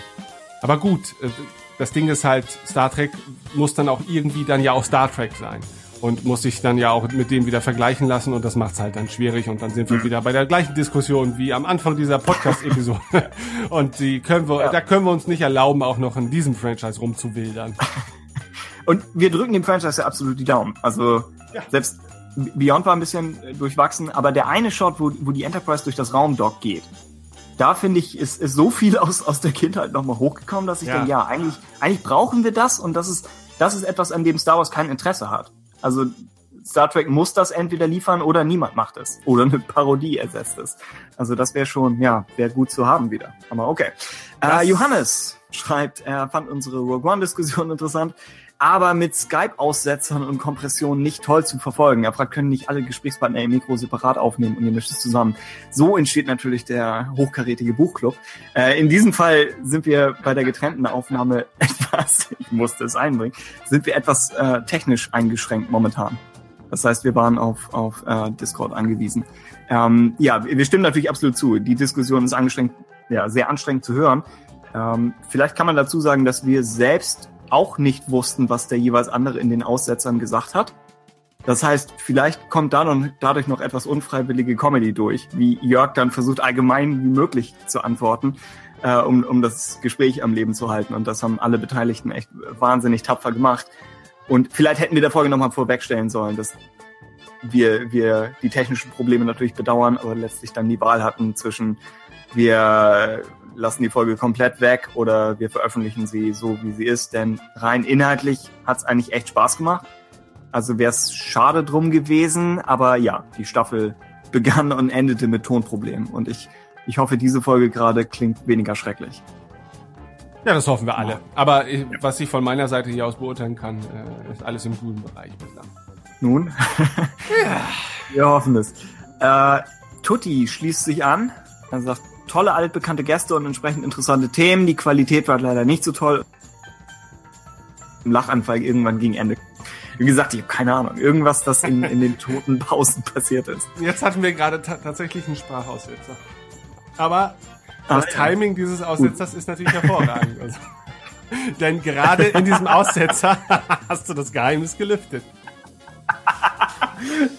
aber gut, äh, das Ding ist halt, Star Trek muss dann auch irgendwie dann ja auch Star Trek sein. Und muss sich dann ja auch mit dem wieder vergleichen lassen und das macht's halt dann schwierig und dann sind wir wieder bei der gleichen Diskussion wie am Anfang dieser Podcast-Episode. *laughs* und die können wir, da können wir uns nicht erlauben, auch noch in diesem Franchise rumzuwildern. *laughs* Und wir drücken dem Franchise ja absolut die Daumen. Also Ja. selbst Beyond war ein bisschen äh, durchwachsen, aber der eine Shot, wo, wo die Enterprise durch das Raumdock geht, da finde ich, ist, ist so viel aus, aus der Kindheit nochmal hochgekommen, dass ich Ja. denke, ja, eigentlich, eigentlich brauchen wir das und das ist, das ist etwas, an dem Star Wars kein Interesse hat. Also Star Trek muss das entweder liefern oder niemand macht es. Oder eine Parodie ersetzt es. Also das wäre schon, ja, wäre gut zu haben wieder. Aber okay. Äh, Johannes schreibt, er fand unsere Rogue One-Diskussion interessant, aber mit Skype-Aussetzern und Kompressionen nicht toll zu verfolgen. Er fragt, können nicht alle Gesprächspartner ihr Mikro separat aufnehmen und ihr mischt es zusammen. So entsteht natürlich der hochkarätige Buchclub. Äh, in diesem Fall sind wir bei der getrennten Aufnahme *laughs* etwas, ich musste es einbringen, sind wir etwas äh, technisch eingeschränkt momentan. Das heißt, wir waren auf, auf äh, Discord angewiesen. Ähm, ja, wir stimmen natürlich absolut zu. Die Diskussion ist angestrengt, ja, sehr anstrengend zu hören. Ähm, vielleicht kann man dazu sagen, dass wir selbst auch nicht wussten, was der jeweils andere in den Aussetzern gesagt hat. Das heißt, vielleicht kommt dadurch noch etwas unfreiwillige Comedy durch, wie Jörg dann versucht, allgemein wie möglich zu antworten, äh, um, um das Gespräch am Leben zu halten. Und das haben alle Beteiligten echt wahnsinnig tapfer gemacht. Und vielleicht hätten wir der Folge nochmal vorwegstellen sollen, dass wir, wir die technischen Probleme natürlich bedauern, aber letztlich dann die Wahl hatten zwischen wir lassen die Folge komplett weg oder wir veröffentlichen sie so, wie sie ist. Denn rein inhaltlich hat es eigentlich echt Spaß gemacht. Also wäre es schade drum gewesen, aber ja, die Staffel *laughs* begann und endete mit Tonproblemen. Und ich, ich hoffe, diese Folge gerade klingt weniger schrecklich. Ja, das hoffen wir alle. Aber äh, was ich von meiner Seite hier aus beurteilen kann, äh, ist alles im guten Bereich bislang. Nun, *laughs* wir hoffen es. Äh, Tutti schließt sich an. Er sagt, tolle altbekannte Gäste und entsprechend interessante Themen. Die Qualität war leider nicht so toll. Im Lachanfall irgendwann gegen Ende. Wie gesagt, ich habe keine Ahnung. Irgendwas, das in, in den toten Pausen passiert ist. Jetzt hatten wir gerade ta tatsächlich einen Sprachaussetzer. Aber Das Ah, ja. Timing dieses Aussetzers ist natürlich hervorragend. Also, *laughs* denn gerade in diesem Aussetzer *laughs* hast du das Geheimnis gelüftet.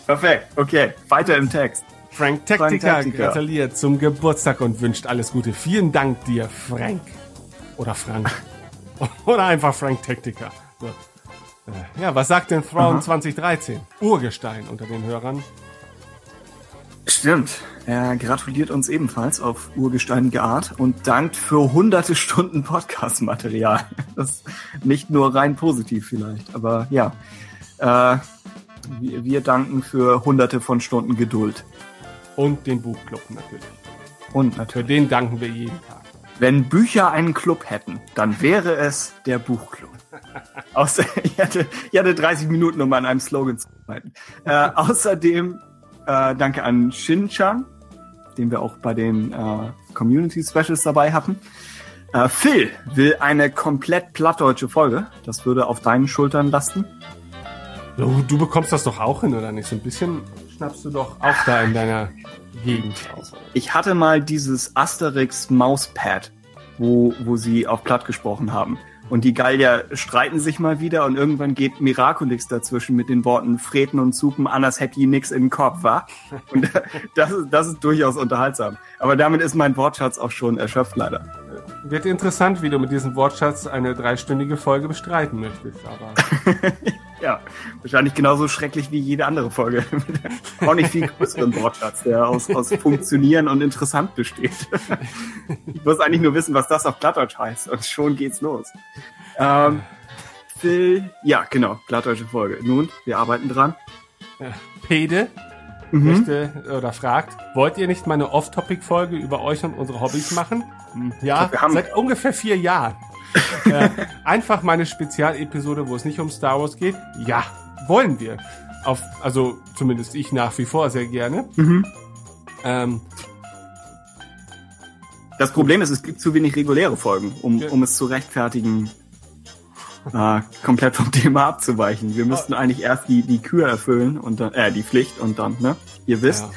Perfekt. Okay, weiter im Text. Frank Taktika, gratuliert zum Geburtstag und wünscht alles Gute. Vielen Dank dir, Frank. Oder Frank. *laughs* Oder einfach Frank Taktika. So. Äh, Ja, was sagt denn Throne Aha. 2013? Urgestein unter den Hörern. Stimmt. Er gratuliert uns ebenfalls auf urgesteinige Art und dankt für hunderte Stunden Podcast-Material. *laughs* Das ist nicht nur rein positiv vielleicht, aber ja. Äh, wir danken für hunderte von Stunden Geduld. Und den Buchclub natürlich. Und Für natürlich, den danken wir jeden Tag. wenn Bücher einen Club hätten, dann wäre es der Buchclub. *laughs* Außer, ich, hatte, ich hatte 30 Minuten, um an einem Slogan zu arbeiten. Äh, *laughs* außerdem äh, danke an Shin-Chan, den wir auch bei den äh, Community Specials dabei hatten. Äh, Phil will eine komplett plattdeutsche Folge. Das würde auf deinen Schultern lasten. Du, du bekommst das doch auch hin, oder nicht? So ein bisschen schnappst du doch auch da in deiner Gegend auf. Ich hatte mal dieses Asterix Mauspad, wo, wo sie auf platt gesprochen haben. Und die Gallier streiten sich mal wieder und irgendwann geht Miraculix dazwischen mit den Worten Freten und Zupen, anders hätte je nix in den Kopf, wa? Und *laughs* das ist, das ist durchaus unterhaltsam. Aber damit ist mein Wortschatz auch schon erschöpft, leider. Wird interessant, wie du mit diesem Wortschatz eine dreistündige Folge bestreiten möchtest. Aber *laughs* Ja, wahrscheinlich genauso schrecklich wie jede andere Folge. *laughs* auch nicht viel größeren Wortschatz, der aus, aus funktionieren und interessant besteht. ich muss eigentlich nur wissen, was das auf Plattdeutsch heißt und schon geht's los. Ähm, Phil, ja, genau, plattdeutsche Folge. Nun, wir arbeiten dran. Pede Mhm. möchte oder fragt, wollt ihr nicht mal eine Off-Topic-Folge über euch und unsere Hobbys machen? Hm, Ja, wir haben- seit ungefähr vier Jahren. Äh, einfach mal eine Spezialepisode, wo es nicht um Star Wars geht? Ja, wollen wir. Auf, also zumindest ich nach wie vor sehr gerne. Mhm. Ähm, Das Problem ist, es gibt zu wenig reguläre Folgen, um, Ja. um es zu rechtfertigen, äh, komplett vom Thema abzuweichen. Wir müssten eigentlich erst die, die Kür erfüllen und dann, äh, die Pflicht und dann, ne? Ihr wisst. ja.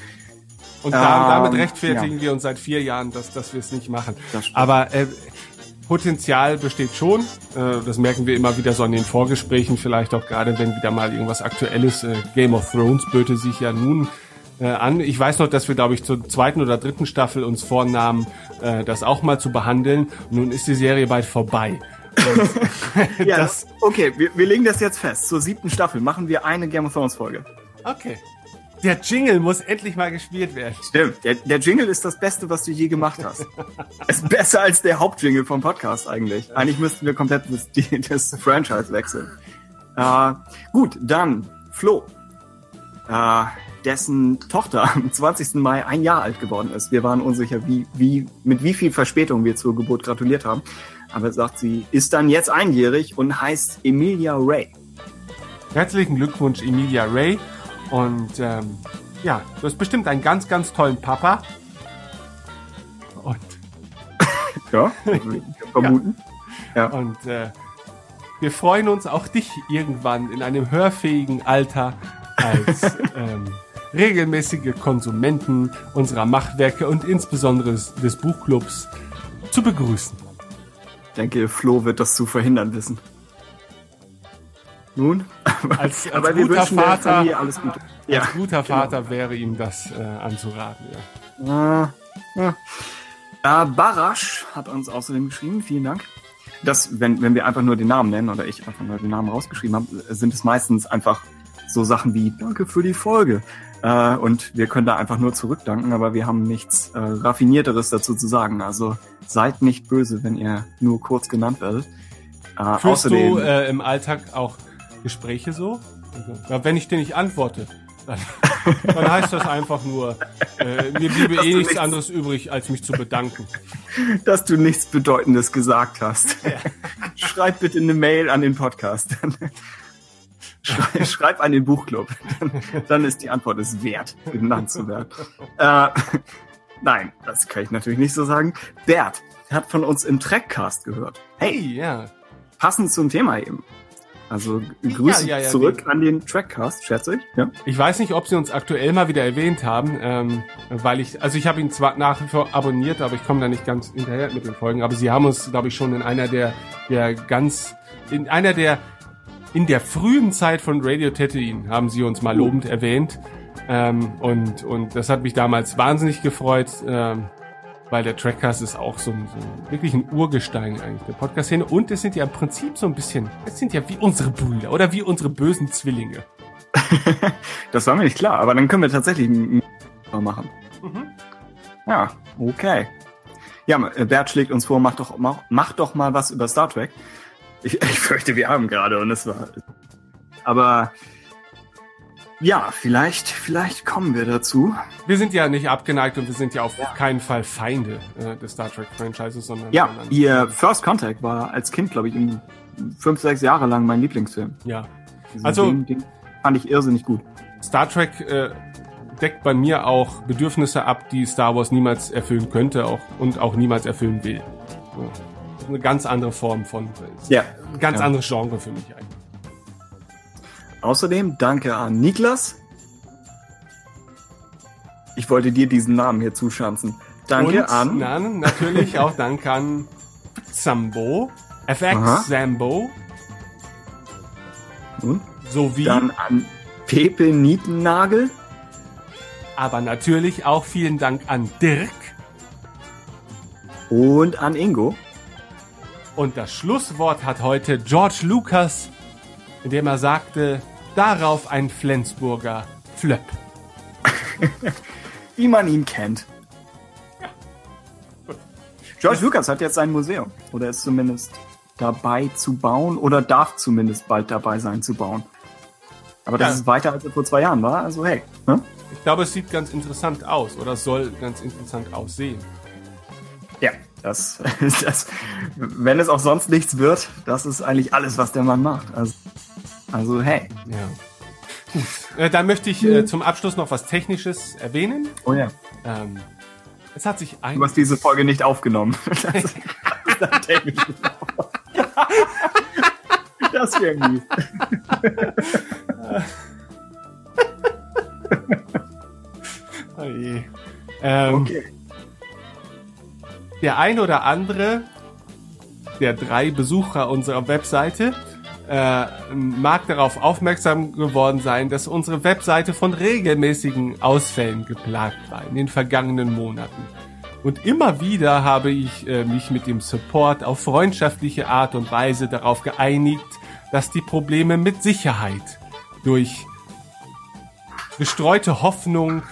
Und da, Ähm, damit rechtfertigen wir uns seit vier Jahren, dass, dass wir es nicht machen. Aber äh, Potenzial besteht schon. Äh, das merken wir immer wieder so in den Vorgesprächen, vielleicht auch gerade, wenn wieder mal irgendwas Aktuelles. Äh, Game of Thrones böte sich ja nun äh, an. Ich weiß noch, dass wir, glaube ich, zur zweiten oder dritten Staffel uns vornahmen, das auch mal zu behandeln. Nun ist die Serie bald vorbei. *laughs* Ja, das, okay, wir, wir legen das jetzt fest. Zur siebten Staffel machen wir eine Game of Thrones Folge. okay. Der Jingle muss endlich mal gespielt werden. Stimmt, der, der Jingle ist das Beste, was du je gemacht hast. *laughs* ist besser als der Hauptjingle vom Podcast eigentlich. Eigentlich müssten wir komplett das, das Franchise wechseln. Äh, gut, dann Flo, äh, dessen Tochter am 20. Mai ein Jahr alt geworden ist. Wir waren unsicher, wie, wie, mit wie viel Verspätung wir zur Geburt gratuliert haben. Aber sagt sie, ist dann jetzt einjährig und heißt Emilia Ray. Herzlichen Glückwunsch, Emilia Ray. Und ähm, ja, du hast bestimmt einen ganz, ganz tollen Papa. Und, *laughs* Ja, vermuten. Ja. und äh, wir freuen uns auch dich irgendwann in einem hörfähigen Alter als *laughs* ähm, regelmäßige Konsumenten unserer Machwerke und insbesondere des Buchclubs zu begrüßen. Ich denke, Flo wird das zu verhindern wissen. Nun, Als, als *laughs* aber wir guter der Vater, Familie alles Gute. Ja, als guter Vater wäre ihm das äh, anzuraten. Ja. Äh, ja. Äh, Barasch hat uns außerdem geschrieben, vielen Dank. Das, wenn, wenn wir einfach nur den Namen nennen oder ich einfach nur den Namen rausgeschrieben habe, sind es meistens einfach so Sachen wie Danke für die Folge. Äh, und wir können da einfach nur zurückdanken, aber wir haben nichts äh, Raffinierteres dazu zu sagen. Also seid nicht böse, wenn ihr nur kurz genannt werdet. Äh, Führst außerdem, du äh, im Alltag auch Gespräche so? Also, ja, wenn ich dir nicht antworte, dann, *laughs* dann heißt das einfach nur, äh, mir bliebe eh nichts nichts- anderes übrig, als mich zu bedanken. dass du nichts Bedeutendes gesagt hast. Schreib bitte eine Mail an den Podcast. Schrei- Schreib an den Buchclub. Dann, dann ist die Antwort es wert, genannt zu werden. Äh, nein, das kann ich natürlich nicht so sagen. Bert hat von uns im Trackcast gehört. Hey, ja. Passend zum Thema eben. Also Grüße Ja, ja, ja, zurück an den Trackcast, schätze ich. Ja. Ich weiß nicht, ob sie uns aktuell mal wieder erwähnt haben, ähm, weil ich, also ich habe ihn zwar nach wie vor abonniert, aber ich komme da nicht ganz hinterher mit den Folgen. Aber sie haben uns, glaube ich, schon in einer der, der ganz, in einer der, in der frühen Zeit von Radio Tatooine haben sie uns mal lobend erwähnt. Ähm, und, und das hat mich damals wahnsinnig gefreut, ähm, weil der Trackcast ist auch so, ein- so wirklich ein Urgestein eigentlich der Podcast-Szene. Und es sind ja im Prinzip so ein bisschen, es sind ja wie unsere Brüder oder wie unsere bösen Zwillinge. *laughs* Das war mir nicht klar, aber dann können wir tatsächlich ein- machen. Mhm. Ja, okay. Ja, Bert schlägt uns vor, mach doch, mach, mach doch mal was über Star Trek. Ich, *laughs* ich fürchte, wir haben gerade und es war. Aber ja, vielleicht, vielleicht kommen wir dazu. Wir sind ja nicht abgeneigt und wir sind ja auf keinen Fall Feinde äh, des Star Trek Franchises, sondern Ja, ihr First Contact war als Kind, glaube ich, in fünf, sechs Jahre lang mein Lieblingsfilm. ja. Diesen Also- Ding, Ding fand ich irrsinnig gut. Star Trek äh, deckt bei mir auch Bedürfnisse ab, die Star Wars niemals erfüllen könnte auch und auch niemals erfüllen will. So. Eine ganz andere Form von, Ja. ein ganz Ja. anderes Genre für mich eigentlich. Außerdem danke an Niklas. Ich wollte dir diesen Namen hier zuschanzen. Danke und, an. Dann natürlich auch Dank an Sambo, FX Aha. Sambo, Hm? sowie, Dann an Pepe Nietennagel. aber natürlich auch vielen Dank an Dirk. Und an Ingo. Und das Schlusswort hat heute George Lucas, indem er sagte, darauf ein Flensburger Flöpp. *laughs* Wie man ihn kennt. George Lucas hat jetzt sein Museum. Oder ist zumindest dabei zu bauen. Oder darf zumindest bald dabei sein zu bauen. Aber das Ja. ist weiter, als er vor zwei Jahren war. Also hey. Ne? Ich glaube, es sieht ganz interessant aus oder soll ganz interessant aussehen. Ja, das, das, wenn es auch sonst nichts wird, das ist eigentlich alles, was der Mann macht. Also, also hey. Ja. Gut. Äh, dann möchte ich äh, zum Abschluss noch was Technisches erwähnen. Oh ja. Ähm, es hat sich ein Du hast diese Folge nicht aufgenommen. *laughs* Das, technisches Das wäre mies. *laughs* Oh je. Ähm, Okay. Der ein oder andere der drei Besucher unserer Webseite äh, mag darauf aufmerksam geworden sein, dass unsere Webseite von regelmäßigen Ausfällen geplagt war in den vergangenen Monaten. Und immer wieder habe ich äh, mich mit dem Support auf freundschaftliche Art und Weise darauf geeinigt, dass die Probleme mit Sicherheit durch gestreute Hoffnung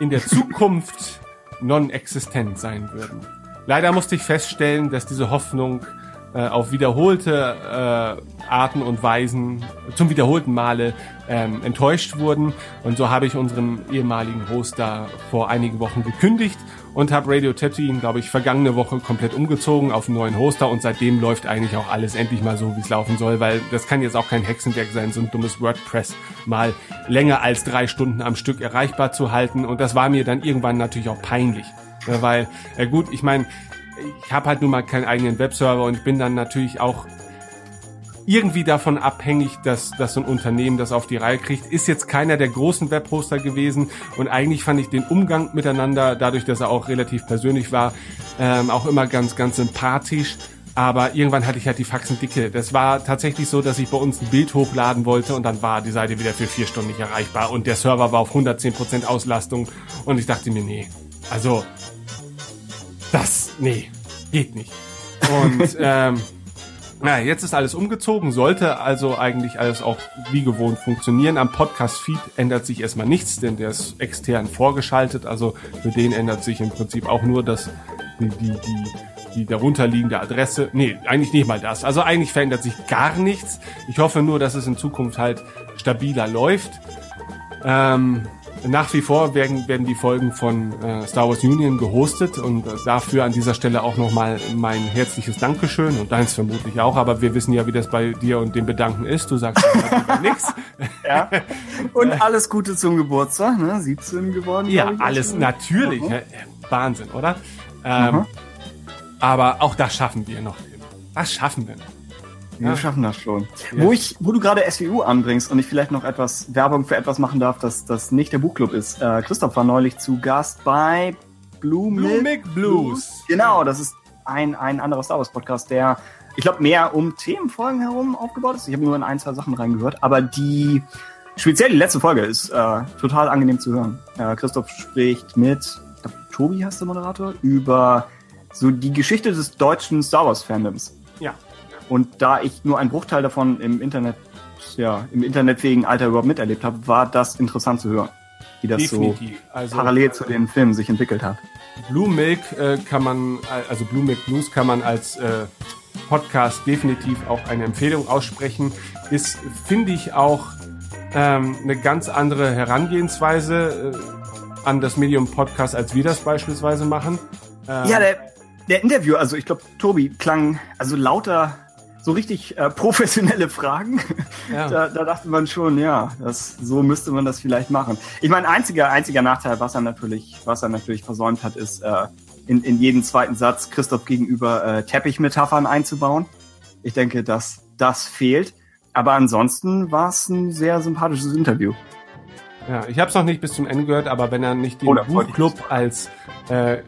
in der *laughs* Zukunft non-existent sein würden. Leider musste ich feststellen, dass diese Hoffnung äh, auf wiederholte äh, Arten und Weisen zum wiederholten Male ähm, enttäuscht wurden. Und so habe ich unseren ehemaligen Hoster vor einigen Wochen gekündigt und habe Radio Tatooine, glaube ich, vergangene Woche komplett umgezogen auf einen neuen Hoster. Und seitdem läuft eigentlich auch alles endlich mal so, wie es laufen soll, weil das kann jetzt auch kein Hexenwerk sein, so ein dummes WordPress mal länger als drei Stunden am Stück erreichbar zu halten. Und das war mir dann irgendwann natürlich auch peinlich, weil, äh gut, ich meine, ich habe halt nun mal keinen eigenen Webserver und ich bin dann natürlich auch irgendwie davon abhängig, dass, dass so ein Unternehmen das auf die Reihe kriegt. Ist jetzt keiner der großen Webhoster gewesen und eigentlich fand ich den Umgang miteinander, dadurch, dass er auch relativ persönlich war, ähm, auch immer ganz, ganz sympathisch. Aber irgendwann hatte ich halt die Faxen dicke. Das war tatsächlich so, dass ich bei uns ein Bild hochladen wollte und dann war die Seite wieder für vier Stunden nicht erreichbar und der Server war auf 110% Auslastung und ich dachte mir, nee, also das, nee, geht nicht. Und *laughs* ähm, na, jetzt ist alles umgezogen, sollte also eigentlich alles auch wie gewohnt funktionieren. Am Podcast-Feed ändert sich erstmal nichts, denn der ist extern vorgeschaltet. Also für den ändert sich im Prinzip auch nur das, die, die, die, die darunterliegende Adresse. Nee, eigentlich nicht mal das. Also eigentlich verändert sich gar nichts. Ich hoffe nur, dass es in Zukunft halt stabiler läuft. Ähm, nach wie vor werden, werden die Folgen von äh, Star Wars Union gehostet und äh, dafür an dieser Stelle auch nochmal mein herzliches Dankeschön und deins vermutlich auch, aber wir wissen ja, wie das bei dir und dem Bedanken ist. Du sagst *laughs* nichts. Ja. Und alles Gute zum Geburtstag, ne? 17 geworden. Ja, ich, alles natürlich. Mhm. Ja, Wahnsinn, oder? Ähm, Mhm. aber auch das schaffen wir noch. Das schaffen wir noch. Wir Ja. schaffen das schon. Ja. Wo ich, wo du gerade SWU anbringst und ich vielleicht noch etwas Werbung für etwas machen darf, dass das nicht der Buchclub ist. Äh, Christoph war neulich zu Gast bei Blue, Blue Milk Milk Blues. Genau, das ist ein, ein anderer Star Wars Podcast, der, ich glaube, mehr um Themenfolgen herum aufgebaut ist. Ich habe nur in ein, zwei Sachen reingehört, aber die, speziell die letzte Folge ist äh, total angenehm zu hören. Äh, Christoph spricht mit, ich glaub, Tobi heißt der Moderator, über so die Geschichte des deutschen Star Wars Fandoms. Ja. Und da ich nur einen Bruchteil davon im Internet, ja, im internetfähigen Alter überhaupt miterlebt habe, war das interessant zu hören, wie das Definitiv. Also so parallel zu den Filmen sich entwickelt hat. Blue Milk äh, kann man, also Blue Milk Blues kann man als äh, Podcast definitiv auch eine Empfehlung aussprechen. Ist, finde ich, auch ähm, eine ganz andere Herangehensweise äh, an das Medium Podcast, als wir das beispielsweise machen. Ähm, Ja, der, der Interview, also ich glaube, Tobi klang also lauter so richtig äh, professionelle Fragen. ja. Da, da dachte man schon, ja, das, so müsste man das vielleicht machen. Ich meine, einziger, einziger Nachteil, was er natürlich, was er natürlich versäumt hat, ist äh, in, in jeden zweiten Satz Christoph gegenüber äh, Teppichmetaphern einzubauen. Ich denke, dass das fehlt. Aber ansonsten war es ein sehr sympathisches Interview. Ja, ich habe es noch nicht bis zum Ende gehört, aber wenn er nicht den Oder ich Buchclub als äh,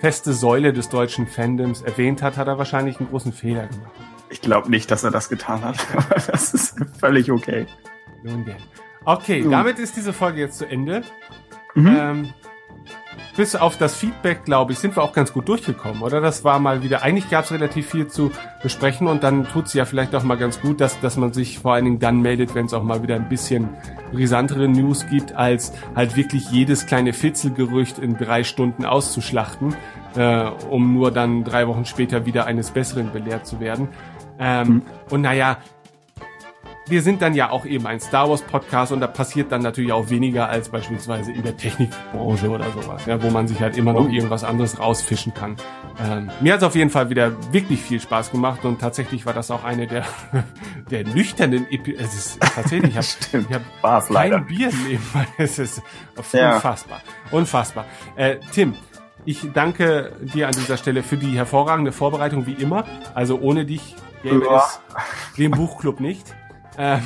feste Säule des deutschen Fandoms erwähnt hat, hat er wahrscheinlich einen großen Fehler gemacht. Ich glaube nicht, dass er das getan hat. *laughs* Aber das ist völlig okay. Nun denn. Okay, Nun. damit ist diese Folge jetzt zu Ende. Mhm. Ähm, bis auf das Feedback, glaube ich, sind wir auch ganz gut durchgekommen, oder? Das war mal wieder, eigentlich gab es relativ viel zu besprechen und dann tut es ja vielleicht auch mal ganz gut, dass, dass man sich vor allen Dingen dann meldet, wenn es auch mal wieder ein bisschen brisantere News gibt, als halt wirklich jedes kleine Fitzelgerücht in drei Stunden auszuschlachten, äh, um nur dann drei Wochen später wieder eines Besseren belehrt zu werden. Ähm, Mhm. Und naja, wir sind dann ja auch eben ein Star Wars Podcast und da passiert dann natürlich auch weniger als beispielsweise in der Technikbranche oder sowas, ja, wo man sich halt immer noch Oh. irgendwas anderes rausfischen kann. Ähm, mir hat es auf jeden Fall wieder wirklich viel Spaß gemacht und tatsächlich war das auch eine der, *laughs* der nüchternen Epi Es ist tatsächlich, ich habe *laughs* hab War's leider. kein Bier nebenbei. *laughs* Es ist Ja. unfassbar. Unfassbar. Äh, Tim, ich danke dir an dieser Stelle für die hervorragende Vorbereitung wie immer. Also ohne dich gäbe Ja. den Buchclub nicht. Ähm,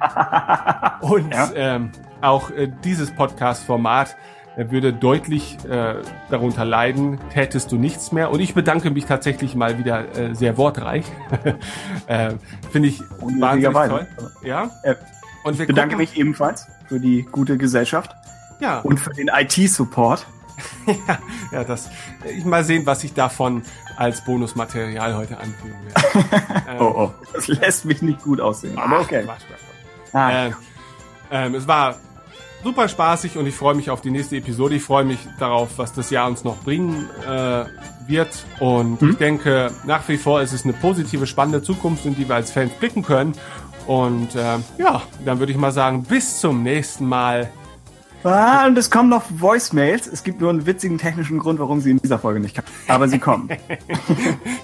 *laughs* und Ja. ähm, auch äh, dieses Podcast-Format äh, würde deutlich äh, darunter leiden, tätest du nichts mehr. Und ich bedanke mich tatsächlich mal wieder äh, sehr wortreich. *laughs* äh, Finde ich wahnsinnig toll. Ja. Und wir Ich bedanke gucken, mich ebenfalls für die gute Gesellschaft Ja, und für den IT-Support. ja, *laughs* ja, das. Ich mal sehen, was ich davon als Bonusmaterial heute anfügen werde. *laughs* Ähm, Oh, oh. Das lässt mich nicht gut aussehen. Aber okay. Quatsch, Quatsch, Quatsch. Ah, Ähm, ähm, es war super spaßig und ich freue mich auf die nächste Episode. Ich freue mich darauf, was das Jahr uns noch bringen äh, wird. Und Mhm. ich denke, nach wie vor ist es eine positive, spannende Zukunft, in die wir als Fans blicken können. Und ähm, ja, dann würde ich mal sagen, bis zum nächsten Mal. Ah, und es kommen noch Voicemails. Es gibt nur einen witzigen technischen Grund, warum sie in dieser Folge nicht kommen. Aber sie kommen. *laughs*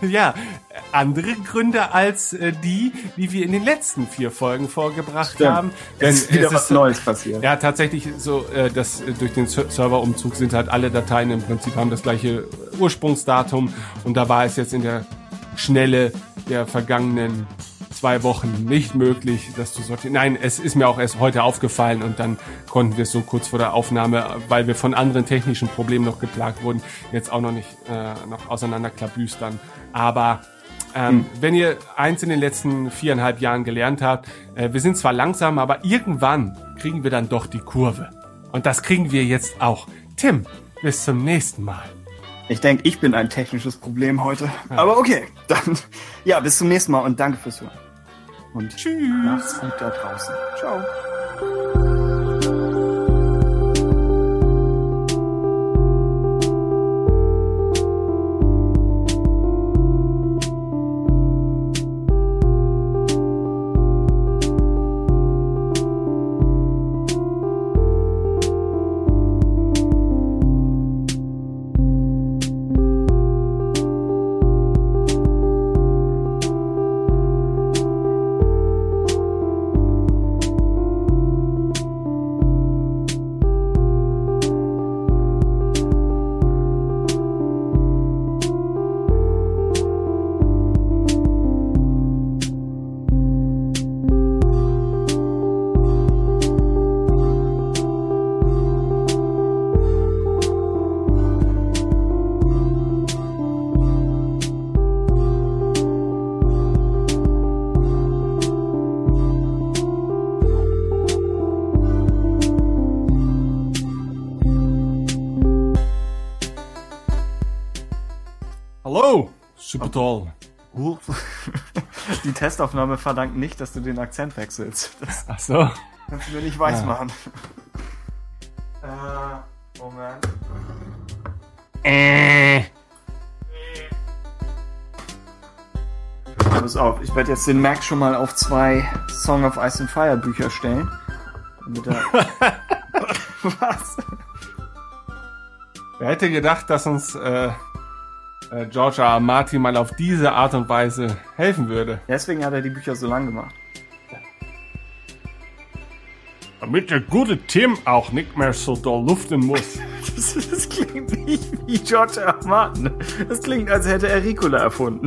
Ja, andere Gründe als äh, die, die wir in den letzten vier Folgen vorgebracht Stimmt. haben. es ist wieder es was Neues passiert. Ja, tatsächlich so, äh, dass äh, durch den Ser- Serverumzug sind halt alle Dateien im Prinzip haben das gleiche Ursprungsdatum und da war es jetzt in der Schnelle der vergangenen zwei Wochen nicht möglich, das zu sortieren. Nein, es ist mir auch erst heute aufgefallen und dann konnten wir es so kurz vor der Aufnahme, weil wir von anderen technischen Problemen noch geplagt wurden, jetzt auch noch nicht äh, noch auseinanderklabüstern. Aber ähm, wenn ihr eins in den letzten viereinhalb Jahren gelernt habt, äh, wir sind zwar langsam, aber irgendwann kriegen wir dann doch die Kurve. Und das kriegen wir jetzt auch. Tim, bis zum nächsten Mal. Ich denke, ich bin ein technisches Problem heute. Aber okay, dann ja, bis zum nächsten Mal und danke fürs Hören. Und Tschüss. macht's gut da draußen. Ciao. Huch. *laughs* Die Testaufnahme verdankt nicht, dass du den Akzent wechselst. Das Ach so. kannst du mir nicht weiß Ah. machen. Äh, Moment. Äh. Pass auf, ich werde jetzt den Mac schon mal auf zwei Song of Ice and Fire Bücher stellen. Damit er *laughs* *laughs* Was? Wer hätte gedacht, dass uns äh, äh, George R. R. Martin mal auf diese Art und Weise helfen würde? Deswegen hat er die Bücher so lang gemacht. Damit der gute Tim auch nicht mehr so doll luften muss. *laughs* Das, das klingt nicht wie George R. R. Martin. Das klingt, als hätte er Ricola erfunden. *laughs*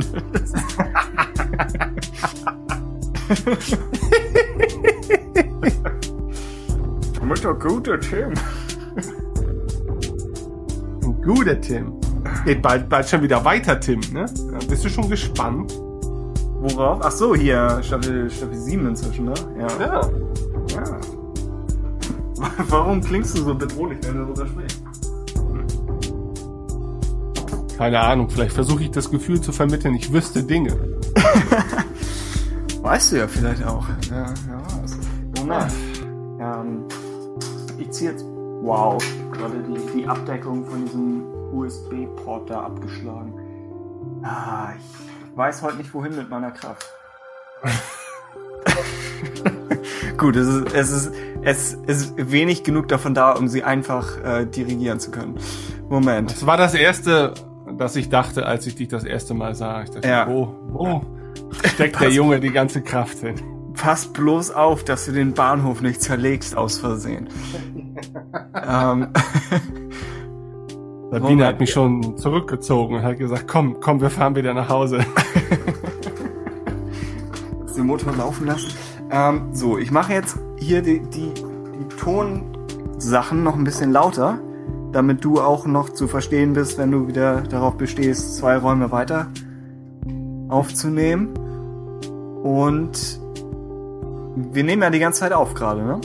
Damit der gute Tim. Ein guter Tim. Geht bald, bald schon wieder weiter, Tim, ne? Ja, Bist du schon gespannt? Worauf? Ach so, hier, Staffel, Staffel 7 inzwischen, ne? Ja. Ja. ja. *laughs* Warum klingst du so bedrohlich, wenn du darüber sprichst? Keine Ahnung, vielleicht versuche ich das Gefühl zu vermitteln, ich wüsste Dinge. *laughs* Weißt du ja vielleicht auch. Ja, ja. was. Moment. Ähm, ich ziehe jetzt. Wow, gerade die, die Abdeckung von diesem USB-Port da abgeschlagen. Ah, ich weiß heute nicht, wohin mit meiner Kraft. *laughs* Gut, es ist, es ist, es ist wenig genug davon da, um sie einfach äh, dirigieren zu können. Moment. Das war das erste, das ich dachte, als ich dich das erste Mal sah. Ich dachte, Ja. wo, wo steckt der Junge die ganze Kraft hin? Pass bloß auf, dass du den Bahnhof nicht zerlegst aus Versehen. *laughs* ähm, Sabine Moment. hat mich schon zurückgezogen und hat gesagt, komm, komm, wir fahren wieder nach Hause. *laughs* den Motor laufen lassen. Ähm, so, ich mache jetzt hier die, die, die Tonsachen noch ein bisschen lauter, damit du auch noch zu verstehen bist, wenn du wieder darauf bestehst, zwei Räume weiter aufzunehmen. Und wir nehmen ja die ganze Zeit auf gerade, ne?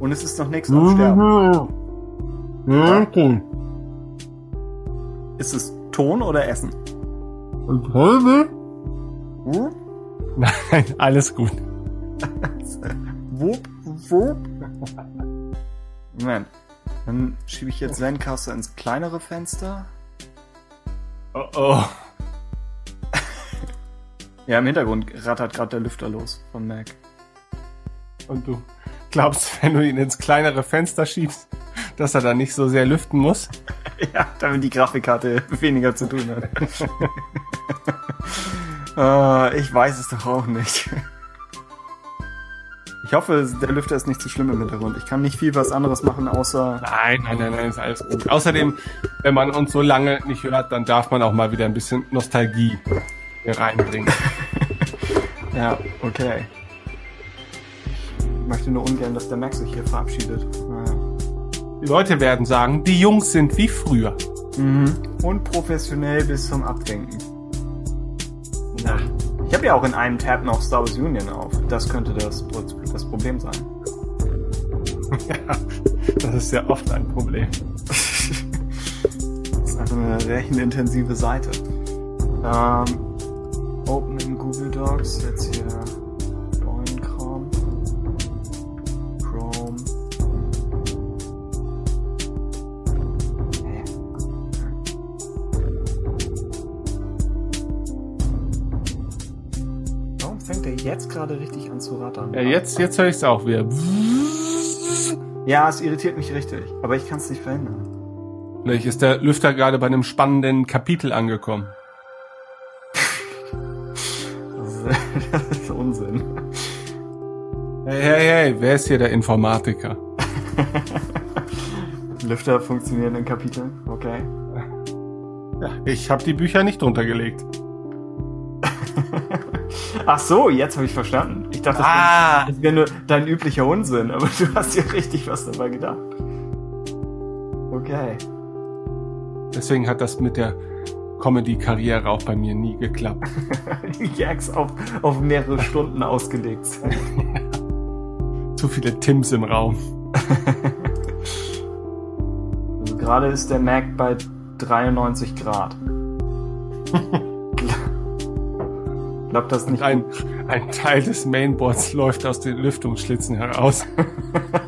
Und es ist noch nichts am Sterben. Ja, okay. Ist es Ton oder Essen? Und heute? Hm? Nein, *laughs* alles gut. *laughs* Wupp, wupp. Moment. Dann schiebe ich jetzt Zencaster ins kleinere Fenster. Oh oh. *laughs* Ja, im Hintergrund rattert gerade der Lüfter los von Mac. Und du glaubst, wenn du ihn ins kleinere Fenster schiebst, dass er dann nicht so sehr lüften muss? *laughs* Ja, damit die Grafikkarte weniger zu tun hat. äh, *laughs* ich weiß es doch auch nicht. Ich hoffe, der Lüfter ist nicht zu schlimm im Hintergrund. Ich kann nicht viel was anderes machen, außer... Nein, nein, nein, nein, ist alles gut. Außerdem, wenn man uns so lange nicht hört, dann darf man auch mal wieder ein bisschen Nostalgie hier reinbringen. *laughs* Ja, okay. Ich möchte nur ungern, dass der Mac sich hier verabschiedet. Naja. Die Leute werden sagen, die Jungs sind wie früher. Mhm. Unprofessionell bis zum Abwinken. Na. Ich habe ja auch in einem Tab noch Star Wars Union auf. Das könnte das, das Problem sein. *laughs* Ja, das ist ja oft ein Problem. *laughs* Das ist einfach eine rechenintensive Seite. Ähm, Open in Google Docs, jetzt hier jetzt gerade richtig an zu rattern? Ja, jetzt, jetzt höre ich es auch wieder. Ja, es irritiert mich richtig, aber ich kann es nicht verhindern. Vielleicht ist der Lüfter gerade bei einem spannenden Kapitel angekommen. Das ist, *laughs* das ist Unsinn. Hey, hey, hey, wer ist hier der Informatiker? *laughs* Lüfter funktionieren in Kapiteln, okay. Ja, ich habe die Bücher nicht drunter gelegt. *laughs* Ach so, jetzt habe ich verstanden. Ich dachte, das Ah. wäre wär nur dein üblicher Unsinn, aber *laughs* du hast dir richtig was dabei gedacht. Okay. Deswegen hat das mit der Comedy-Karriere auch bei mir nie geklappt. *laughs* Die Gags auf, auf mehrere Stunden ausgelegt sind. Zu viele Tims im Raum. Also gerade ist der Mac bei 93 Grad. Glaubt das nicht? Ein, ein Teil des Mainboards läuft aus den Lüftungsschlitzen heraus.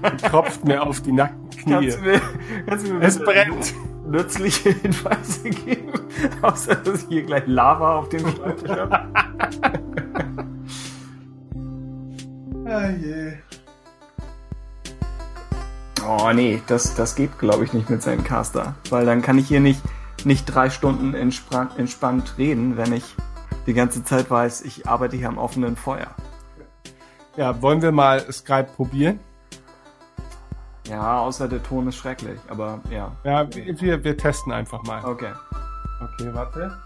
und *laughs* tropft mir auf die nackten Knie. Kannst du mir, kannst du mir Es brennt. nützliche Hinweise geben? *laughs* Außer, dass ich hier gleich Lava auf dem Schreibtisch habe. *laughs* ah, je. Oh nee, das, das geht glaube ich nicht mit seinem Caster. Weil dann kann ich hier nicht, nicht drei Stunden entspannt reden, wenn ich die ganze Zeit weiß, ich arbeite hier am offenen Feuer. Ja, wollen wir mal Skype probieren? Ja, außer der Ton ist schrecklich, aber ja. Ja, wir, wir, wir testen einfach mal. Okay. Okay, warte.